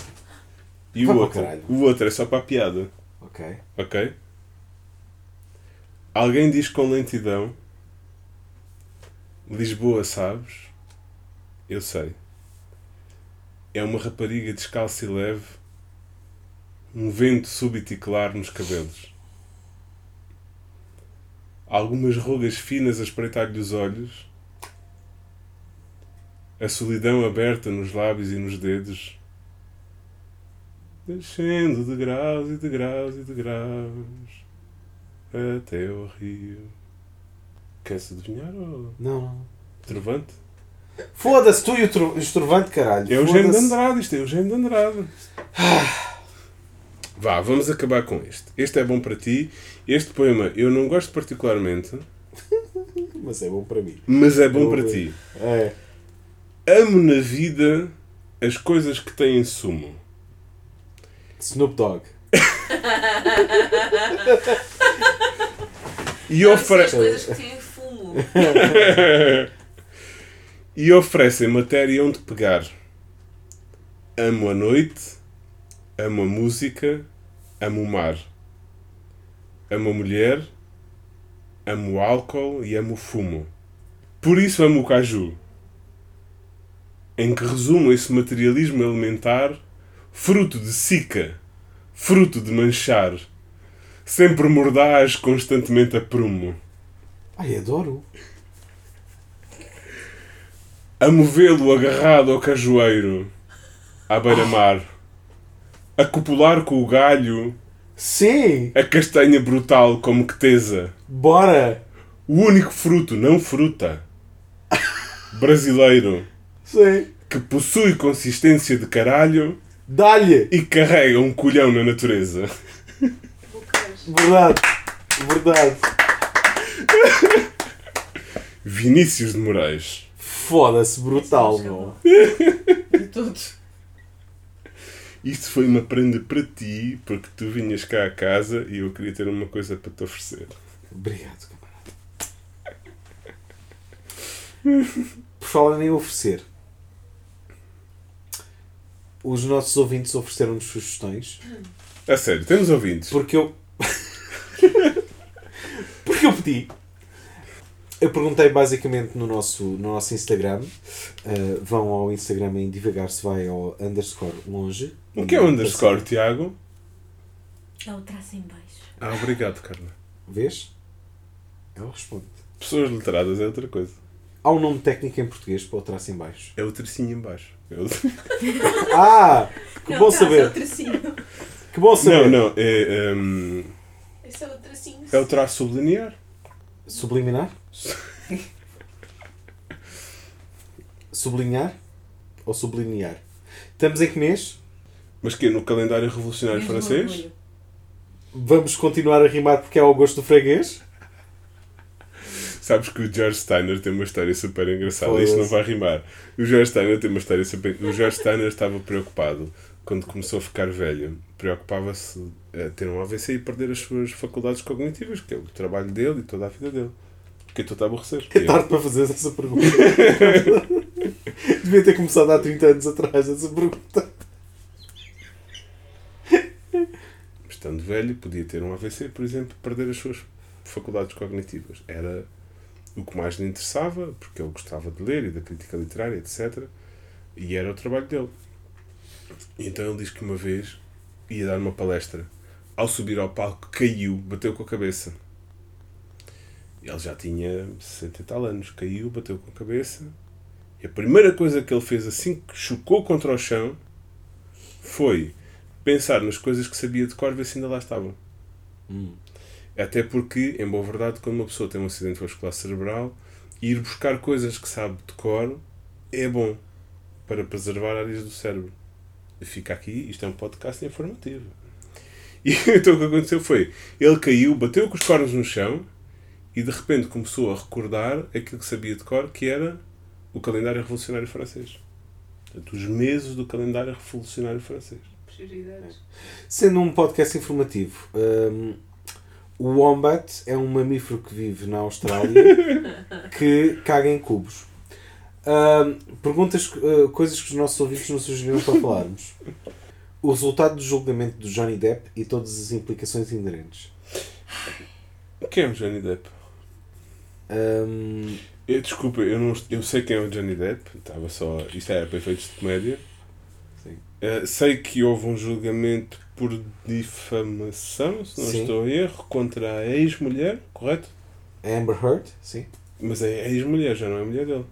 E Vá o para o outro, caralho. o outro é só para a piada, Ok. ok? Alguém diz com lentidão: Lisboa, sabes? Eu sei. é uma rapariga descalça e leve, um vento súbito e claro nos cabelos. Algumas rugas finas a espreitar-lhe os olhos, a solidão aberta nos lábios e nos dedos, descendo de graus e de graus e de graus até ao rio. Quer-se adivinhar ou Não, não. trovante? Foda-se, tu e o tro- estrovante, caralho. É o Eugênio de. Andrade, isto é o Eugênio de Andrade. Vá, vamos acabar com este. Este é bom para ti. Este poema eu não gosto particularmente, Mas é bom para mim. mas é bom Eu- para ti. É. Amo na vida as coisas que têm sumo. Snoop Dogg. E, Não, isso ofere... as coisas que têm fumo. e oferecem matéria onde pegar. Amo a noite, amo a música, amo o mar. Amo a mulher, amo o álcool e amo o fumo. Por isso amo o caju, em que resumo esse materialismo elementar, fruto de sica, fruto de manchar, sempre mordaz, constantemente a prumo. Ai, adoro. Amo vê-lo agarrado ao cajueiro, à beira-mar, a copular com o galho, Sim! a castanha brutal como que tesa, Bora! o único fruto, não fruta, brasileiro, Sim! que possui consistência de caralho Dá-lhe! e carrega um colhão na natureza. Verdade! Verdade! Vinícius de Moraes. Foda-se, brutal, meu. De tudo. Isto foi uma prenda para ti, porque tu vinhas cá a casa e eu queria ter uma coisa para te oferecer. Obrigado, camarada. Por falar em oferecer, os nossos ouvintes ofereceram-nos sugestões A sério, temos ouvintes. porque eu. porque eu pedi. Eu perguntei basicamente no nosso, no nosso Instagram. uh, vão ao Instagram em devagar se vai ao underscore longe. O que é o underscore, Tiago? É o traço em baixo. Ah, obrigado, Carla. Vês? Ela responde. Pessoas literadas é outra coisa. Há um nome técnico em português para o traço em baixo. É o tracinho em baixo. É o- Ah! Que Não, bom traço É o saber! tracinho. Que bom saber! Não, não. É, hum, Esse é o tracinho. é o traço sublinear. Subliminar? Sublinhar? Ou sublinhar? Estamos em que mês? Mas que é no calendário revolucionário Mesmo francês? orgulho. Vamos continuar a rimar porque é ao gosto do freguês? Sabes que o George Steiner tem uma história super engraçada. Isto não vai rimar. O George Steiner tem uma história super. O George Steiner estava preocupado quando começou a ficar velho. Preocupava-se a ter um AVC e perder as suas faculdades cognitivas, que é o trabalho dele e toda a vida dele. Porque eu estou a aborrecer. É tarde para fazer essa pergunta. Devia ter começado há 30 anos atrás essa pergunta. Estando velho, podia ter um AVC, por exemplo, perder as suas faculdades cognitivas. Era o que mais lhe interessava, porque ele gostava de ler e da crítica literária, etc. E era o trabalho dele. Então ele diz que uma vez ia dar uma palestra. Ao subir ao palco, caiu, bateu com a cabeça. Ele já tinha 60 e tal anos. Caiu, bateu com a cabeça. E a primeira coisa que ele fez assim que chocou contra o chão foi pensar nas coisas que sabia de cor, ver se ainda lá estavam. Até porque, em boa verdade, quando uma pessoa tem um acidente vascular cerebral, ir buscar coisas que sabe de cor é bom para preservar áreas do cérebro. E Fica aqui, isto é um podcast informativo. E então o que aconteceu foi, ele caiu, bateu com os cornos no chão e de repente começou a recordar aquilo que sabia de cor, que era o calendário revolucionário francês. Portanto, os meses do calendário revolucionário francês. Prioridades. Sendo um podcast informativo, hum, o Wombat é um mamífero que vive na Austrália que caga em cubos. Hum, perguntas, uh, coisas que os nossos ouvintes nos sugeriram para falarmos. O resultado do julgamento do Johnny Depp e todas as implicações inerentes. Quem é o Johnny Depp? Hum, Eu, desculpa, eu, não, eu sei quem é o Johnny Depp. Estava só. Isto era para efeitos de comédia. Eh, sei que houve um julgamento por difamação, se não Sim. estou a erro, contra a ex-mulher, correto? Amber Heard, sim. Mas é a ex-mulher, já não é mulher dele.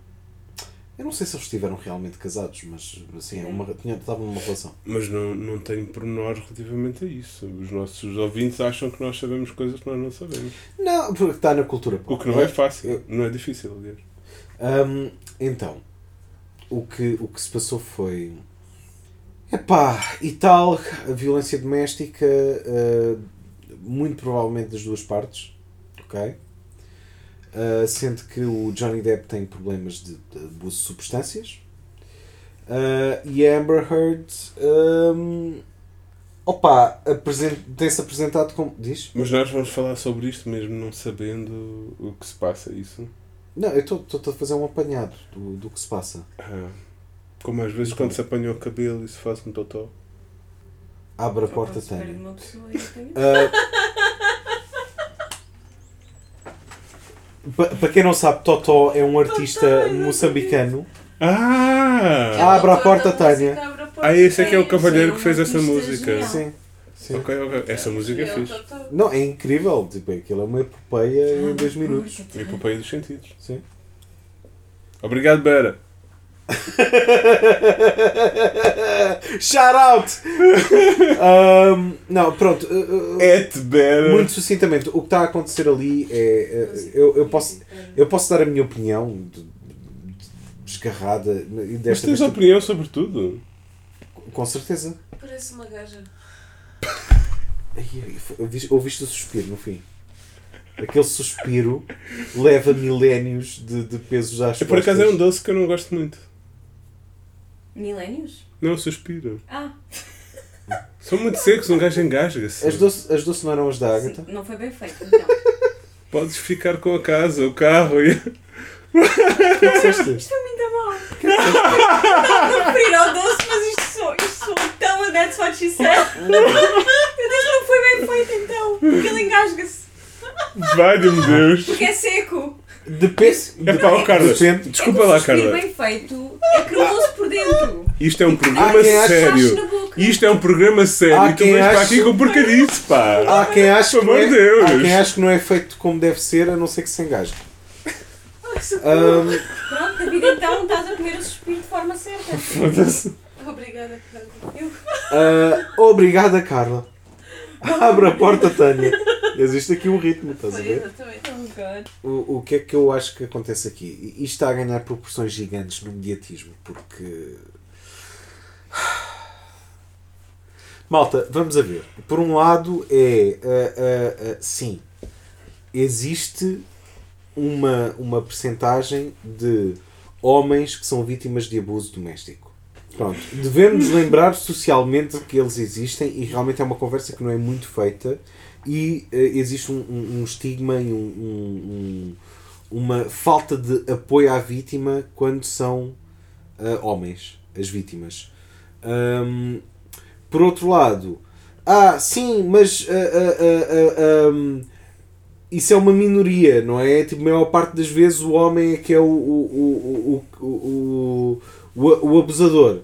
Eu não sei se eles estiveram realmente casados, mas assim, é uma, tinha, estavam numa relação. Mas não, não tenho pormenor relativamente a isso. Os nossos ouvintes acham que nós sabemos coisas que nós não sabemos. Não, porque está na cultura O pop. que não é fácil, Eu- não é difícil, aliás. Hum, então, o que, o que se passou foi. Epá, e tal, a violência doméstica, uh, muito provavelmente das duas partes, ok? Uh, sendo que o Johnny Depp tem problemas de, de abuso de substâncias uh, e a Amber Heard um, opa, tem-se apresentado como. Diz? Mas nós vamos falar sobre isto mesmo não sabendo o que se passa, isso? Não, eu estou a fazer um apanhado do, do que se passa. Ah, como às vezes quando se apanha o cabelo e se faz um totó. Abre a porta, Tânia. de uma pessoa eu tenho- Para pa quem não sabe, Totó é um artista moçambicano. Ah! Abre a porta, Tânia. Abre a porta. Ah, esse é que é o cavalheiro que fez essa música. genial. Sim, sim. Ok, ok. Essa música é fixe. tô- Não, é incrível. Tipo, aquilo é uma epopeia em dois minutos. Epopeia dos sentidos. Sim. Obrigado, Bera. Shout out! Um, não, pronto. uh, uh, Et Bera. muito sucintamente, o que está a acontecer ali é. uh, eu, eu, posso, eu posso dar a minha opinião de- de- desgarrada e Mas desta tens vez, opinião sobre tudo? com certeza. Parece uma gaja. Ouviste, ouviste o suspiro no fim? Aquele suspiro leva milénios de, de pesos às É, por acaso é um costas. doce que eu não gosto muito. Milénios? Não, suspiro. Ah, São muito secos, um gajo engasga-se. As doces, as doces não eram as da Agatha? sim, não foi bem feito então. Podes ficar com a casa, o carro e. O que é disseste? Muito mal. Não referir ao doce, mas isto sou, isto sou tão a that's what she said. Meu Deus, não foi bem feito então. Porque ele engasga-se. Vai-me Deus! Porque é seco. Depende. É pá, Carla, Depende. desculpa é lá, Carla. bem feito é cremoso por dentro. Isto é um programa sério. Isto é um programa sério Há e tu quem vens para ache- aqui com porcarice, pá! Há quem ache Pelo que não amor de é, Deus. há quem ache que não é feito como deve ser, a não ser que se engaje. Ahm, Pronto, David, então estás a comer o suspiro de forma certa. Foda-se. Obrigada, Carla. Eu, ah, obrigada, Carla. Abre a porta, Tânia. Existe aqui um ritmo, estás a ver? O, o que é que eu acho que acontece aqui? Isto está a ganhar proporções gigantes no mediatismo, porque. Malta, vamos a ver. Por um lado, é. ah, ah, ah, sim, existe uma, uma percentagem de homens que são vítimas de abuso doméstico. Pronto, devemos lembrar socialmente que eles existem e realmente é uma conversa que não é muito feita e eh, existe um, um- um estigma e um- um- um- uma falta de apoio à vítima quando são ah, homens, as vítimas. Por outro lado, ah, sim, mas ahm, isso é uma minoria, não é? Tipo, a maior parte das vezes o homem é que é o, o, o, o, o, o, abusador.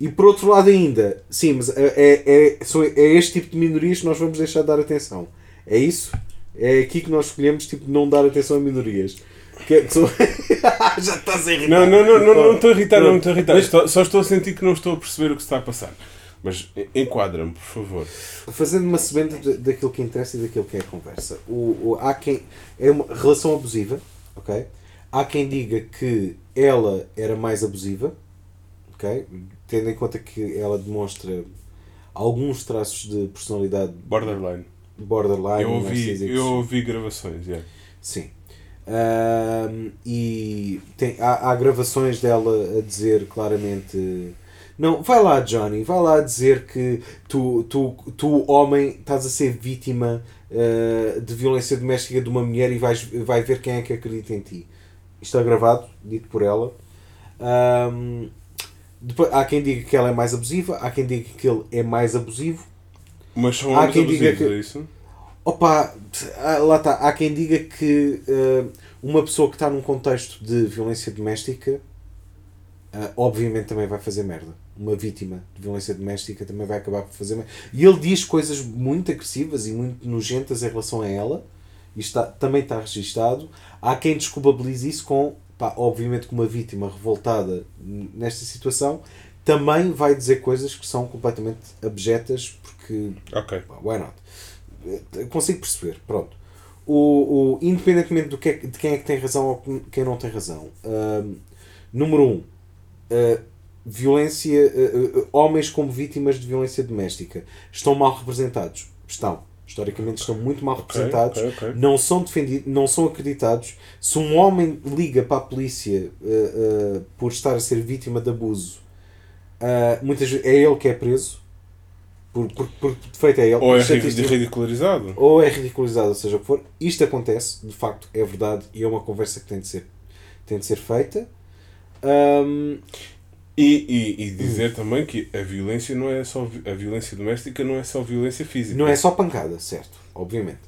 E por outro lado ainda, sim, mas é, é, é, é este tipo de minorias que nós vamos deixar de dar atenção. É isso? É aqui que nós escolhemos tipo, não dar atenção a minorias. Que é- que Já estás a irritar. Não, não, não, não, não estou a irritar, não estou a irritar. Mas- só estou a sentir que não estou a perceber o que se está a passar. Mas enquadra-me, por favor. Fazendo uma semente da- daquilo que interessa e daquilo que é a conversa. O, o- há quem. É uma relação abusiva, ok? Há quem diga que ela era mais abusiva, ok? Tendo em conta que ela demonstra alguns traços de personalidade Borderline. borderline. Eu ouvi, eu ouvi gravações, yeah. Sim. Ahm, e tem, há, há gravações dela a dizer claramente. Não, vai lá, Johnny, vai lá dizer que tu, tu, tu homem, estás a ser vítima ah, de violência doméstica de uma mulher e vais, vai ver quem é que acredita em ti. Isto está gravado, dito por ela. Ahm, depois, há quem diga que ela é mais abusiva, há quem diga que ele é mais abusivo. Mas são Há quem diga abusivos, que- é isso? Opa, ah, lá está. Há quem diga que ah, uma pessoa que está num contexto de violência doméstica ah, obviamente também vai fazer merda. Uma vítima de violência doméstica também vai acabar por fazer merda. E ele diz coisas muito agressivas e muito nojentas em relação a ela. E está, também está registado. Há quem desculpabilize isso com, pá, obviamente, que uma vítima revoltada nesta situação também vai dizer coisas que são completamente abjetas porque Ok. Pá, Why not? Eh, Consigo perceber, pronto. O, o, independentemente do que é, de quem é que tem razão ou quem não tem razão. ahm, número um, ah, violência, ah, homens como vítimas de violência doméstica estão mal representados. Estão. Historicamente estão muito mal representados. ok, ok. Não são defendidos, não são acreditados. Se um homem liga para a polícia ah, ah, por estar a ser vítima de abuso, ah, muitas vezes é ele que é preso. Por, por, por defeito é ele. Ou é ridicularizado. ou é ridicularizado, ou seja o que for. Isto acontece, de facto, é verdade e é uma conversa que tem de ser, tem de ser feita. Ahm, E, e, e dizer também que a violência não é só a violência doméstica não é só violência física. não é só pancada, certo, obviamente.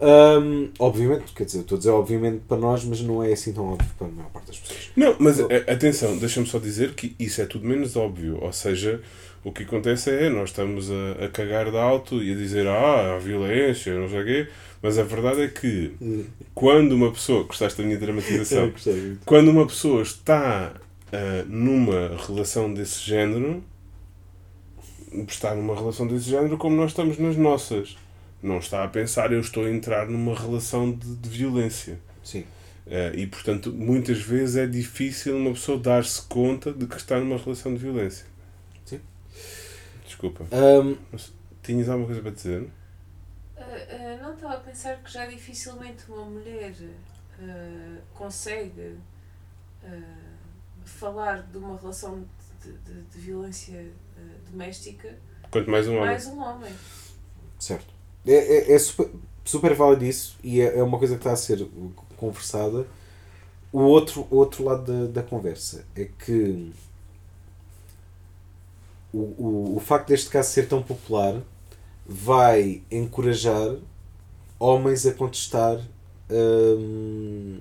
Ahm, obviamente, quer dizer, eu estou a dizer obviamente para nós, mas não é assim tão óbvio para a maior parte das pessoas. Não, mas a- atenção, deixa-me só dizer que isso é tudo menos óbvio. Ou seja, o que acontece é nós estamos a, a cagar de alto e a dizer ah, há violência, não sei o quê, mas a verdade é que quando uma pessoa. Gostaste da minha dramatização? Quando uma pessoa está ah, numa relação desse género, está numa relação desse género como nós estamos nas nossas. Não está a pensar, eu estou a entrar numa relação de, de violência. Sim. Ah, e, portanto, muitas vezes é difícil uma pessoa dar-se conta de que está numa relação de violência. Sim. Desculpa. Ahm, Tinhas alguma coisa para dizer? Ah, não estava a pensar que já dificilmente uma mulher consegue falar de uma relação de, de- de violência ah, doméstica Quanto mais um homem. mais um homem. certo. É, é, é super, super válido isso e é, é uma coisa que está a ser conversada. O outro, o outro lado da, da conversa é que o, o, o facto deste caso ser tão popular vai encorajar homens a contestar hum,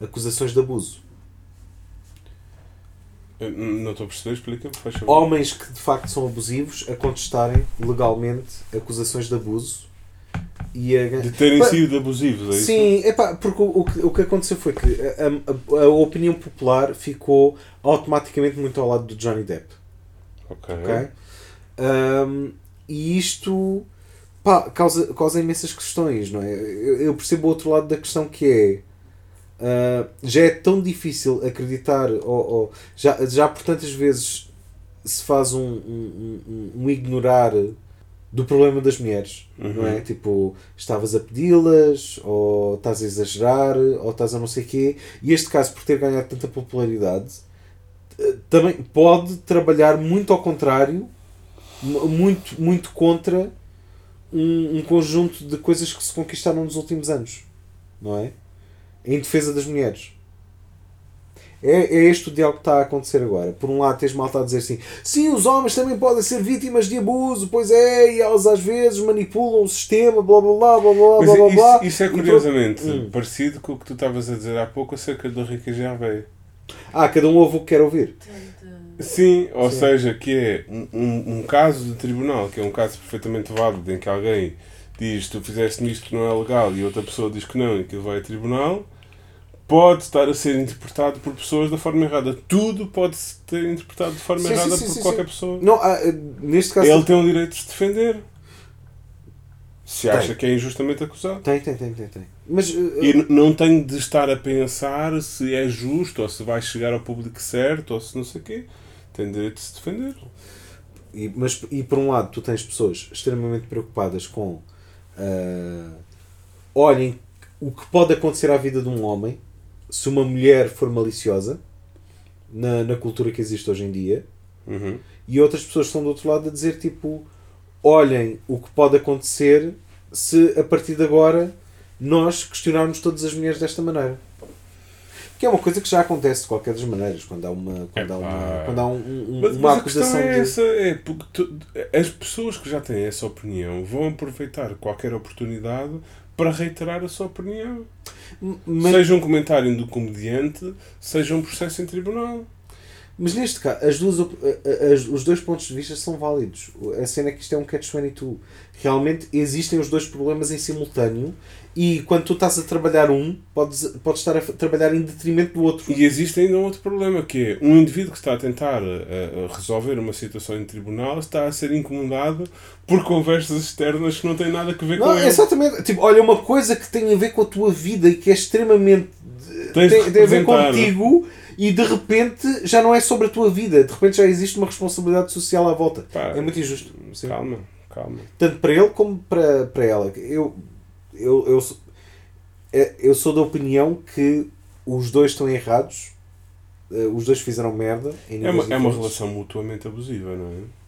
acusações de abuso. Não estou a perceber, explica-me, faz favor. Homens que de facto são abusivos a contestarem legalmente acusações de abuso e a De terem sido abusivos, é isso? Sim, epá, porque o, o, que, o que aconteceu foi que a, a- a opinião popular ficou automaticamente muito ao lado do Johnny Depp. Ok. ok? Um, e isto pá, causa, causa imensas questões, não é? Eu, eu percebo o outro lado da questão que é uh, já é tão difícil acreditar ou, ou- já, já por tantas vezes se faz um, um, um- um ignorar do problema das mulheres, não é? Uhum. Tipo, estavas a pedi-las, ou estás a exagerar, ou estás a não sei quê. E este caso, por ter ganhado tanta popularidade, eh, também pode trabalhar muito ao contrário, mu- muito, muito contra um, um conjunto de coisas que se conquistaram nos últimos anos, não é? Em defesa das mulheres. É, é este o diálogo que está a acontecer agora. Por um lado, tens malta a dizer assim: sim, os homens também podem ser vítimas de abuso, pois é, e elas às vezes manipulam o sistema, blá blá blá blá blá blá blá. blá. isso, isso é curiosamente Hum. parecido com o que tu estavas a dizer há pouco acerca do Rica Gervais. Ah, cada um ouve o que quer ouvir. Sim, ou Sim. seja, que é um, um, um caso de tribunal, que é um caso perfeitamente válido, em que alguém diz tu fizeste isto que não é legal e outra pessoa diz que não e aquilo vai a tribunal, pode estar a ser interpretado por pessoas da forma errada. Tudo pode ser interpretado de forma Sim, errada sim, por sim, qualquer sim. pessoa. Não, ah, eh, neste caso. Ele tem o direito de se defender. Se Tem. acha que é injustamente acusado. Tem, tem, tem, tem. tem. Mas. eh, E não tem de estar a pensar se é justo ou se vai chegar ao público certo ou se não sei o quê. Tem direito de se defender. E, mas, e por um lado, tu tens pessoas extremamente preocupadas com. Ah, olhem o que pode acontecer à vida de um homem se uma mulher for maliciosa na, na cultura que existe hoje em dia. Uhum. E outras pessoas estão do outro lado a dizer tipo: olhem o que pode acontecer se a partir de agora nós questionarmos todas as mulheres desta maneira. Que é uma coisa que já acontece de qualquer das maneiras, quando há uma, quando há uma, quando há um, um- Mas, uma mas a questão acusação é de. essa, é porque tu- as pessoas que já têm essa opinião vão aproveitar qualquer oportunidade para reiterar a sua opinião. Mas- Seja um comentário do comediante, seja um processo em tribunal. Mas neste caso, as duas, a- a- as- os dois pontos de vista são válidos. A cena é que isto é um catch-22. Realmente existem os dois problemas em simultâneo e quando tu estás a trabalhar um, podes, podes estar a trabalhar em detrimento do outro. E existe ainda um outro problema, que é um indivíduo que está a tentar eh, eh, resolver uma situação em tribunal está a ser incomodado por conversas externas que não têm nada a ver com Não, ele. exatamente. Tipo, olha, uma coisa que tem a ver com a tua vida e que é extremamente. Tens de tem, tem a ver representar. contigo e de repente já não é sobre a tua vida. De repente já existe uma responsabilidade social à volta. Pá, É muito injusto. Sim. Calma, calma. Tanto para ele como para, para ela. Eu, eu, eu, sou, é- eu sou da opinião que os dois estão errados. eh, Os dois fizeram merda. É uma, é uma relação mutuamente abusiva, não é?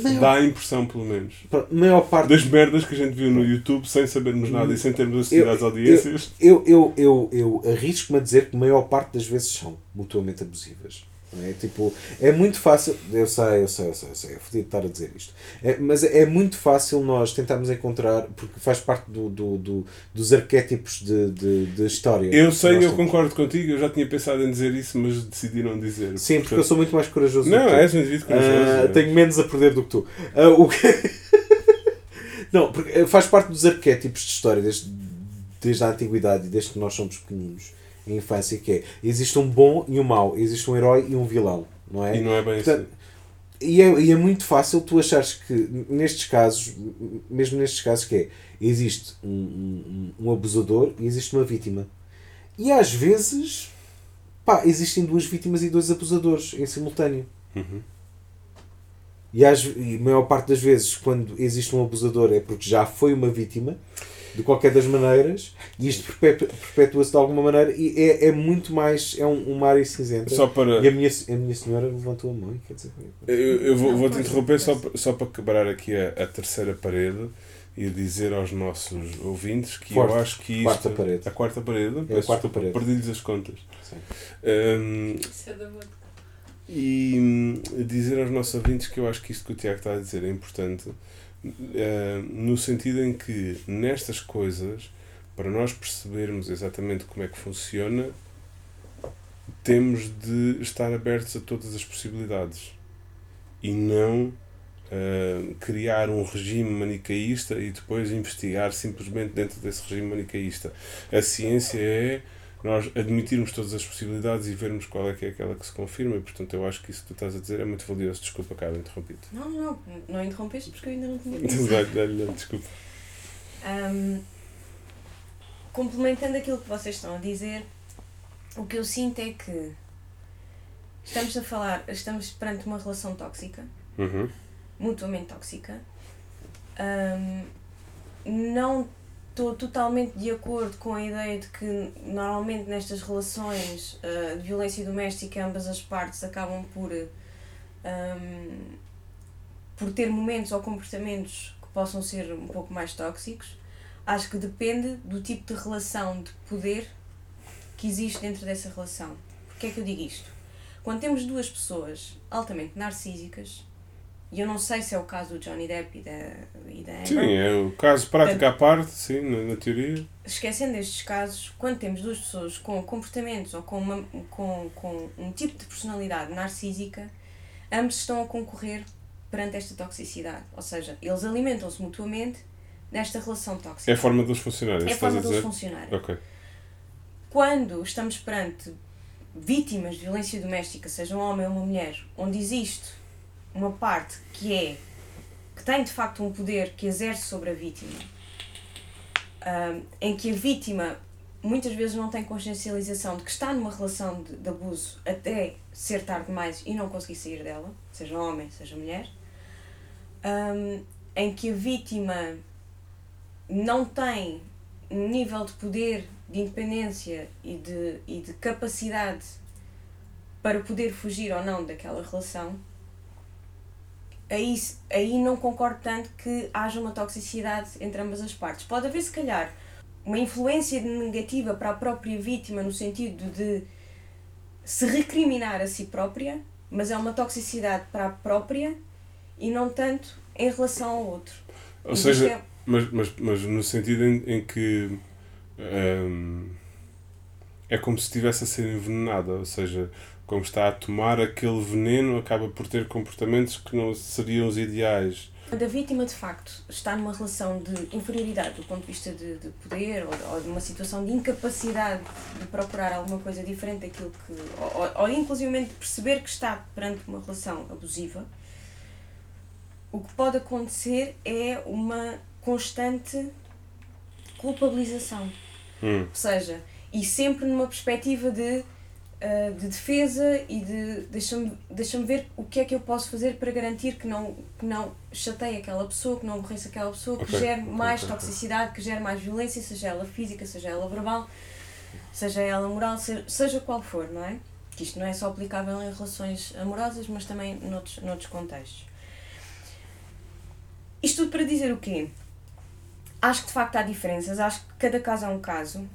Maior, Dá a impressão, pelo menos. maior parte Das merdas que a gente viu no YouTube sem sabermos nada e sem termos assistido Eu- às audiências. Eu, eu, eu, eu arrisco-me a dizer que a maior parte das vezes são mutuamente abusivas. Não é? Tipo, é muito fácil. Eu sei, eu sei, eu sei, eu sei. É fodido estar a dizer isto. É, mas é muito fácil nós tentarmos encontrar, porque faz parte do, do, do- dos arquétipos de, de, de história. Eu sei, eu temos. concordo contigo, eu já tinha pensado em dizer isso, mas decidi não dizer. Sim, porque eu sou muito mais corajoso Não, do que tu. és um indivíduo corajoso. É. tenho menos a perder do que tu. Ah, o que- Não, porque faz parte dos arquétipos de história desde, desde a antiguidade e desde que nós somos pequeninos, em infância, que é existe um bom e um mau, existe um herói e um vilão, não é? E não é bem Portanto, assim. E é, e é muito fácil tu achares que, nestes casos, mesmo nestes casos, que é, existe um, um, um abusador e existe uma vítima. E às vezes, pá, existem duas vítimas e dois abusadores em simultâneo. Uhum. E, às, e a maior parte das vezes, quando existe um abusador, é porque já foi uma vítima, de qualquer das maneiras, e isto perpetu- perpetua-se de alguma maneira, e é, é muito mais. É um, uma área cinzenta. Só para. E a minha, a minha senhora levantou a mão, e quer dizer. Eu, eu vou, vou te interromper só, só para quebrar aqui a, a terceira parede e dizer aos nossos ouvintes que Quarta- eu acho que isto. quarta parede. A quarta parede? É a quarta parede. Perdi-lhes as contas. Sim. Hum, Isso é da e dizer aos nossos ouvintes que eu acho que isto que o Tiago está a dizer é importante, eh, no sentido em que nestas coisas, para nós percebermos exatamente como é que funciona, temos de estar abertos a todas as possibilidades e não eh, criar um regime manicaísta e depois investigar simplesmente dentro desse regime manicaísta. A ciência é nós admitirmos todas as possibilidades e vermos qual é que é aquela que se confirma e portanto eu acho que isso que tu estás a dizer é muito valioso. Desculpa, cara, interrompido. Não, não, não interrompeste porque eu ainda não tinha dito. Dá-lhe, Desculpa. Ahm, complementando aquilo que vocês estão a dizer, o que eu sinto é que estamos a falar, estamos perante uma relação tóxica, Uhum. mutuamente tóxica. Ahm, não estou totalmente de acordo com a ideia de que normalmente nestas relações ah, de violência doméstica ambas as partes acabam por ahm, por ter momentos ou comportamentos que possam ser um pouco mais tóxicos. Acho que depende do tipo de relação de poder que existe dentro dessa relação. Porquê é que eu digo isto? Quando temos duas pessoas altamente narcísicas, e eu não sei se é o caso do Johnny Depp e da, e da Amber, Sim, é o caso prático à parte, sim, na, na teoria. esquecendo estes casos, quando temos duas pessoas com comportamentos ou com, uma, com, com um tipo de personalidade narcísica, ambos estão a concorrer perante esta toxicidade. Ou seja, eles alimentam-se mutuamente nesta relação tóxica. É a forma deles funcionarem, É a forma deles funcionarem. Ok. Quando estamos perante vítimas de violência doméstica, seja um homem ou uma mulher, onde existe uma parte que é que tem de facto um poder que exerce sobre a vítima, ahm, em que a vítima muitas vezes não tem consciencialização de que está numa relação de, de abuso até ser tarde demais e não conseguir sair dela, seja homem, seja mulher, ahm, em que a vítima não tem um nível de poder, de independência e de, e de capacidade para poder fugir ou não daquela relação, aí, aí não concordo tanto que haja uma toxicidade entre ambas as partes. Pode haver, se calhar, uma influência negativa para a própria vítima no sentido de se recriminar a si própria, mas é uma toxicidade para a própria e não tanto em relação ao outro. Ou E seja, é- mas, mas, mas no sentido em, em que hum, é como se estivesse a ser envenenada, ou seja, como está a tomar aquele veneno, acaba por ter comportamentos que não seriam os ideais. Quando a vítima de facto está numa relação de inferioridade do ponto de vista de, de poder ou, ou de uma situação de incapacidade de procurar alguma coisa diferente daquilo que. ou, ou, inclusivamente perceber que está perante uma relação abusiva, o que pode acontecer é uma constante culpabilização. Hum. Ou seja, e sempre numa perspectiva de, uh, de defesa e de deixa-me deixa ver o que é que eu posso fazer para garantir que não, que não chateie aquela pessoa, que não aborreça aquela pessoa, que Ok, gere mais ok, ok. toxicidade, que gere mais violência, seja ela física, seja ela verbal, seja ela moral, seja, seja qual for, não é? Que isto não é só aplicável em relações amorosas, mas também noutros, noutros contextos. Isto tudo para dizer o quê? Acho que de facto há diferenças, acho que cada caso é um caso,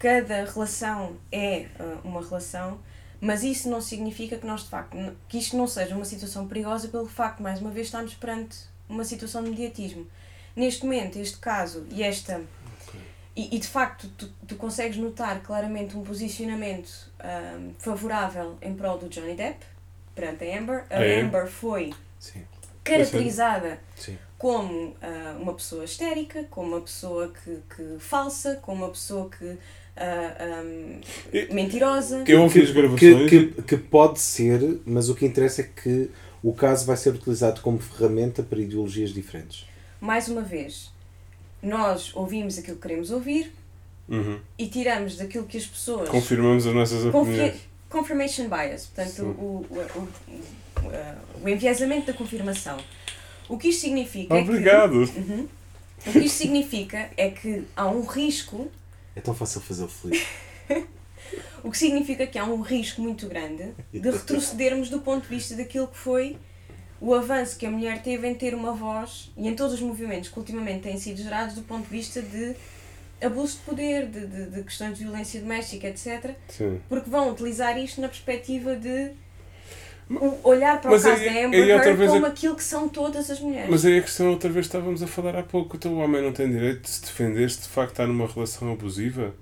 cada relação é uh, uma relação, mas isso não significa que nós de facto, que isto não seja uma situação perigosa pelo facto, mais uma vez, estarmos perante uma situação de mediatismo. Neste momento, este caso e esta. E, e, de facto, tu, tu consegues notar claramente um posicionamento um, favorável em prol do Johnny Depp perante a Amber. A Ah, é? Amber foi Sim, caracterizada sim. como ah, uma pessoa histérica, como uma pessoa que, que falsa, como uma pessoa que ah, ahm, E- mentirosa. Eu ouvi as Que, gravações. que, que pode ser, mas o que interessa é que o caso vai ser utilizado como ferramenta para ideologias diferentes. Mais uma vez, nós ouvimos aquilo que queremos ouvir Uhum. e tiramos daquilo que as pessoas. Confirmamos as nossas Confi- opiniões. confirmation bias, portanto, o, o, o, o, o enviesamento da confirmação. O que isto significa é que. Obrigado. Uhum. O que isto significa é que há um risco É tão fácil fazer o feliz. O que significa que há um risco muito grande de retrocedermos do ponto de vista daquilo que foi o avanço que a mulher teve em ter uma voz e em todos os movimentos que ultimamente têm sido gerados do ponto de vista de abuso de poder, de, de, de questões de violência doméstica, etc. Sim. Porque vão utilizar isto na perspectiva de o- olhar para Mas o caso da Amber Heard como a- aquilo que são todas as mulheres. Mas aí a questão, outra vez estávamos a falar há pouco, então o homem não tem direito de se defender se de facto está numa relação abusiva?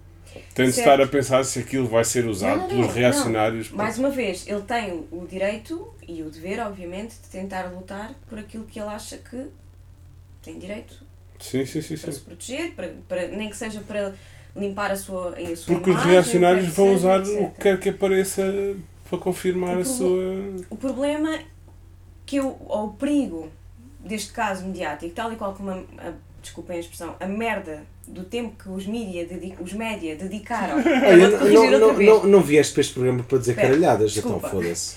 Tem de Certo. estar a pensar se aquilo vai ser usado Não, não, pelos não, reacionários. Mais uma vez, ele tem o- direito e o dever, obviamente, de tentar lutar por aquilo que ele acha que tem direito Sim, sim, sim. para se sim. proteger, para, para, nem que seja para limpar a sua, a sua Porque os imagem, reacionários o que vão usar seja, o etc. que quer que apareça para confirmar O a sua. O problema que eu, ou o perigo deste caso mediático, tal e qual como a, a, desculpem a expressão, a merda do tempo que os mídia, dedi- os média dedicaram. Olha, não, não, não, não, vieste para este programa para dizer Espera, caralhadas, desculpa. então foda-se.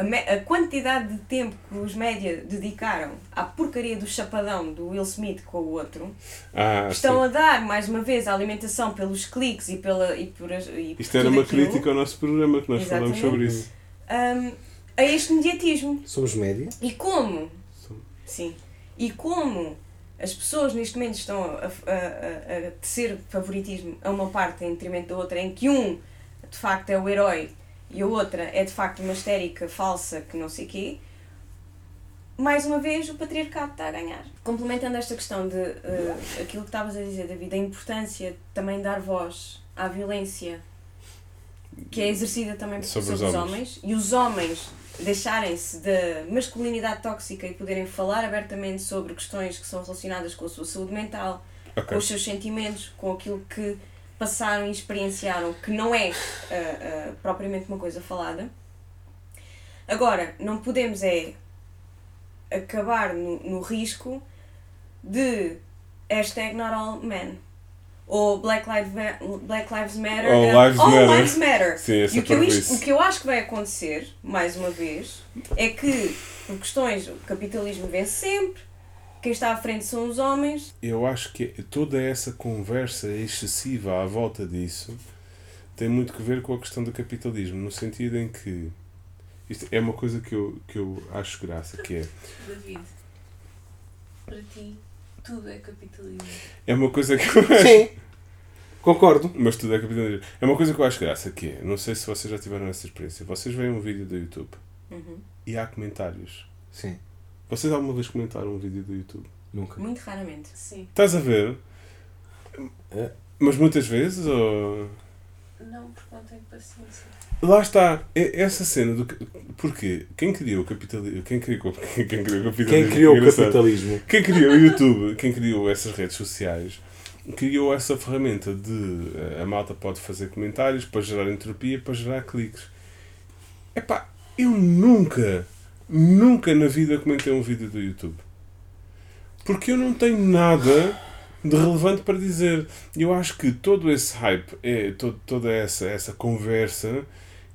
A, me- a quantidade de tempo que os média dedicaram à porcaria do chapadão do Will Smith com o outro Ah, estão sim. a dar mais uma vez a alimentação pelos cliques e pela e por, e por Isto era uma aquilo, crítica ao nosso programa que nós falamos Exatamente. sobre isso. hum, a este mediatismo Somos média. e como Som- sim e como as pessoas neste momento estão a, a, a, a tecer favoritismo a uma parte em detrimento da outra em que um de facto é o herói e a outra é de facto uma histérica falsa que não sei quê mais uma vez o patriarcado está a ganhar. Complementando esta questão de eh, aquilo que estavas a dizer, David, a importância de também dar voz à violência que é exercida também Sobre sobre, os homens. homens e os homens deixarem-se da masculinidade tóxica e poderem falar abertamente sobre questões que são relacionadas com a sua saúde mental, com Ok. os seus sentimentos, com aquilo que passaram e experienciaram, que não é ah, ah, propriamente uma coisa falada. Agora, não podemos é acabar no, no risco de hashtag not all men. Ou Black Lives, Ma- Black Lives Matter. All and Lives Matter. Lives Matter. Sim, E o que, eu, o que eu acho que vai acontecer, mais uma vez, é que, por questões, o capitalismo vence sempre, quem está à frente são os homens, Eu acho que toda essa conversa excessiva à volta disso tem muito que ver com a questão do capitalismo, no sentido em que isto é uma coisa que eu, que eu acho graça, que é David, para ti, tudo é capitalismo. é uma coisa que eu acho, Sim. Concordo. mas tudo é capitalismo. É uma coisa que eu acho graça, que é, não sei se vocês já tiveram essa experiência, vocês veem um vídeo do YouTube e há comentários. Sim. Vocês alguma vez comentaram um vídeo do YouTube? Nunca. muito raramente. Sim. Estás a ver? É. Mas muitas vezes ou Não, porque não tenho paciência. Lá está, é- essa cena do. que- Porque quem criou o capitalismo. Quem criou, quem criou o capitalismo? Quem criou o capitalismo? Quem criou o YouTube, quem criou essas redes sociais, criou essa ferramenta de eh, a malta pode fazer comentários para gerar entropia, para gerar cliques. Epá, eu nunca, nunca na vida comentei um vídeo do YouTube. Porque eu não tenho nada de relevante para dizer. Eu acho que todo esse hype, é, todo, toda essa, essa conversa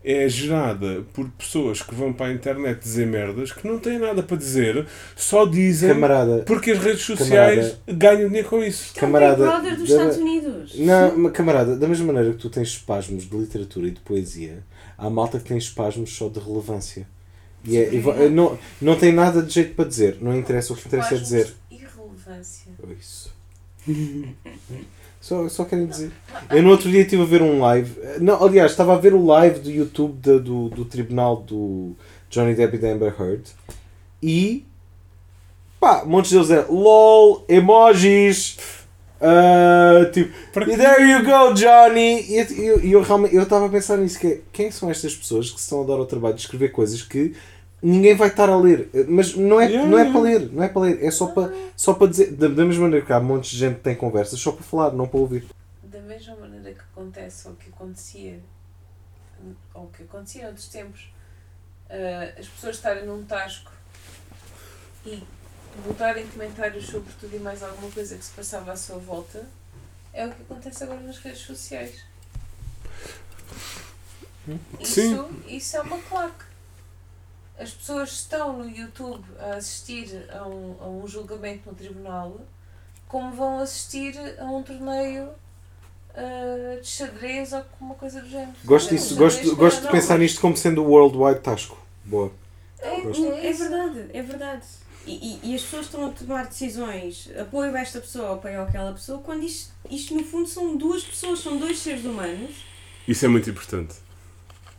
é gerada por pessoas que vão para a internet dizer merdas que não têm nada para dizer, só dizem Camarada, porque as redes sociais ganham dinheiro com isso. Isto é Camarada, o Brother dos da- Estados Unidos. Não, mas, camarada, da mesma maneira que tu tens espasmos de literatura e de poesia, há malta que tem espasmos só de relevância. E é, e va- não, não tem nada de jeito para dizer, não interessa o que interessa é dizer. Irrelevância. Isso. Só, só querem dizer. Eu no outro dia estive a ver um live. Não, aliás, estava a ver o live do YouTube da- do, do tribunal do Johnny Depp e da Amber Heard. E. Pá, muitos deles é LOL, emojis. ah, tipo, e there you go, Johnny! E eu, eu, eu realmente eu estava a pensar nisso: que é, quem são estas pessoas que se estão a dar ao trabalho de escrever coisas que ninguém vai estar a ler? Mas não é, Yeah, não é yeah. para ler, não é para ler, é só para, só para dizer. Da, da mesma maneira que há montes de gente que tem conversas só para falar, não para ouvir. Da mesma maneira que acontece ou que acontecia, ou que acontecia noutros tempos, ah, as pessoas estarem num tasco e botarem comentários sobre tudo e mais alguma coisa que se passava à sua volta, é o que acontece agora nas redes sociais. Isso, Sim. isso é uma claque. As pessoas estão no YouTube a assistir a um, a um julgamento no tribunal, como vão assistir a um torneio ah, de xadrez ou uma coisa do género. Gosto, É, disso, gosto, xadrez gosto de pensar nisto como sendo o Worldwide Tasco. Boa. É, é É verdade, é verdade. E, e, e as pessoas estão a tomar decisões, apoio a esta pessoa, apoio àquela pessoa, quando isto, isto no fundo são duas pessoas, são dois seres humanos Isso é muito importante.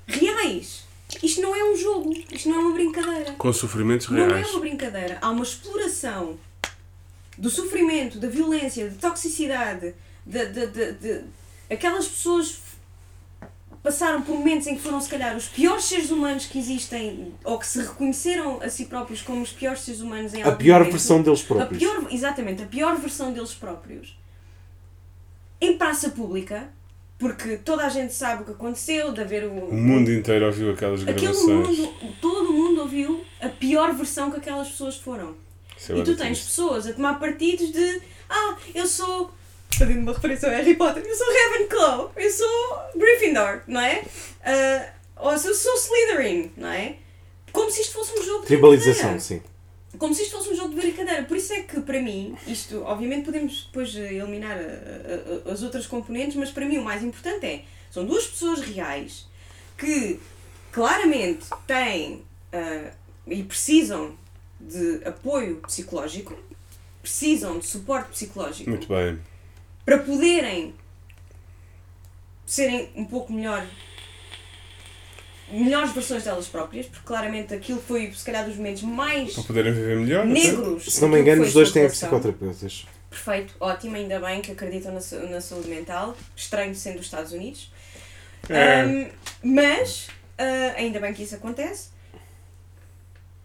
reais. Isto não é um jogo, isto não é uma brincadeira. Com sofrimentos Não é reais. uma brincadeira. Há uma exploração do sofrimento, da violência, da toxicidade, de, de, de, de- aquelas pessoas passaram por momentos em que foram se calhar os piores seres humanos que existem ou que se reconheceram a si próprios como os piores seres humanos em A pior momento. versão deles A próprios. pior, exatamente, a pior versão deles próprios. Em praça pública, porque toda a gente sabe o que aconteceu, de haver o, O mundo inteiro ouviu aquelas Aquele gravações. mundo, todo mundo ouviu a pior versão que aquelas pessoas foram. Isso é e tu tens triste. pessoas a tomar partidos de Ah, eu sou. Fazendo uma referência ao Harry Potter, eu sou Ravenclaw, eu sou Gryffindor, não é? Ah, ou se eu sou Slytherin, não é? Como se isto fosse um jogo de Tribalização, sim. Como se isto fosse um jogo de brincadeira. Por isso é que, para mim, isto, obviamente, podemos depois eh, eliminar a- a- a- as outras componentes, mas para mim o mais importante é: são duas pessoas reais que claramente têm ah, e precisam de apoio psicológico, precisam de suporte psicológico Muito bem. para poderem serem um pouco melhor melhores versões delas próprias, porque claramente aquilo foi se calhar dos momentos mais Para poderem viver melhor. até. negros. Se não me engano, os dois têm relação. psicoterapeutas. Perfeito, ótimo, ainda bem que acreditam na, sa- na saúde mental. Estranho sendo os Estados Unidos. É. Ahm, mas, ah, ainda bem que isso acontece.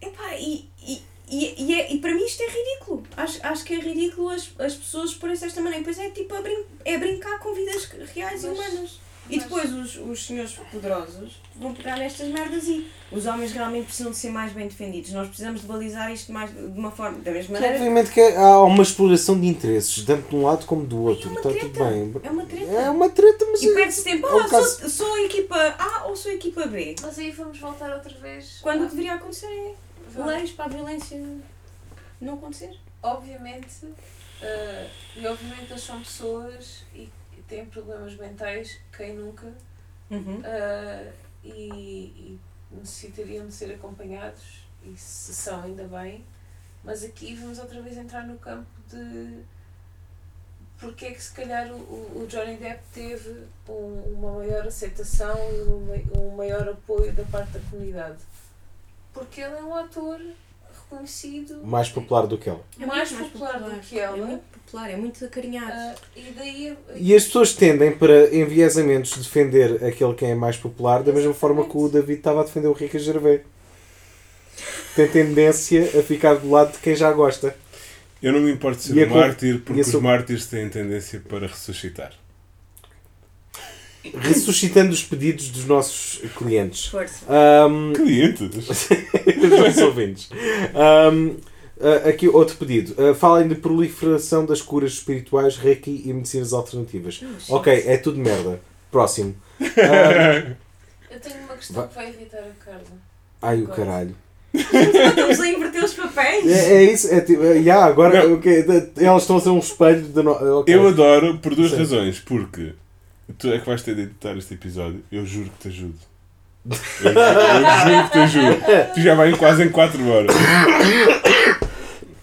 Epá, e, e, e, e, é- e para mim isto é ridículo. Acho, acho que é ridículo as, as pessoas porem-se desta maneira. Pois é tipo a brin é brincar com vidas reais e Mas- humanas. E depois os, os senhores poderosos vão pegar nestas merdas e os homens realmente precisam de ser mais bem defendidos. Nós precisamos de balizar isto mais, de uma forma, da mesma maneira. Obviamente que há uma exploração de interesses, tanto de um lado como do outro. É uma Está treta. tudo bem. É uma treta. É uma treta, mas. E perde-se tempo. é Ah, caso- sou, sou a equipa A ou sou a equipa B? Mas aí vamos voltar outra vez. Quando o a- que deveria acontecer é leis para a violência não acontecer. obviamente, ah, e obviamente eles são pessoas e e têm problemas mentais, quem nunca, Uhum. ah, e, e necessitariam de ser acompanhados, e se são, ainda bem, mas aqui vamos outra vez entrar no campo de porque é que se calhar o, o Johnny Depp teve um- uma maior aceitação e um, um maior apoio da parte da comunidade. Porque ele é um ator reconhecido Mais popular do que ela. É mais, muito popular, do que ela. É muito popular, é muito acarinhado. ah, e daí E as pessoas tendem, para enviesamentos, defender aquele que é mais popular, da mesma forma que o David estava a defender o Rica Gervais. Tem tendência a ficar do lado de quem já gosta. Eu não me importo de ser E um mártir, porque os mártires têm tendência para ressuscitar. Ressuscitando os pedidos dos nossos clientes. Força. Ahm, Clientes? dos nossos ouvintes. Ahm, ah, aqui outro pedido. Ah, falem de proliferação das curas espirituais, reiki e medicinas alternativas. Oh, Ok, é tudo merda. Próximo. Ahm, eu tenho uma questão Va- que vai irritar a Carla. ai o caralho. Estamos a inverter os papéis. É, é isso, é tipo, é, yeah, agora Não. ok, de- elas estão a ser um espelho de no... ok. Eu adoro por duas Sim. razões. Porque tu é que vais ter de editar este episódio. Eu juro que te ajudo. Eu, eu juro que te ajudo. Tu já vai quase em 4 horas.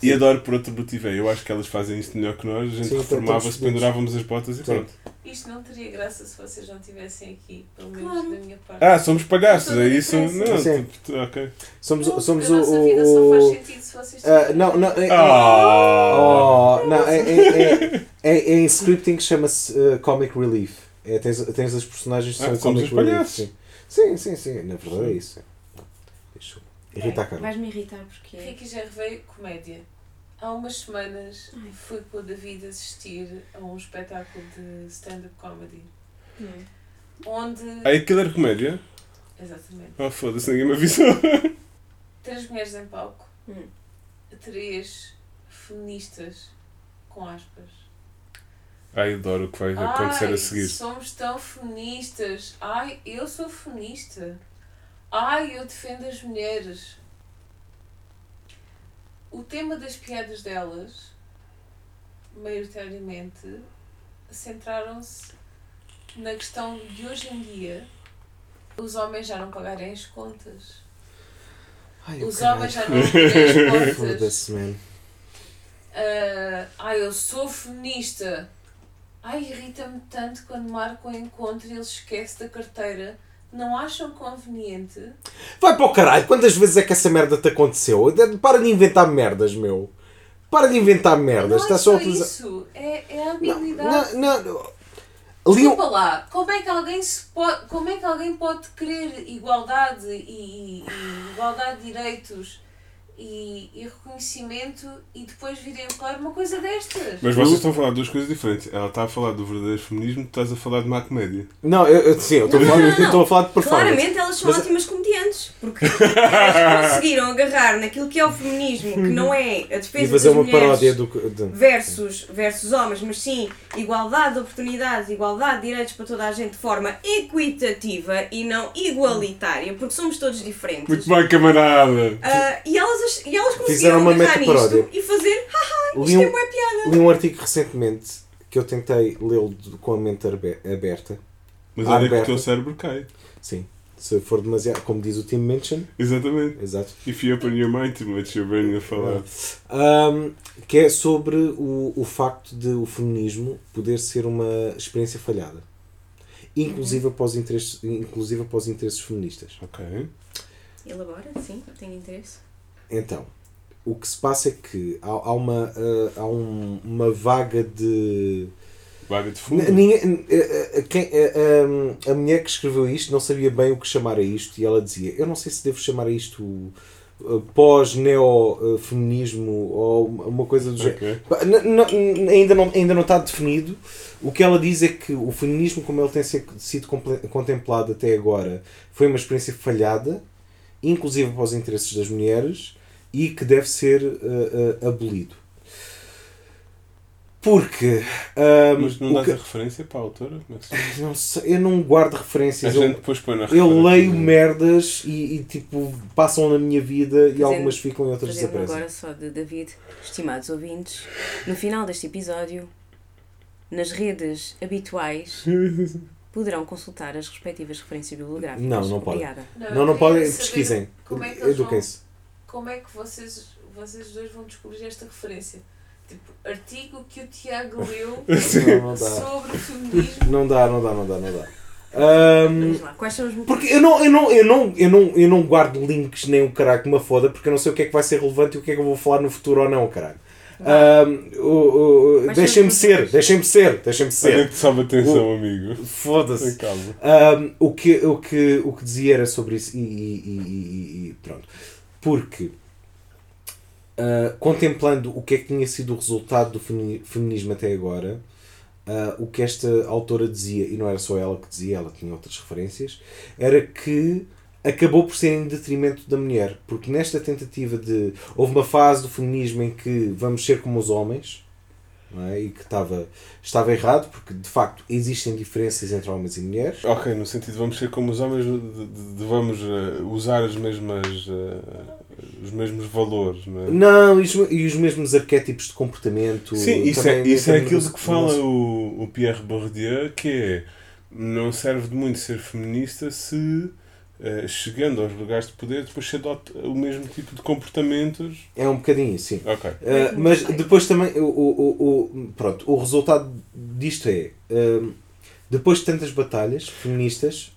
E adoro por outro motivo. é, Eu acho que elas fazem isto melhor que nós. A gente Sim, reformava-se, pendurávamos as botas e Sim. pronto. Isto não teria graça se vocês não estivessem aqui, pelo menos Claro. da minha parte. Ah, somos palhaços, é isso? Sim. Não, Sim. tu- ok. Somos, Não, somos a o. nossa vida só faz o- sentido se vocês Ah, não, não, é, Ah! oh, não, é, é, é, é, é em scripting que chama-se uh, Comic Relief. É, tens, tens as personagens que Ah, são Comic Relief. Sim. sim, sim, sim, na verdade é isso. Irritar a Carla. Vais-me irritar porque é. Ricky Gervais, comédia. Há umas semanas fui com o David assistir a um espetáculo de stand-up comedy. Hum. Onde. Ah, aquilo era comédia? Exatamente. Oh, foda-se, ninguém me avisou. Três mulheres em palco. Hum. Três feministas com aspas. Ai, adoro o que vai acontecer Ai, a seguir. somos tão feministas. Ai, eu sou feminista. Ai, eu defendo as mulheres. O tema das piadas delas, maioritariamente, centraram-se na questão de hoje em dia os homens já não pagarem as contas. Ai, Os caralho. homens já não pagarem as contas. Ah, ai, eu sou feminista. Ai, irrita-me tanto quando marco o encontro e ele esquece da carteira. Não acham conveniente? Vai para o caralho, quantas vezes é que essa merda te aconteceu? De- Para de inventar merdas, meu. Para de inventar merdas. não Está é só utilizar. isso. É, é a Não, habilidade. não, não. Um- Desculpa lá, como é que alguém se pode, como é que alguém pode querer igualdade e, e- e igualdade de direitos e, e reconhecimento e depois virem falar uma coisa destas? Mas vocês estão a falar de duas coisas diferentes. Ela está a falar do verdadeiro feminismo, tu estás a falar de má comédia. Não, eu, eu- sim, eu estou a falar, eu estou a falar de performance. Claramente elas são Mas- ótimas comediantes, porque elas conseguiram agarrar naquilo que é o feminismo, que não é a E defesa fazer das uma paródia do. de- versus, versus homens, mas sim igualdade de oportunidades, igualdade de direitos para toda a gente de forma equitativa e não igualitária, porque somos todos diferentes. Muito bem, camarada! Ah, e, elas, e elas Fizeram conseguiram uma meta-paródia. nisto e fazer, haha, Li isto um- é boa piada. Li um artigo recentemente que eu tentei lê-lo com a mente aberta. Mas olha que o teu cérebro cai. Sim. Se for demasiado. Como diz o Tim Minchin. Exatamente. Exato. If you open your mind to much, your brain will fall out. Ahm, que é sobre o, o facto de o feminismo poder ser uma experiência falhada. Inclusive após interesses, inclusive após interesses feministas. Ok. Elabora, sim, tenho interesse. Então, o que se passa é que há, há uma, ah, há um- uma vaga de. Vaga de fundo. Ninguém, eh, eh, quem, eh, eh, a mulher que escreveu isto não sabia bem o que chamar a isto e ela dizia: Eu não sei se devo chamar a isto eh, pós-neo-feminismo ou uma coisa do género. Ok. Pá, n- n- ainda, não, ainda não está definido. O que ela diz é que o feminismo, como ele tem sido contemplado até agora, foi uma experiência falhada, inclusive para os interesses das mulheres, e que deve ser eh, eh, abolido. Porque. ahm, Mas não dás que- a referência para a autora? Como é não sei, eu não guardo A referências. gente Eu, depois põe na eu leio merdas e, e, tipo passam na minha vida e algumas ficam e outras desaparecem. agora só de David, estimados ouvintes, no final deste episódio, nas redes habituais, poderão consultar as respectivas referências bibliográficas. Não, não podem. Não, não queria podem, pesquisem. É Eduquem-se. Como é que vocês, vocês dois vão descobrir esta referência? Tipo, artigo que o Tiago leu Não, não dá. sobre feminismo. Não dá, não dá, não dá, não dá. Lá, quais são os motivos? porque eu não, eu, não, eu, não, eu, não, eu não guardo links nem o caralho que me foda, porque eu não sei o que é que vai ser relevante e o que é que eu vou falar no futuro ou não, caralho. O- o- Quais Deixem-me ser, deixem-me ser, deixem-me Olha ser. que sabe atenção, amigo. Foda-se. Um, o, que, o, que, o que dizia era sobre isso e- e- e- e pronto. Porque uh, contemplando o que é que tinha sido o resultado do femini- feminismo até agora, uh, o que esta autora dizia, e não era só ela que dizia, ela tinha outras referências, era que acabou por ser em detrimento da mulher. Porque nesta tentativa de. Houve uma fase do feminismo em que vamos ser como os homens. Não é? E que estava, estava errado, porque de facto existem diferenças entre homens e mulheres. Ok, no sentido de vamos ser como os homens, de, de- vamos eh, usar as mesmas, eh, os mesmos valores, não é? Não, e os, e os mesmos arquétipos de comportamento. Sim, isso é, isso é aquilo de que fala o, o Pierre Bourdieu, que é não serve de muito ser feminista se eh, chegando aos lugares de poder depois se adota o mesmo tipo de comportamentos. É um bocadinho, sim. Ok. Uh, mas depois também, o, o, o, pronto, o resultado disto é, um, depois de tantas batalhas feministas,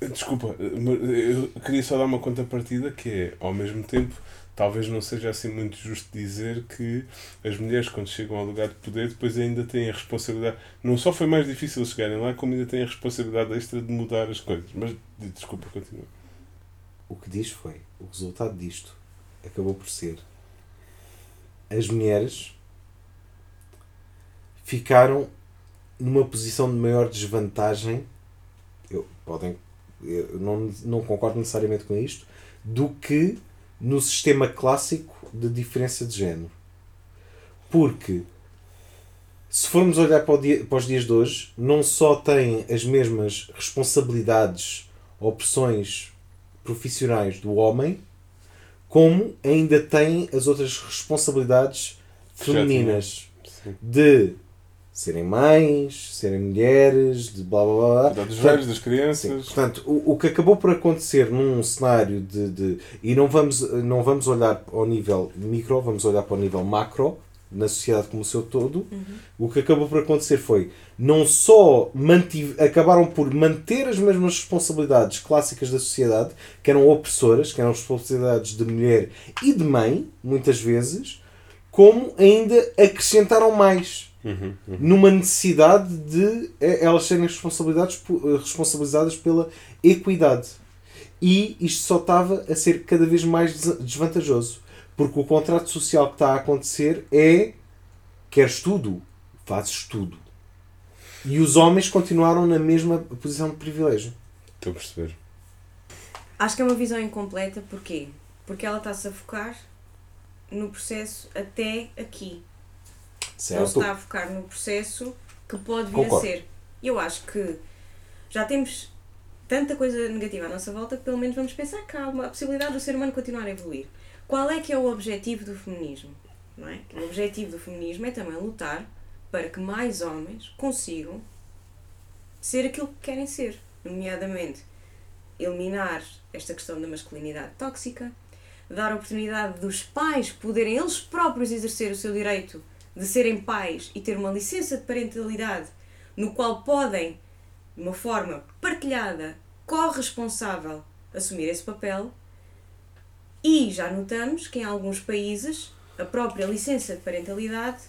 Desculpa, eu queria só dar uma contrapartida que é, ao mesmo tempo, talvez não seja assim muito justo dizer que as mulheres, quando chegam ao lugar de poder, depois ainda têm a responsabilidade. Não só foi mais difícil chegarem lá, como ainda têm a responsabilidade extra de mudar as coisas. Mas, desculpa, continua. o que diz foi, o resultado disto acabou por ser as mulheres ficaram numa posição de maior desvantagem, eu, podem, eu não, não concordo necessariamente com isto, do que no sistema clássico de diferença de género. Porque se formos olhar para, dia- para os dias de hoje, não só têm as mesmas responsabilidades, opções profissionais do homem, como ainda têm as outras responsabilidades femininas. De serem mães, serem mulheres, de blá blá blá. blá. Cuidar dos velhos, das Sim, crianças. portanto, o, o que acabou por acontecer num cenário de, de- E não vamos, não vamos olhar ao nível micro, vamos olhar para o nível macro, na sociedade como o seu todo. O que acabou por acontecer foi não só mantive, acabaram por manter as mesmas responsabilidades clássicas da sociedade, que eram opressoras, que eram responsabilidades de mulher e de mãe, muitas vezes, como ainda acrescentaram mais Uhum, uhum. numa necessidade de eh, elas serem responsabilidades, po- eh, responsabilizadas pela equidade. E isto só estava a ser cada vez mais des- desvantajoso. Porque o contrato social que está a acontecer é queres tudo, fazes tudo. E os homens continuaram na mesma posição de privilégio. Estou a perceber. Acho que é uma visão incompleta, porquê? Porque ela está-se a focar no processo até aqui. Não Certo? está a focar no processo que pode vir Concordo. a ser. Eu acho que já temos tanta coisa negativa à nossa volta que pelo menos vamos pensar que há uma possibilidade do ser humano continuar a evoluir. Qual é que é o objetivo do feminismo? Não é? O objetivo do feminismo é também lutar para que mais homens consigam ser aquilo que querem ser, nomeadamente eliminar esta questão da masculinidade tóxica, dar a oportunidade dos pais poderem eles próprios exercer o seu direito de serem pais e ter uma licença de parentalidade no qual podem, de uma forma partilhada, corresponsável, assumir esse papel. E já notamos que em alguns países a própria licença de parentalidade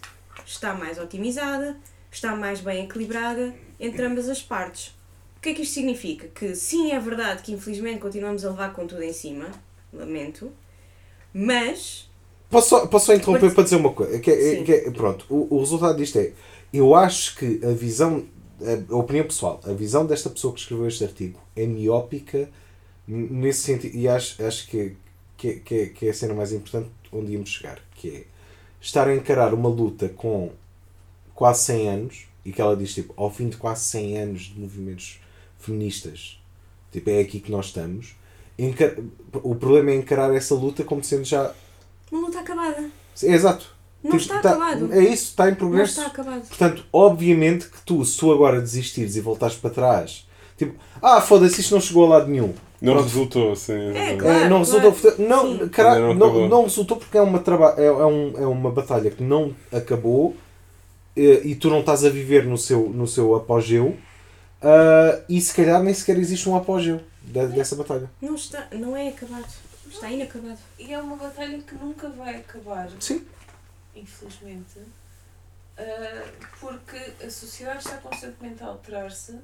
está mais otimizada, está mais bem equilibrada entre ambas as partes. O que é que isto significa? Que sim, é verdade que infelizmente continuamos a levar com tudo em cima, lamento, mas Posso só, posso só interromper Pode- para dizer uma coisa? Que é- Sim. que é- pronto, o, o resultado disto é: eu acho que a visão, a, a opinião pessoal, a visão desta pessoa que escreveu este artigo é miópica nesse sentido, e acho, acho que, que, é- que, é- que é a cena mais importante onde íamos chegar, que é estar a encarar uma luta com quase 100 anos, e que ela diz, tipo, ao fim de quase 100 anos de movimentos feministas, tipo, é aqui que nós estamos. o problema é encarar essa luta como sendo já uma luta acabada. é, exato. Não Tipo, está tá- acabado. É isso, está em Não progresso. está acabado. Portanto, obviamente que tu, se tu agora desistires e voltares para trás, tipo, ah, foda-se, isto não chegou a lado nenhum. Não Pronto. resultou, sim. É, claro. É, não resultou. claro. Não, cara, não não, não resultou porque é uma, traba é, é, um, é uma batalha que não acabou eh, e tu não estás a viver no seu, no seu apogeu. Ah, e se calhar nem sequer existe um apogeu de- dessa batalha. Não, está, não é acabado. Está inacabado. E é uma batalha que nunca vai acabar, Sim. infelizmente, ah, porque a sociedade está constantemente a alterar-se,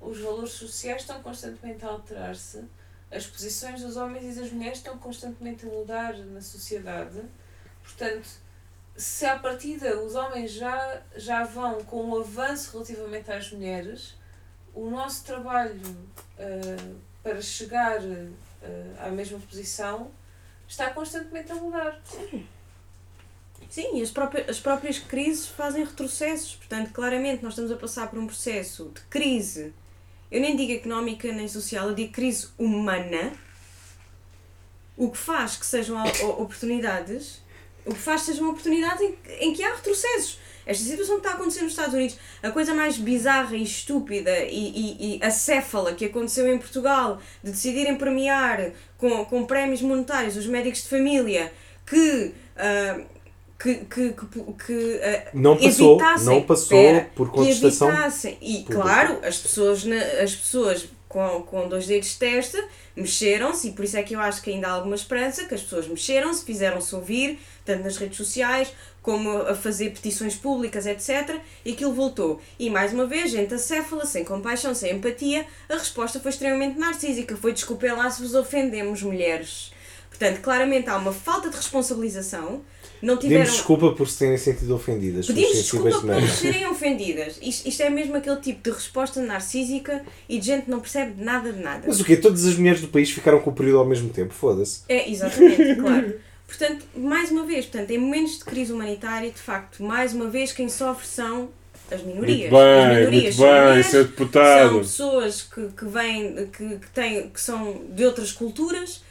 os valores sociais estão constantemente a alterar-se, as posições dos homens e das mulheres estão constantemente a mudar na sociedade. Portanto, se à partida os homens já, já vão com um avanço relativamente às mulheres, o nosso trabalho ah, para chegar à mesma posição está constantemente a mudar. Sim, e as próprias, as próprias crises fazem retrocessos. Portanto, claramente, nós estamos a passar por um processo de crise. Eu nem digo económica nem social, eu digo crise humana. O que faz que sejam oportunidades, o que faz que sejam oportunidades em, em que há retrocessos. Esta situação que está a acontecer nos Estados Unidos, a coisa mais bizarra e estúpida e, e, e acéfala que aconteceu em Portugal, de decidirem premiar com, com prémios monetários os médicos de família que. ah, que, que, que, que, ah, Não passou, não passou espera, por contestação. E pública. claro, as pessoas, na- as pessoas com, com dois dedos de testa mexeram-se, e por isso é que eu acho que ainda há alguma esperança, que as pessoas mexeram-se, fizeram-se ouvir, tanto nas redes sociais como a fazer petições públicas, etc. E aquilo voltou. E mais uma vez, gente acéfala, sem compaixão, sem empatia, a resposta foi extremamente narcísica. Foi desculpem lá se vos ofendemos, mulheres. Portanto, claramente há uma falta de responsabilização. Não tiveram. Pedimos desculpa por se terem sentido ofendidas. Pedimos desculpa por serem ofendidas. Isto, isto é mesmo aquele tipo de resposta narcísica e de gente que não percebe nada de nada. Mas o quê? Todas as mulheres do país ficaram com o período ao mesmo tempo? Foda-se. É, exatamente, claro. Portanto, mais uma vez, portanto, em momentos de crise humanitária, de facto, mais uma vez, quem sofre são as minorias. Muito as bem, minorias muito são bem, mulheres, seu são deputado. pessoas que, que vêm, que, que, têm, que são de outras culturas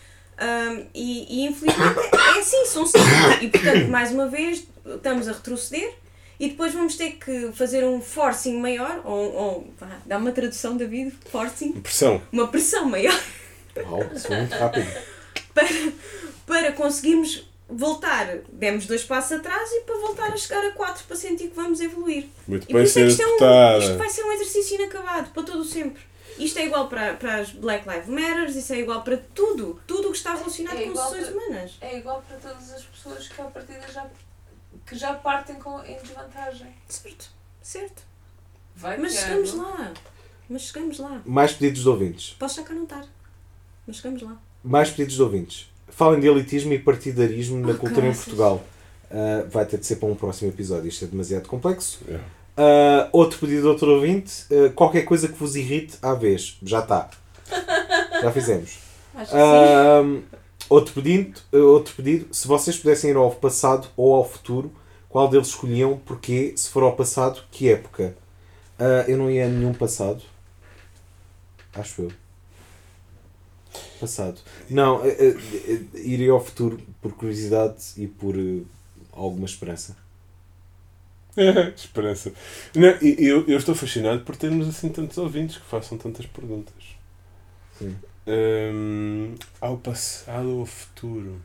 hum, e, e infelizmente é assim, são sim. E portanto, mais uma vez, estamos a retroceder e depois vamos ter que fazer um forcing maior, ou, ou dá uma tradução, David, forcing, Pressão. uma pressão maior Uau, isso muito rápido. para, para conseguirmos voltar. Demos dois passos atrás e para voltar a chegar a quatro para sentir que vamos evoluir. Muito E por bem, isso é que isto, é um, isto vai ser um exercício inacabado, para todo o sempre. Isto é igual para, para as Black Lives Matter, isso é igual para tudo. Tudo o que está relacionado É com igual ações para- humanas. É igual para todas as pessoas que à partida já, que já partem com, em desvantagem. Certo, certo. Vai Mas chegamos lá. Mas chegamos lá. Mais pedidos de ouvintes. Posso já cá não estar. Mas chegamos lá. Mais pedidos de ouvintes. Falem de elitismo e partidarismo na Oh, cultura em graças. Portugal. Ah, vai ter de ser para um próximo episódio. Isto é demasiado complexo. É. Ah, outro pedido de outro ouvinte. ah, qualquer coisa que vos irrite à vez. Já está. Já fizemos. Acho que sim. Outro, pedido, outro pedido. Se vocês pudessem ir ao passado ou ao futuro, qual deles escolhiam? Porquê? Se for ao passado, que época? Ah, eu não ia a nenhum passado. Acho eu. Passado. Não, eh, eh, eh, iria ao futuro por curiosidade e por alguma esperança. Esperança. Não, eu, eu estou fascinado por termos assim tantos ouvintes que façam tantas perguntas. Sim. Hum, ao passado ou ao futuro?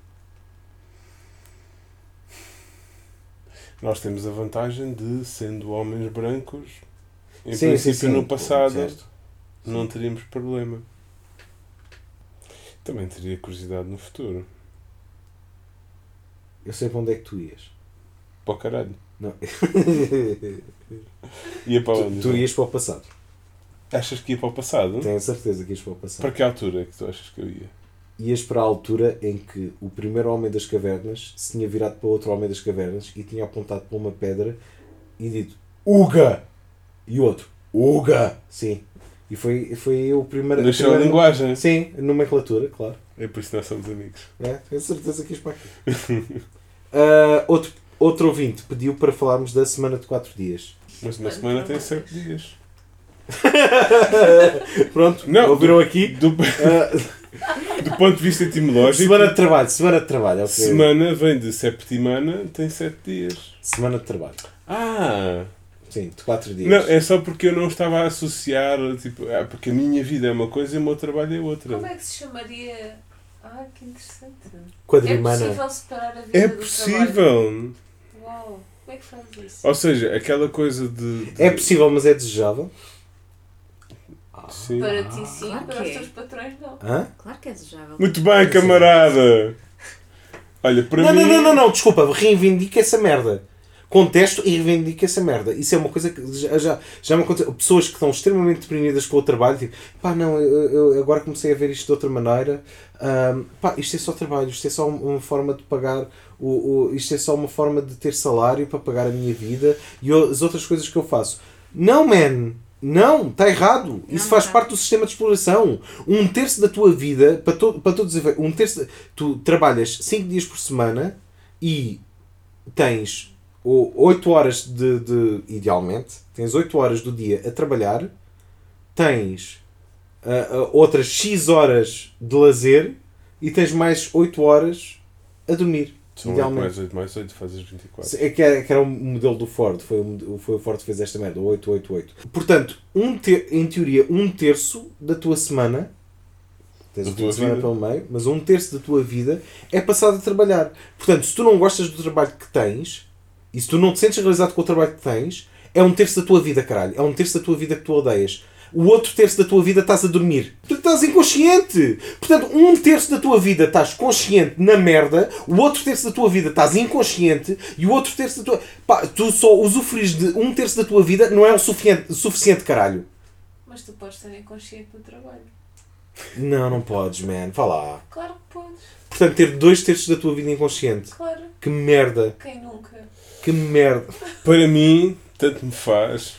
Nós temos a vantagem de, sendo homens brancos, em Sim, princípio sim, sim. no passado não teríamos problema. Também teria curiosidade no futuro. Eu sei para onde é que tu ias. Para o caralho. Não. Ia para tu, onde? tu ias para o passado. Achas que ia para o passado? Tenho certeza que ias para o passado. Para que altura é que tu achas que eu ia? ias para a altura em que o primeiro homem das cavernas se tinha virado para outro homem das cavernas e tinha apontado para uma pedra e dito Uga! E o outro Uga! Sim. E foi, foi o primeiro. Deixou a primeiro- linguagem. Sim, nomenclatura, claro. É por isso que nós somos amigos. É, tenho certeza que ias para aqui. Ah, outro, outro ouvinte pediu para falarmos da semana de 4 dias. Mas uma semana tem 7 dias. Pronto, Não, ouviram aqui? Do, Ah, do ponto de vista etimológico, semana de trabalho, semana de trabalho. ok. semana vem de septimana, tem 7 dias. Semana de trabalho. Ah! Sim, de 4 dias. Não, é só porque eu não estava a associar, tipo, ah, porque a minha vida é uma coisa e o meu trabalho é outra. Como é que se chamaria? Ah, que interessante. É Quadrimana. possível separar a vida É do trabalho? possível! Uau, como é que faz isso? Ou seja, aquela coisa de. de- É possível, mas é desejável. Sim. Para ti sim, Claro para que os é. teus patrões não. Hã? Claro que é desejável. Muito bem, camarada! Olha, para Não, mim. não, não, não, não, desculpa, reivindica essa merda. Contesto e reivindica essa merda. Isso é uma coisa que já, já, já me aconteceu. Pessoas que estão extremamente deprimidas com o trabalho, tipo, pá, não, eu, eu agora comecei a ver isto de outra maneira. Ahm, pá, isto é só trabalho, isto é só uma forma de pagar, o, o, isto é só uma forma de ter salário para pagar a minha vida e as outras coisas que eu faço. Não, man! Não, está errado. Isso Não faz tá. parte do sistema de exploração. Um terço da tua vida, para, to, para todos os um terço, tu trabalhas 5 dias por semana e tens 8 horas de, de- Idealmente, tens 8 horas do dia a trabalhar, tens ah, ah, outras X horas de lazer e tens mais 8 horas a dormir. São 8 idealmente. mais 8 mais 8 fazes 24. É que era, que era o modelo do Ford, foi foi o Ford que fez esta merda, o 888. Portanto, um ter, em teoria, um terço da tua semana, tens Da tua semana vida. pelo meio, mas um terço da tua vida é passado a trabalhar. Portanto, se tu não gostas do trabalho que tens, e se tu não te sentes realizado com o trabalho que tens, é um terço da tua vida, caralho. É um terço da tua vida que tu odeias. O outro terço da tua vida estás a dormir. Tu estás inconsciente. Portanto, um terço da tua vida estás consciente na merda, o outro terço da tua vida estás inconsciente e o outro terço da tua. Pá, tu só usufruis de um terço da tua vida não é o suficiente, suficiente caralho. Mas tu podes estar inconsciente no trabalho. Não, não podes, man. Vá lá. Claro que podes. Portanto, ter dois terços da tua vida inconsciente. Claro. Que merda. Quem nunca? Que merda. Para mim, tanto me faz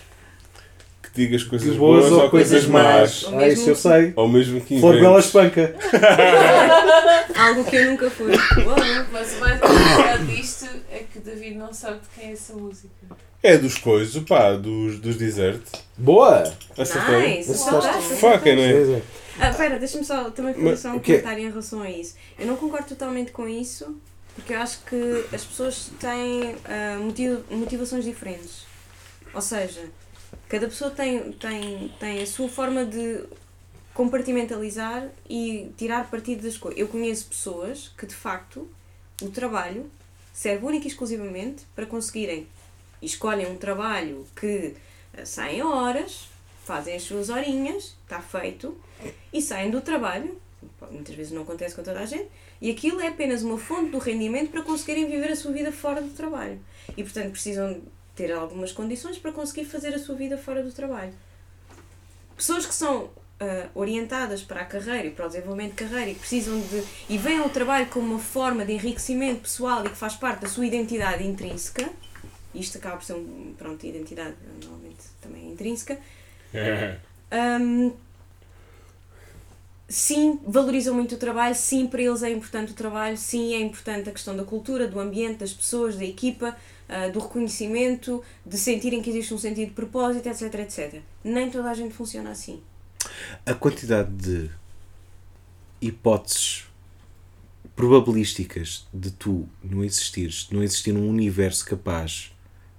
que digas coisas Que boas, ou coisas más. Ou Ah, isso eu sei. Ou mesmo que Flor Bela espanca. Algo que eu nunca fui. Mas o mais engraçado disto é que o David não sabe de quem é essa música. É dos coisas, pá, dos, dos desert. Boa! Acertei. Nice. Acertaste. Fuck, acertaste. não é? Ah, pera, deixa-me só também fazer só um comentário em relação a isso. Eu não concordo totalmente com isso, porque eu acho que as pessoas têm motiv- motivações diferentes. Ou seja, cada pessoa tem, tem, tem a sua forma de compartimentalizar e tirar partido das coisas. Eu conheço pessoas que, de facto, o trabalho serve única e exclusivamente para conseguirem e escolhem um trabalho que ah, saem horas, fazem as suas horinhas, está feito, e saem do trabalho, muitas vezes não acontece com toda a gente, e aquilo é apenas uma fonte do rendimento para conseguirem viver a sua vida fora do trabalho. E portanto precisam ter algumas condições para conseguir fazer a sua vida fora do trabalho. Pessoas que são ah, orientadas para a carreira e para o desenvolvimento de carreira e que precisam de. e veem o trabalho como uma forma de enriquecimento pessoal e que faz parte da sua identidade intrínseca, isto acaba por ser um, pronto, identidade normalmente também é intrínseca, Hum, sim, valorizam muito o trabalho, sim, para eles é importante o trabalho, sim, é importante a questão da cultura, do ambiente, das pessoas, da equipa, ah, do reconhecimento, de sentirem que existe um sentido de propósito, etc, etc. Nem toda a gente funciona assim. A quantidade de hipóteses probabilísticas de tu não existires, não existir um universo capaz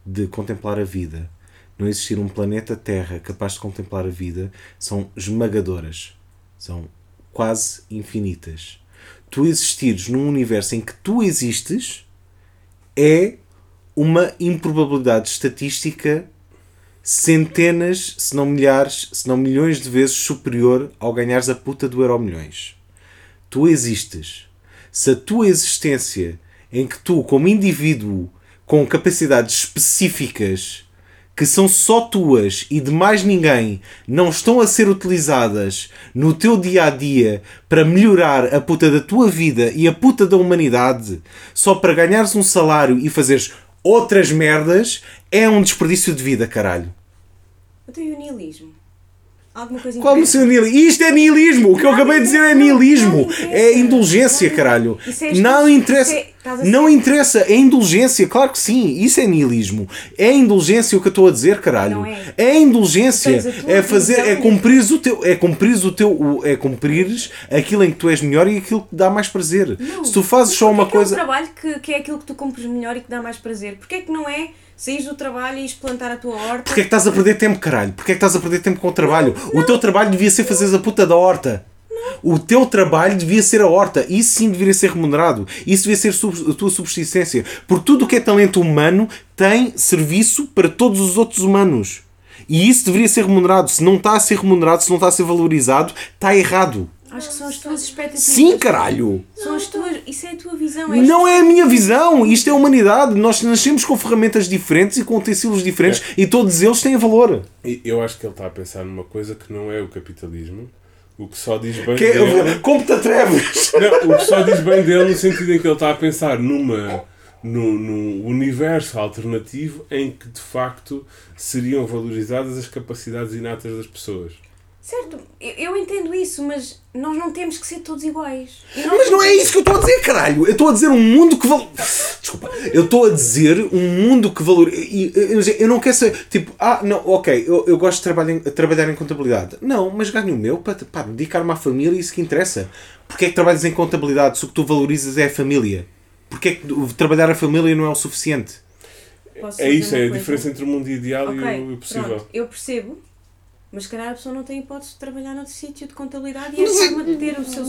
de contemplar a vida, não existir um planeta Terra capaz de contemplar a vida, são esmagadoras. São quase infinitas. Tu existires num universo em que tu existes é uma improbabilidade estatística centenas, se não milhares, se não milhões de vezes superior ao ganhares a puta do Euro Milhões. Tu existes. Se a tua existência, em que tu, como indivíduo, com capacidades específicas que são só tuas e de mais ninguém, não estão a ser utilizadas no teu dia a dia para melhorar a puta da tua vida e a puta da humanidade, só para ganhares um salário e fazeres outras merdas, é um desperdício de vida, caralho. Eu tenho o. Alguma coisa Qual o interessa? seu nihilismo? Isto é nihilismo! O que eu acabei de dizer é interessa. É indulgência, caralho! é Não interessa! é- Não interessa! É indulgência! Claro que sim! Isso é nihilismo! É indulgência o que eu estou a dizer, caralho! É. É indulgência! É fazer. É visão cumprires o teu. É cumprires o teu. o- É cumprires aquilo em que tu és melhor e aquilo que dá mais prazer. Não. Se tu fazes só uma coisa. É um trabalho que, que é aquilo que tu cumpres melhor e que dá mais prazer. Porquê que não é sair do trabalho e plantar a tua horta? Porquê é que estás a perder tempo, caralho? Porquê é que estás a perder tempo com o trabalho? O teu trabalho devia ser fazeres a puta da horta. O teu trabalho devia ser a horta. Isso sim deveria ser remunerado. Isso devia ser sub- a tua subsistência. Porque tudo o que é talento humano tem serviço para todos os outros humanos. E isso deveria ser remunerado. Se não está a ser remunerado, se não está a ser valorizado, está errado. Acho que são as tuas expectativas. Sim, caralho! São as tuas. Isso é a tua visão. Não é a minha visão. Isto é a humanidade. Nós nascemos com ferramentas diferentes e com utensílios diferentes e todos eles têm valor. Eu acho que ele está a pensar numa coisa que não é o capitalismo. O que só diz bem Que é, dele. como te atreves? Não, o que só diz bem dele no sentido em que ele está a pensar numa, num, num universo alternativo em que de facto seriam valorizadas as capacidades inatas das pessoas. Certo, eu, entendo isso, mas nós não temos que ser todos iguais. E Mas não é isso que eu estou a dizer, caralho. Eu estou a dizer um mundo que valor. Desculpa. Eu estou a dizer um mundo que valor. e- Eu, não quero ser. Tipo, ah, não, ok, eu, eu gosto de trabalhar em, trabalhar em contabilidade. Não, mas ganho o meu para, para dedicar-me à família e isso que interessa. Porquê é que trabalhas em contabilidade se o que tu valorizas é a família? Porquê é que trabalhar a família não é o suficiente? Posso É isso, é a coisa? diferença entre o mundo ideal e Ok, o- o possível. pronto, eu percebo, mas se calhar a pessoa não tem hipótese de trabalhar noutro sítio de contabilidade e é forma de ter o seu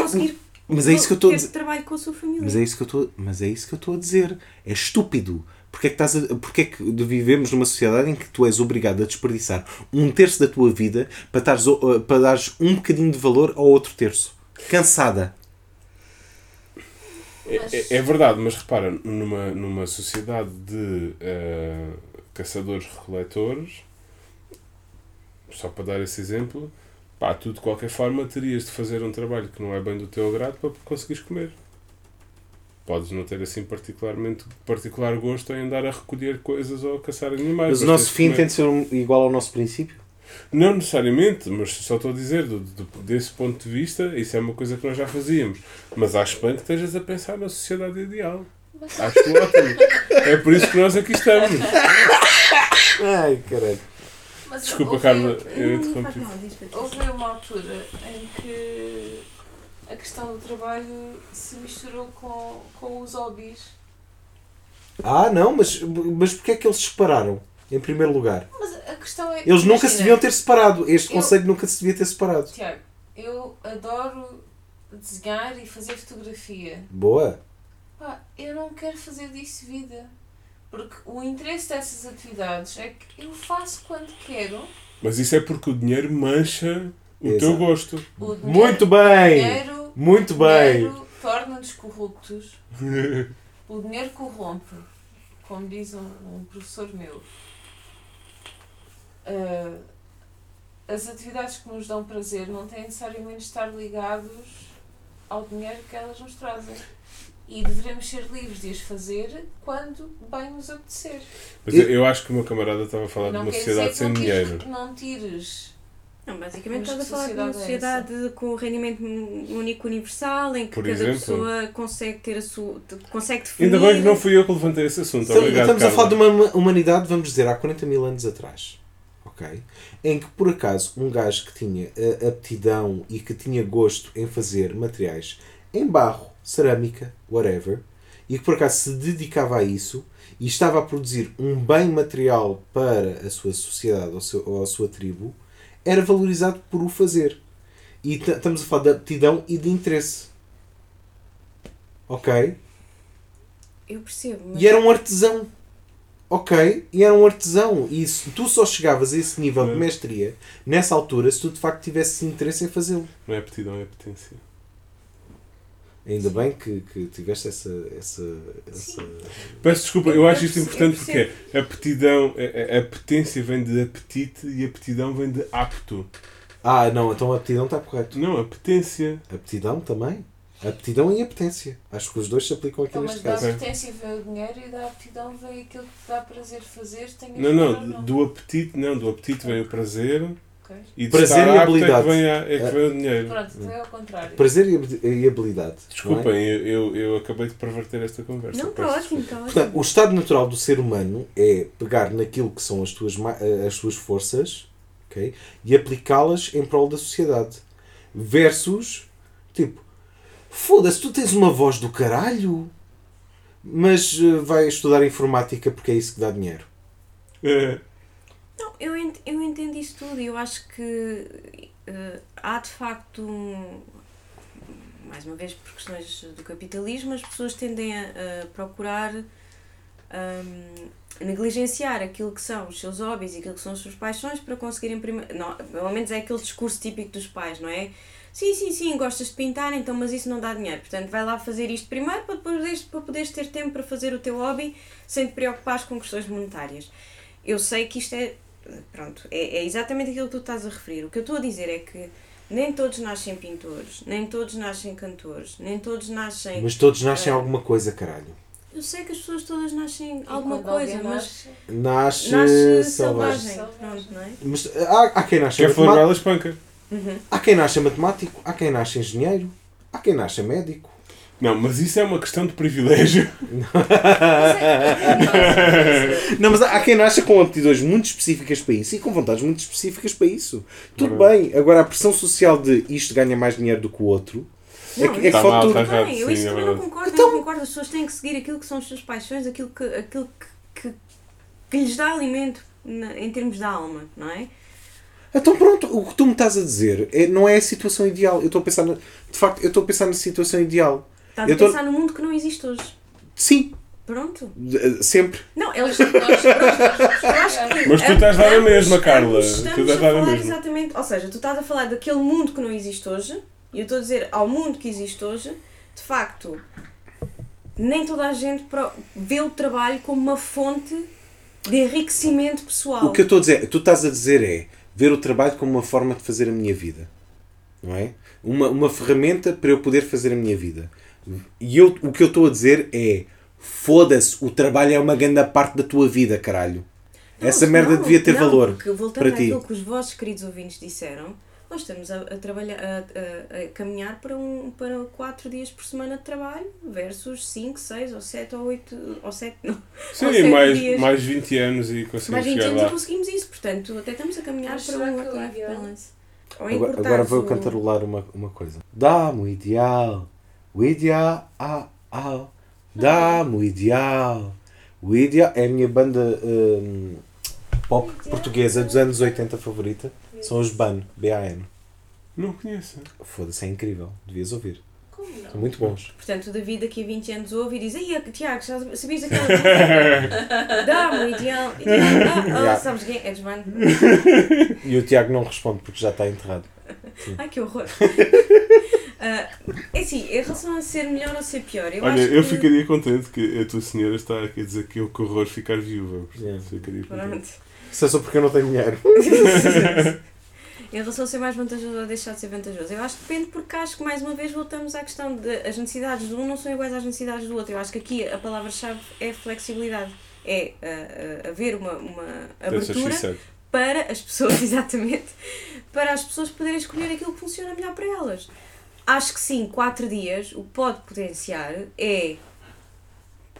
conseguir Mas é isso que eu estou a ter dizer. trabalho com a sua família. Mas é isso que eu estou, mas é isso que eu estou a dizer. É estúpido. Porque é, que estás a, porque é que vivemos numa sociedade em que tu és obrigado a desperdiçar um terço da tua vida para, tares, o- para dares um bocadinho de valor ao outro terço? Cansada. É, é- é verdade, mas repara, numa, numa sociedade de eh, caçadores-recoletores, só para dar esse exemplo, pá, tu de qualquer forma terias de fazer um trabalho que não é bem do teu agrado para conseguires comer. Podes não ter assim particularmente particular gosto em andar a recolher coisas ou a caçar animais. Mas o nosso fim comer. tem de ser um- igual ao nosso princípio? Não necessariamente, mas só estou a dizer, do, do- desse ponto de vista, isso é uma coisa que nós já fazíamos. Mas acho bem que estejas a pensar na sociedade ideal. Acho ótimo. É por isso que nós aqui estamos. Ai, caralho. Mas Desculpa, houve- Carla, eu não interrompi. Houve uma altura em que a questão do trabalho se misturou com, com os hobbies. Ah, não, mas, mas porquê é que eles se separaram? Em primeiro lugar. Mas a questão é. Eles nunca se deviam ter separado. Este Eu- conceito nunca se devia ter separado. Tiago, eu adoro desenhar e fazer fotografia. Boa. Pá, eu não quero fazer disso vida. Porque o interesse dessas atividades é que eu faço quando quero. Mas isso é porque o dinheiro mancha o Exato. teu gosto. O dinheiro, Muito bem! dinheiro, Muito bem! dinheiro torna-nos corruptos. O dinheiro corrompe, como diz um, um professor meu. Ah, as atividades que nos dão prazer não têm necessariamente de estar ligados ao dinheiro que elas nos trazem. E devemos ser livres de as fazer quando bem nos apetecer. Mas eu, eu acho que o meu camarada estava a falar de não uma quer sociedade dizer que sem dinheiro. que não tires. Não, basicamente estás a falar de uma sociedade é com rendimento único universal em que Por cada exemplo? pessoa consegue ter a sua. consegue definir. Ainda bem que não fui eu que levantei esse assunto. Estamos, Obrigado, estamos a Carla. falar de uma humanidade, vamos dizer, há 40 mil anos atrás. Ok? Em que, por acaso, um gajo que tinha eh, aptidão e que tinha gosto em fazer materiais em barro, cerâmica, whatever, e que por acaso se dedicava a isso e estava a produzir um bem material para a sua sociedade ou, seu- ou a sua tribo, era valorizado por o fazer. E estamos a falar de aptidão e de interesse. Ok? Eu percebo, mas. E era um artesão. Ok? E era um artesão. E se tu só chegavas a esse nível de Sim. mestria nessa altura se tu de facto tivesses interesse em fazê-lo. Não é aptidão, é potência. Ainda bem que, que tiveste essa. essa, essa... Peço desculpa, eu Eu acho isto importante porque a aptidão, a, a apetência vem de apetite e a aptidão vem de apto. Ah, não, então a aptidão está correto. Não, apetência. Aptidão também. Aptidão e apetência. Acho que os dois se aplicam aqui Então, mas neste da caso. apetência vem o dinheiro e da aptidão vem aquilo que te dá prazer fazer, Não, ou não, do apetite, não, do apetite vem o prazer Ok. e Prazer e habilidade. É que vem, a- é que vem o dinheiro. Pronto, então é ao contrário. Prazer e habi- e habilidade. é? Desculpem, eu, eu, eu acabei de perverter esta conversa. Não, está ótimo, está Portanto, ótimo. o estado natural do ser humano é pegar naquilo que são as tuas, eh, as suas forças ok, e aplicá-las em prol da sociedade. Versus, tipo, foda-se, tu tens uma voz do caralho, mas eh, vai estudar informática porque é isso que dá dinheiro. É, Não, eu, ent- eu entendo isso tudo e eu acho que eh, há de facto um, mais uma vez por questões do capitalismo, as pessoas tendem a, procurar hum, negligenciar aquilo que são os seus hobbies e aquilo que são as suas paixões para conseguirem primeiro. Pelo menos é aquele discurso típico dos pais, não é? Sim, sim, sim, gostas de pintar, então, mas isso não dá dinheiro. Portanto, vai lá fazer isto primeiro para poderes, para poderes ter tempo para fazer o teu hobby sem te preocupares com questões monetárias. Eu sei que isto é. Pronto, é, é exatamente aquilo que tu estás a referir. O que eu estou a dizer é que nem todos nascem pintores, nem todos nascem cantores, nem todos nascem. Mas todos nascem Ah. alguma coisa, caralho. Eu sei que as pessoas todas nascem E alguma coisa, mas Nasce, nasce, selvagem. selvagem. Pronto, não é? Mas há, há quem nasce Quer matemático, ela espanca. há quem nasce matemático, há quem nasce engenheiro, há quem nasce médico. Não, mas isso é uma questão de privilégio. Não, mas há quem nasce com aptidões muito específicas para isso e com vontades muito específicas para isso. Tudo bem. Agora, a pressão social de isto ganha mais dinheiro do que o outro é Não, que, é que Tá fode mal, tudo. tá. Bem, eu isso é também não concordo, Então- eu não concordo. As pessoas têm que seguir aquilo que são as suas paixões, aquilo que, aquilo que, que, que lhes dá alimento na- em termos da alma, não é? Então pronto, o que tu me estás a dizer é, não é a situação ideal. Eu estou a pensar, na, de facto, eu estou a pensar na situação ideal. Estás Eu a tô- pensar no mundo que não existe hoje. Sim, Pronto. de- sempre. Não, eles. nós, nós, nós, Mas tu estás a dar a ambos- mesma, Carla. Tu Estamos estás a dar a falar mesma. exatamente. Ou seja, tu estás a falar daquele mundo que não existe hoje, e eu estou a dizer ao mundo que existe hoje, de facto, nem toda a gente vê o trabalho como uma fonte de enriquecimento pessoal. O que eu estou a dizer, tu estás a dizer é ver o trabalho como uma forma de fazer a minha vida. Não é? Uma, uma ferramenta para eu poder fazer a minha vida. E eu, o que eu estou a dizer é foda-se, o trabalho é uma grande parte da tua vida, caralho. Não, Essa merda não, devia ter não, valor Porque voltando para ti. àquilo que os vossos queridos ouvintes disseram, nós estamos a, a trabalhar, a, a- a caminhar para, um, para 4 dias por semana de trabalho versus 5, 6 ou 7 ou 8 ou 7, não. Sim, sete mais, dias. mais 20 anos e Mais conseguimos 20 chegar anos e lá. conseguimos isso, portanto, até estamos a caminhar Mas para um é work-life ideal? balance. Ou Agora, agora vou o- cantarolar uma, uma coisa. Dá-me o ideal, o ideal, ah, ah, dá-me o ideal. O ideal é a minha banda hum, pop portuguesa dos anos 80 favorita. São os BAN, B-A-N. Não conheço. Foda-se, é incrível. Devias ouvir. Como não? São muito bons. Portanto, o David daqui a 20 anos ouve e diz Ei, Tiago, já sabias aquela música? Dá-me o ideal. ideal. Ah, ah, Yeah. sabes quem é? Desmano. E o Tiago não responde porque já está enterrado. Ai, que horror. Ah, é assim, em relação a ser melhor ou ser pior, eu Olha, acho eu que... ficaria contente que a tua senhora está aqui a dizer que eu que horror ficar viúva. Yeah. Ficaria contente. Pronto. Isso é só porque eu não tenho dinheiro. Em relação a ser mais vantajoso ou deixar de ser vantajoso, eu acho que depende porque acho que mais uma vez voltamos à questão de as necessidades de um não são iguais às necessidades do outro. Eu acho que aqui a palavra-chave é flexibilidade. É ah, ah, haver uma, uma abertura para as pessoas, exatamente, para as pessoas poderem escolher aquilo que funciona melhor para elas. Acho que sim, quatro dias, o que pode potenciar é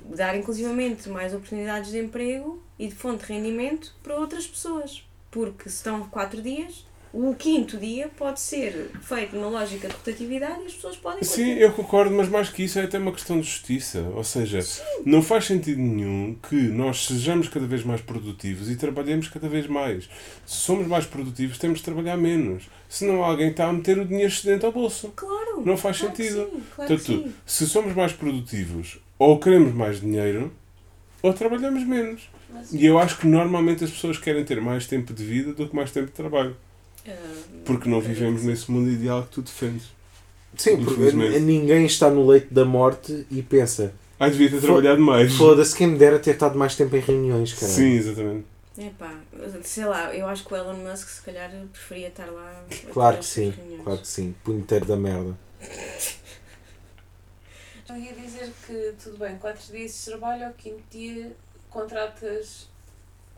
dar inclusivamente mais oportunidades de emprego e de fonte de rendimento para outras pessoas. Porque se estão quatro dias, o quinto dia pode ser feito numa lógica de rotatividade e as pessoas podem Sim, eu concordo, mas mais que isso é até uma questão de justiça. Ou seja, não faz sentido nenhum que nós sejamos cada vez mais produtivos e trabalhemos cada vez mais. Se somos mais produtivos, temos de trabalhar menos. Senão alguém está a meter o dinheiro excedente ao bolso. Claro! Não faz claro sentido. sim, claro Portanto, sim. se somos mais produtivos, ou queremos mais dinheiro, ou trabalhamos menos. Mas, E eu acho que normalmente as pessoas querem ter mais tempo de vida do que mais tempo de trabalho. Porque não vivemos sim. nesse mundo ideal que tu defendes. Sim, porque ninguém está no leito da morte e pensa Ah, devia ter trabalhado mais. foda-se, quem me dera ter estado mais tempo em reuniões, cara. Sim, exatamente. Epá, sei lá, eu acho que o Elon Musk se calhar preferia estar lá. Claro que sim, reuniões. claro que sim. Punheteiro da merda. eu ia dizer que tudo bem, 4 dias de trabalho, ao quinto dia contratas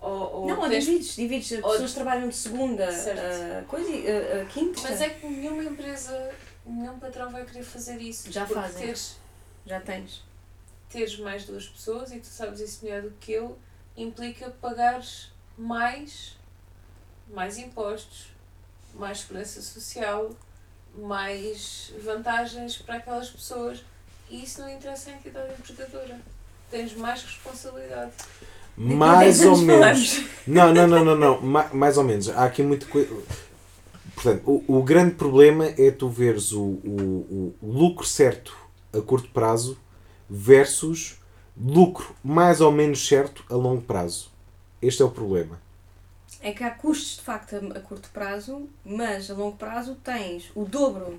ou, ou Não, ou tens- divides, divides. As ou- pessoas trabalham de segunda Certo. a coisa a, a quinta. Mas é que nenhuma empresa, nenhum patrão vai querer fazer isso. Já fazem. Teres, Já tens. teres mais duas pessoas, e tu sabes isso melhor do que eu, implica pagares mais, mais impostos, mais segurança social, mais vantagens para aquelas pessoas. E isso não interessa à entidade empregadora. Tens mais responsabilidade. Mais ou 10 anos menos. Não, não, não, não, não. Ma- mais ou menos. Há aqui muita coisa. Portanto, o, o grande problema é tu veres o, o, o lucro certo a curto prazo versus lucro mais ou menos certo a longo prazo. Este é o problema. É que há custos de facto a, a curto prazo, mas a longo prazo tens o dobro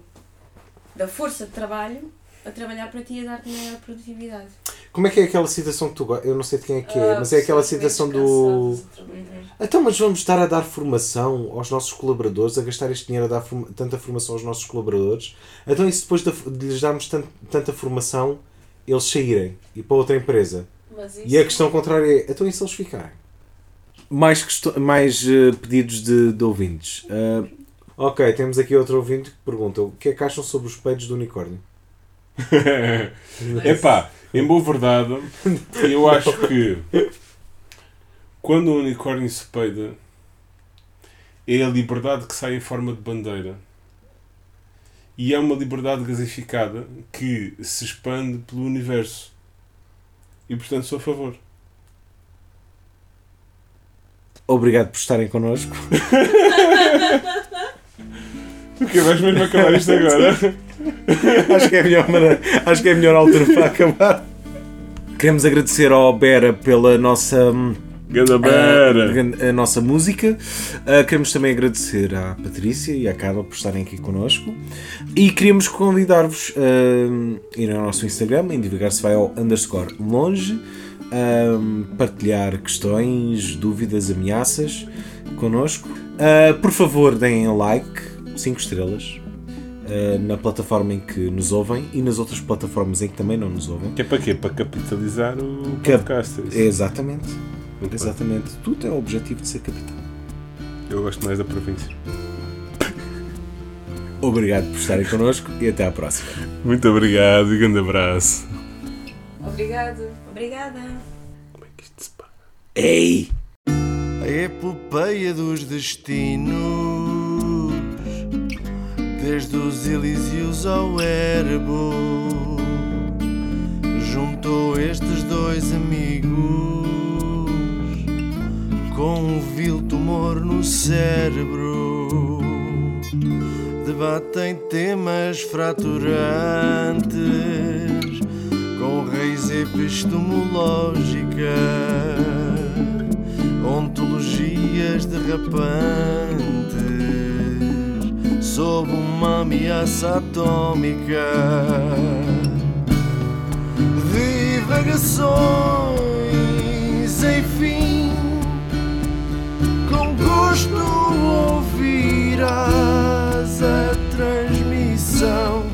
da força de trabalho a trabalhar para ti e a dar-te maior produtividade. Como é que é aquela citação que tu Eu não sei de quem é que é, Ah, mas é aquela citação do. trabalhar. Então, mas vamos estar a dar formação aos nossos colaboradores, a gastar este dinheiro a dar forma- tanta formação aos nossos colaboradores. Então, e se depois de, de lhes darmos tan- tanta formação, eles saírem e para outra empresa? Mas isso, E a questão contrária é: então, e se eles ficarem? Mais, questo- mais eh, pedidos de, de ouvintes. Ah, ok, temos aqui outro ouvinte que pergunta: o que é que acham sobre os peidos do unicórnio? Epá, em boa verdade, eu acho que quando o unicórnio se peida, é a liberdade que sai em forma de bandeira. E é uma liberdade gasificada que se expande pelo universo. E portanto sou a favor. Obrigado por estarem connosco. O que vais mesmo acabar isto agora? acho, que é a melhor maneira- acho que é a melhor altura para acabar. Queremos agradecer ao Bera pela nossa, hum, Gandabera! a, a nossa música. Uh, queremos também agradecer à Patrícia e à Carla por estarem aqui connosco. E queríamos convidar-vos a ir ao nosso Instagram, em divulgar se vai ao underscore longe, um, partilhar questões, dúvidas, ameaças connosco. Uh, por favor, deem like, 5 estrelas. Uh, na plataforma em que nos ouvem e nas outras plataformas em que também não nos ouvem. Que é para quê? Para capitalizar o Cap- podcast. é isso? Exatamente, bem. exatamente. Tudo é o objetivo de ser capitão. Eu gosto mais da província. Obrigado por estarem connosco e até à próxima. Muito obrigado e grande abraço. Obrigado. Obrigada! Como é que isto se paga? Ei! A epopeia dos destinos Desde os Elíseos ao Erebo Juntou estes dois amigos. Com um vil tumor no cérebro Debatem temas fraturantes Com raiz epistemológica ontologias derrapantes sob uma ameaça atômica. Divagações, enfim, com gosto ouvirás a transmissão.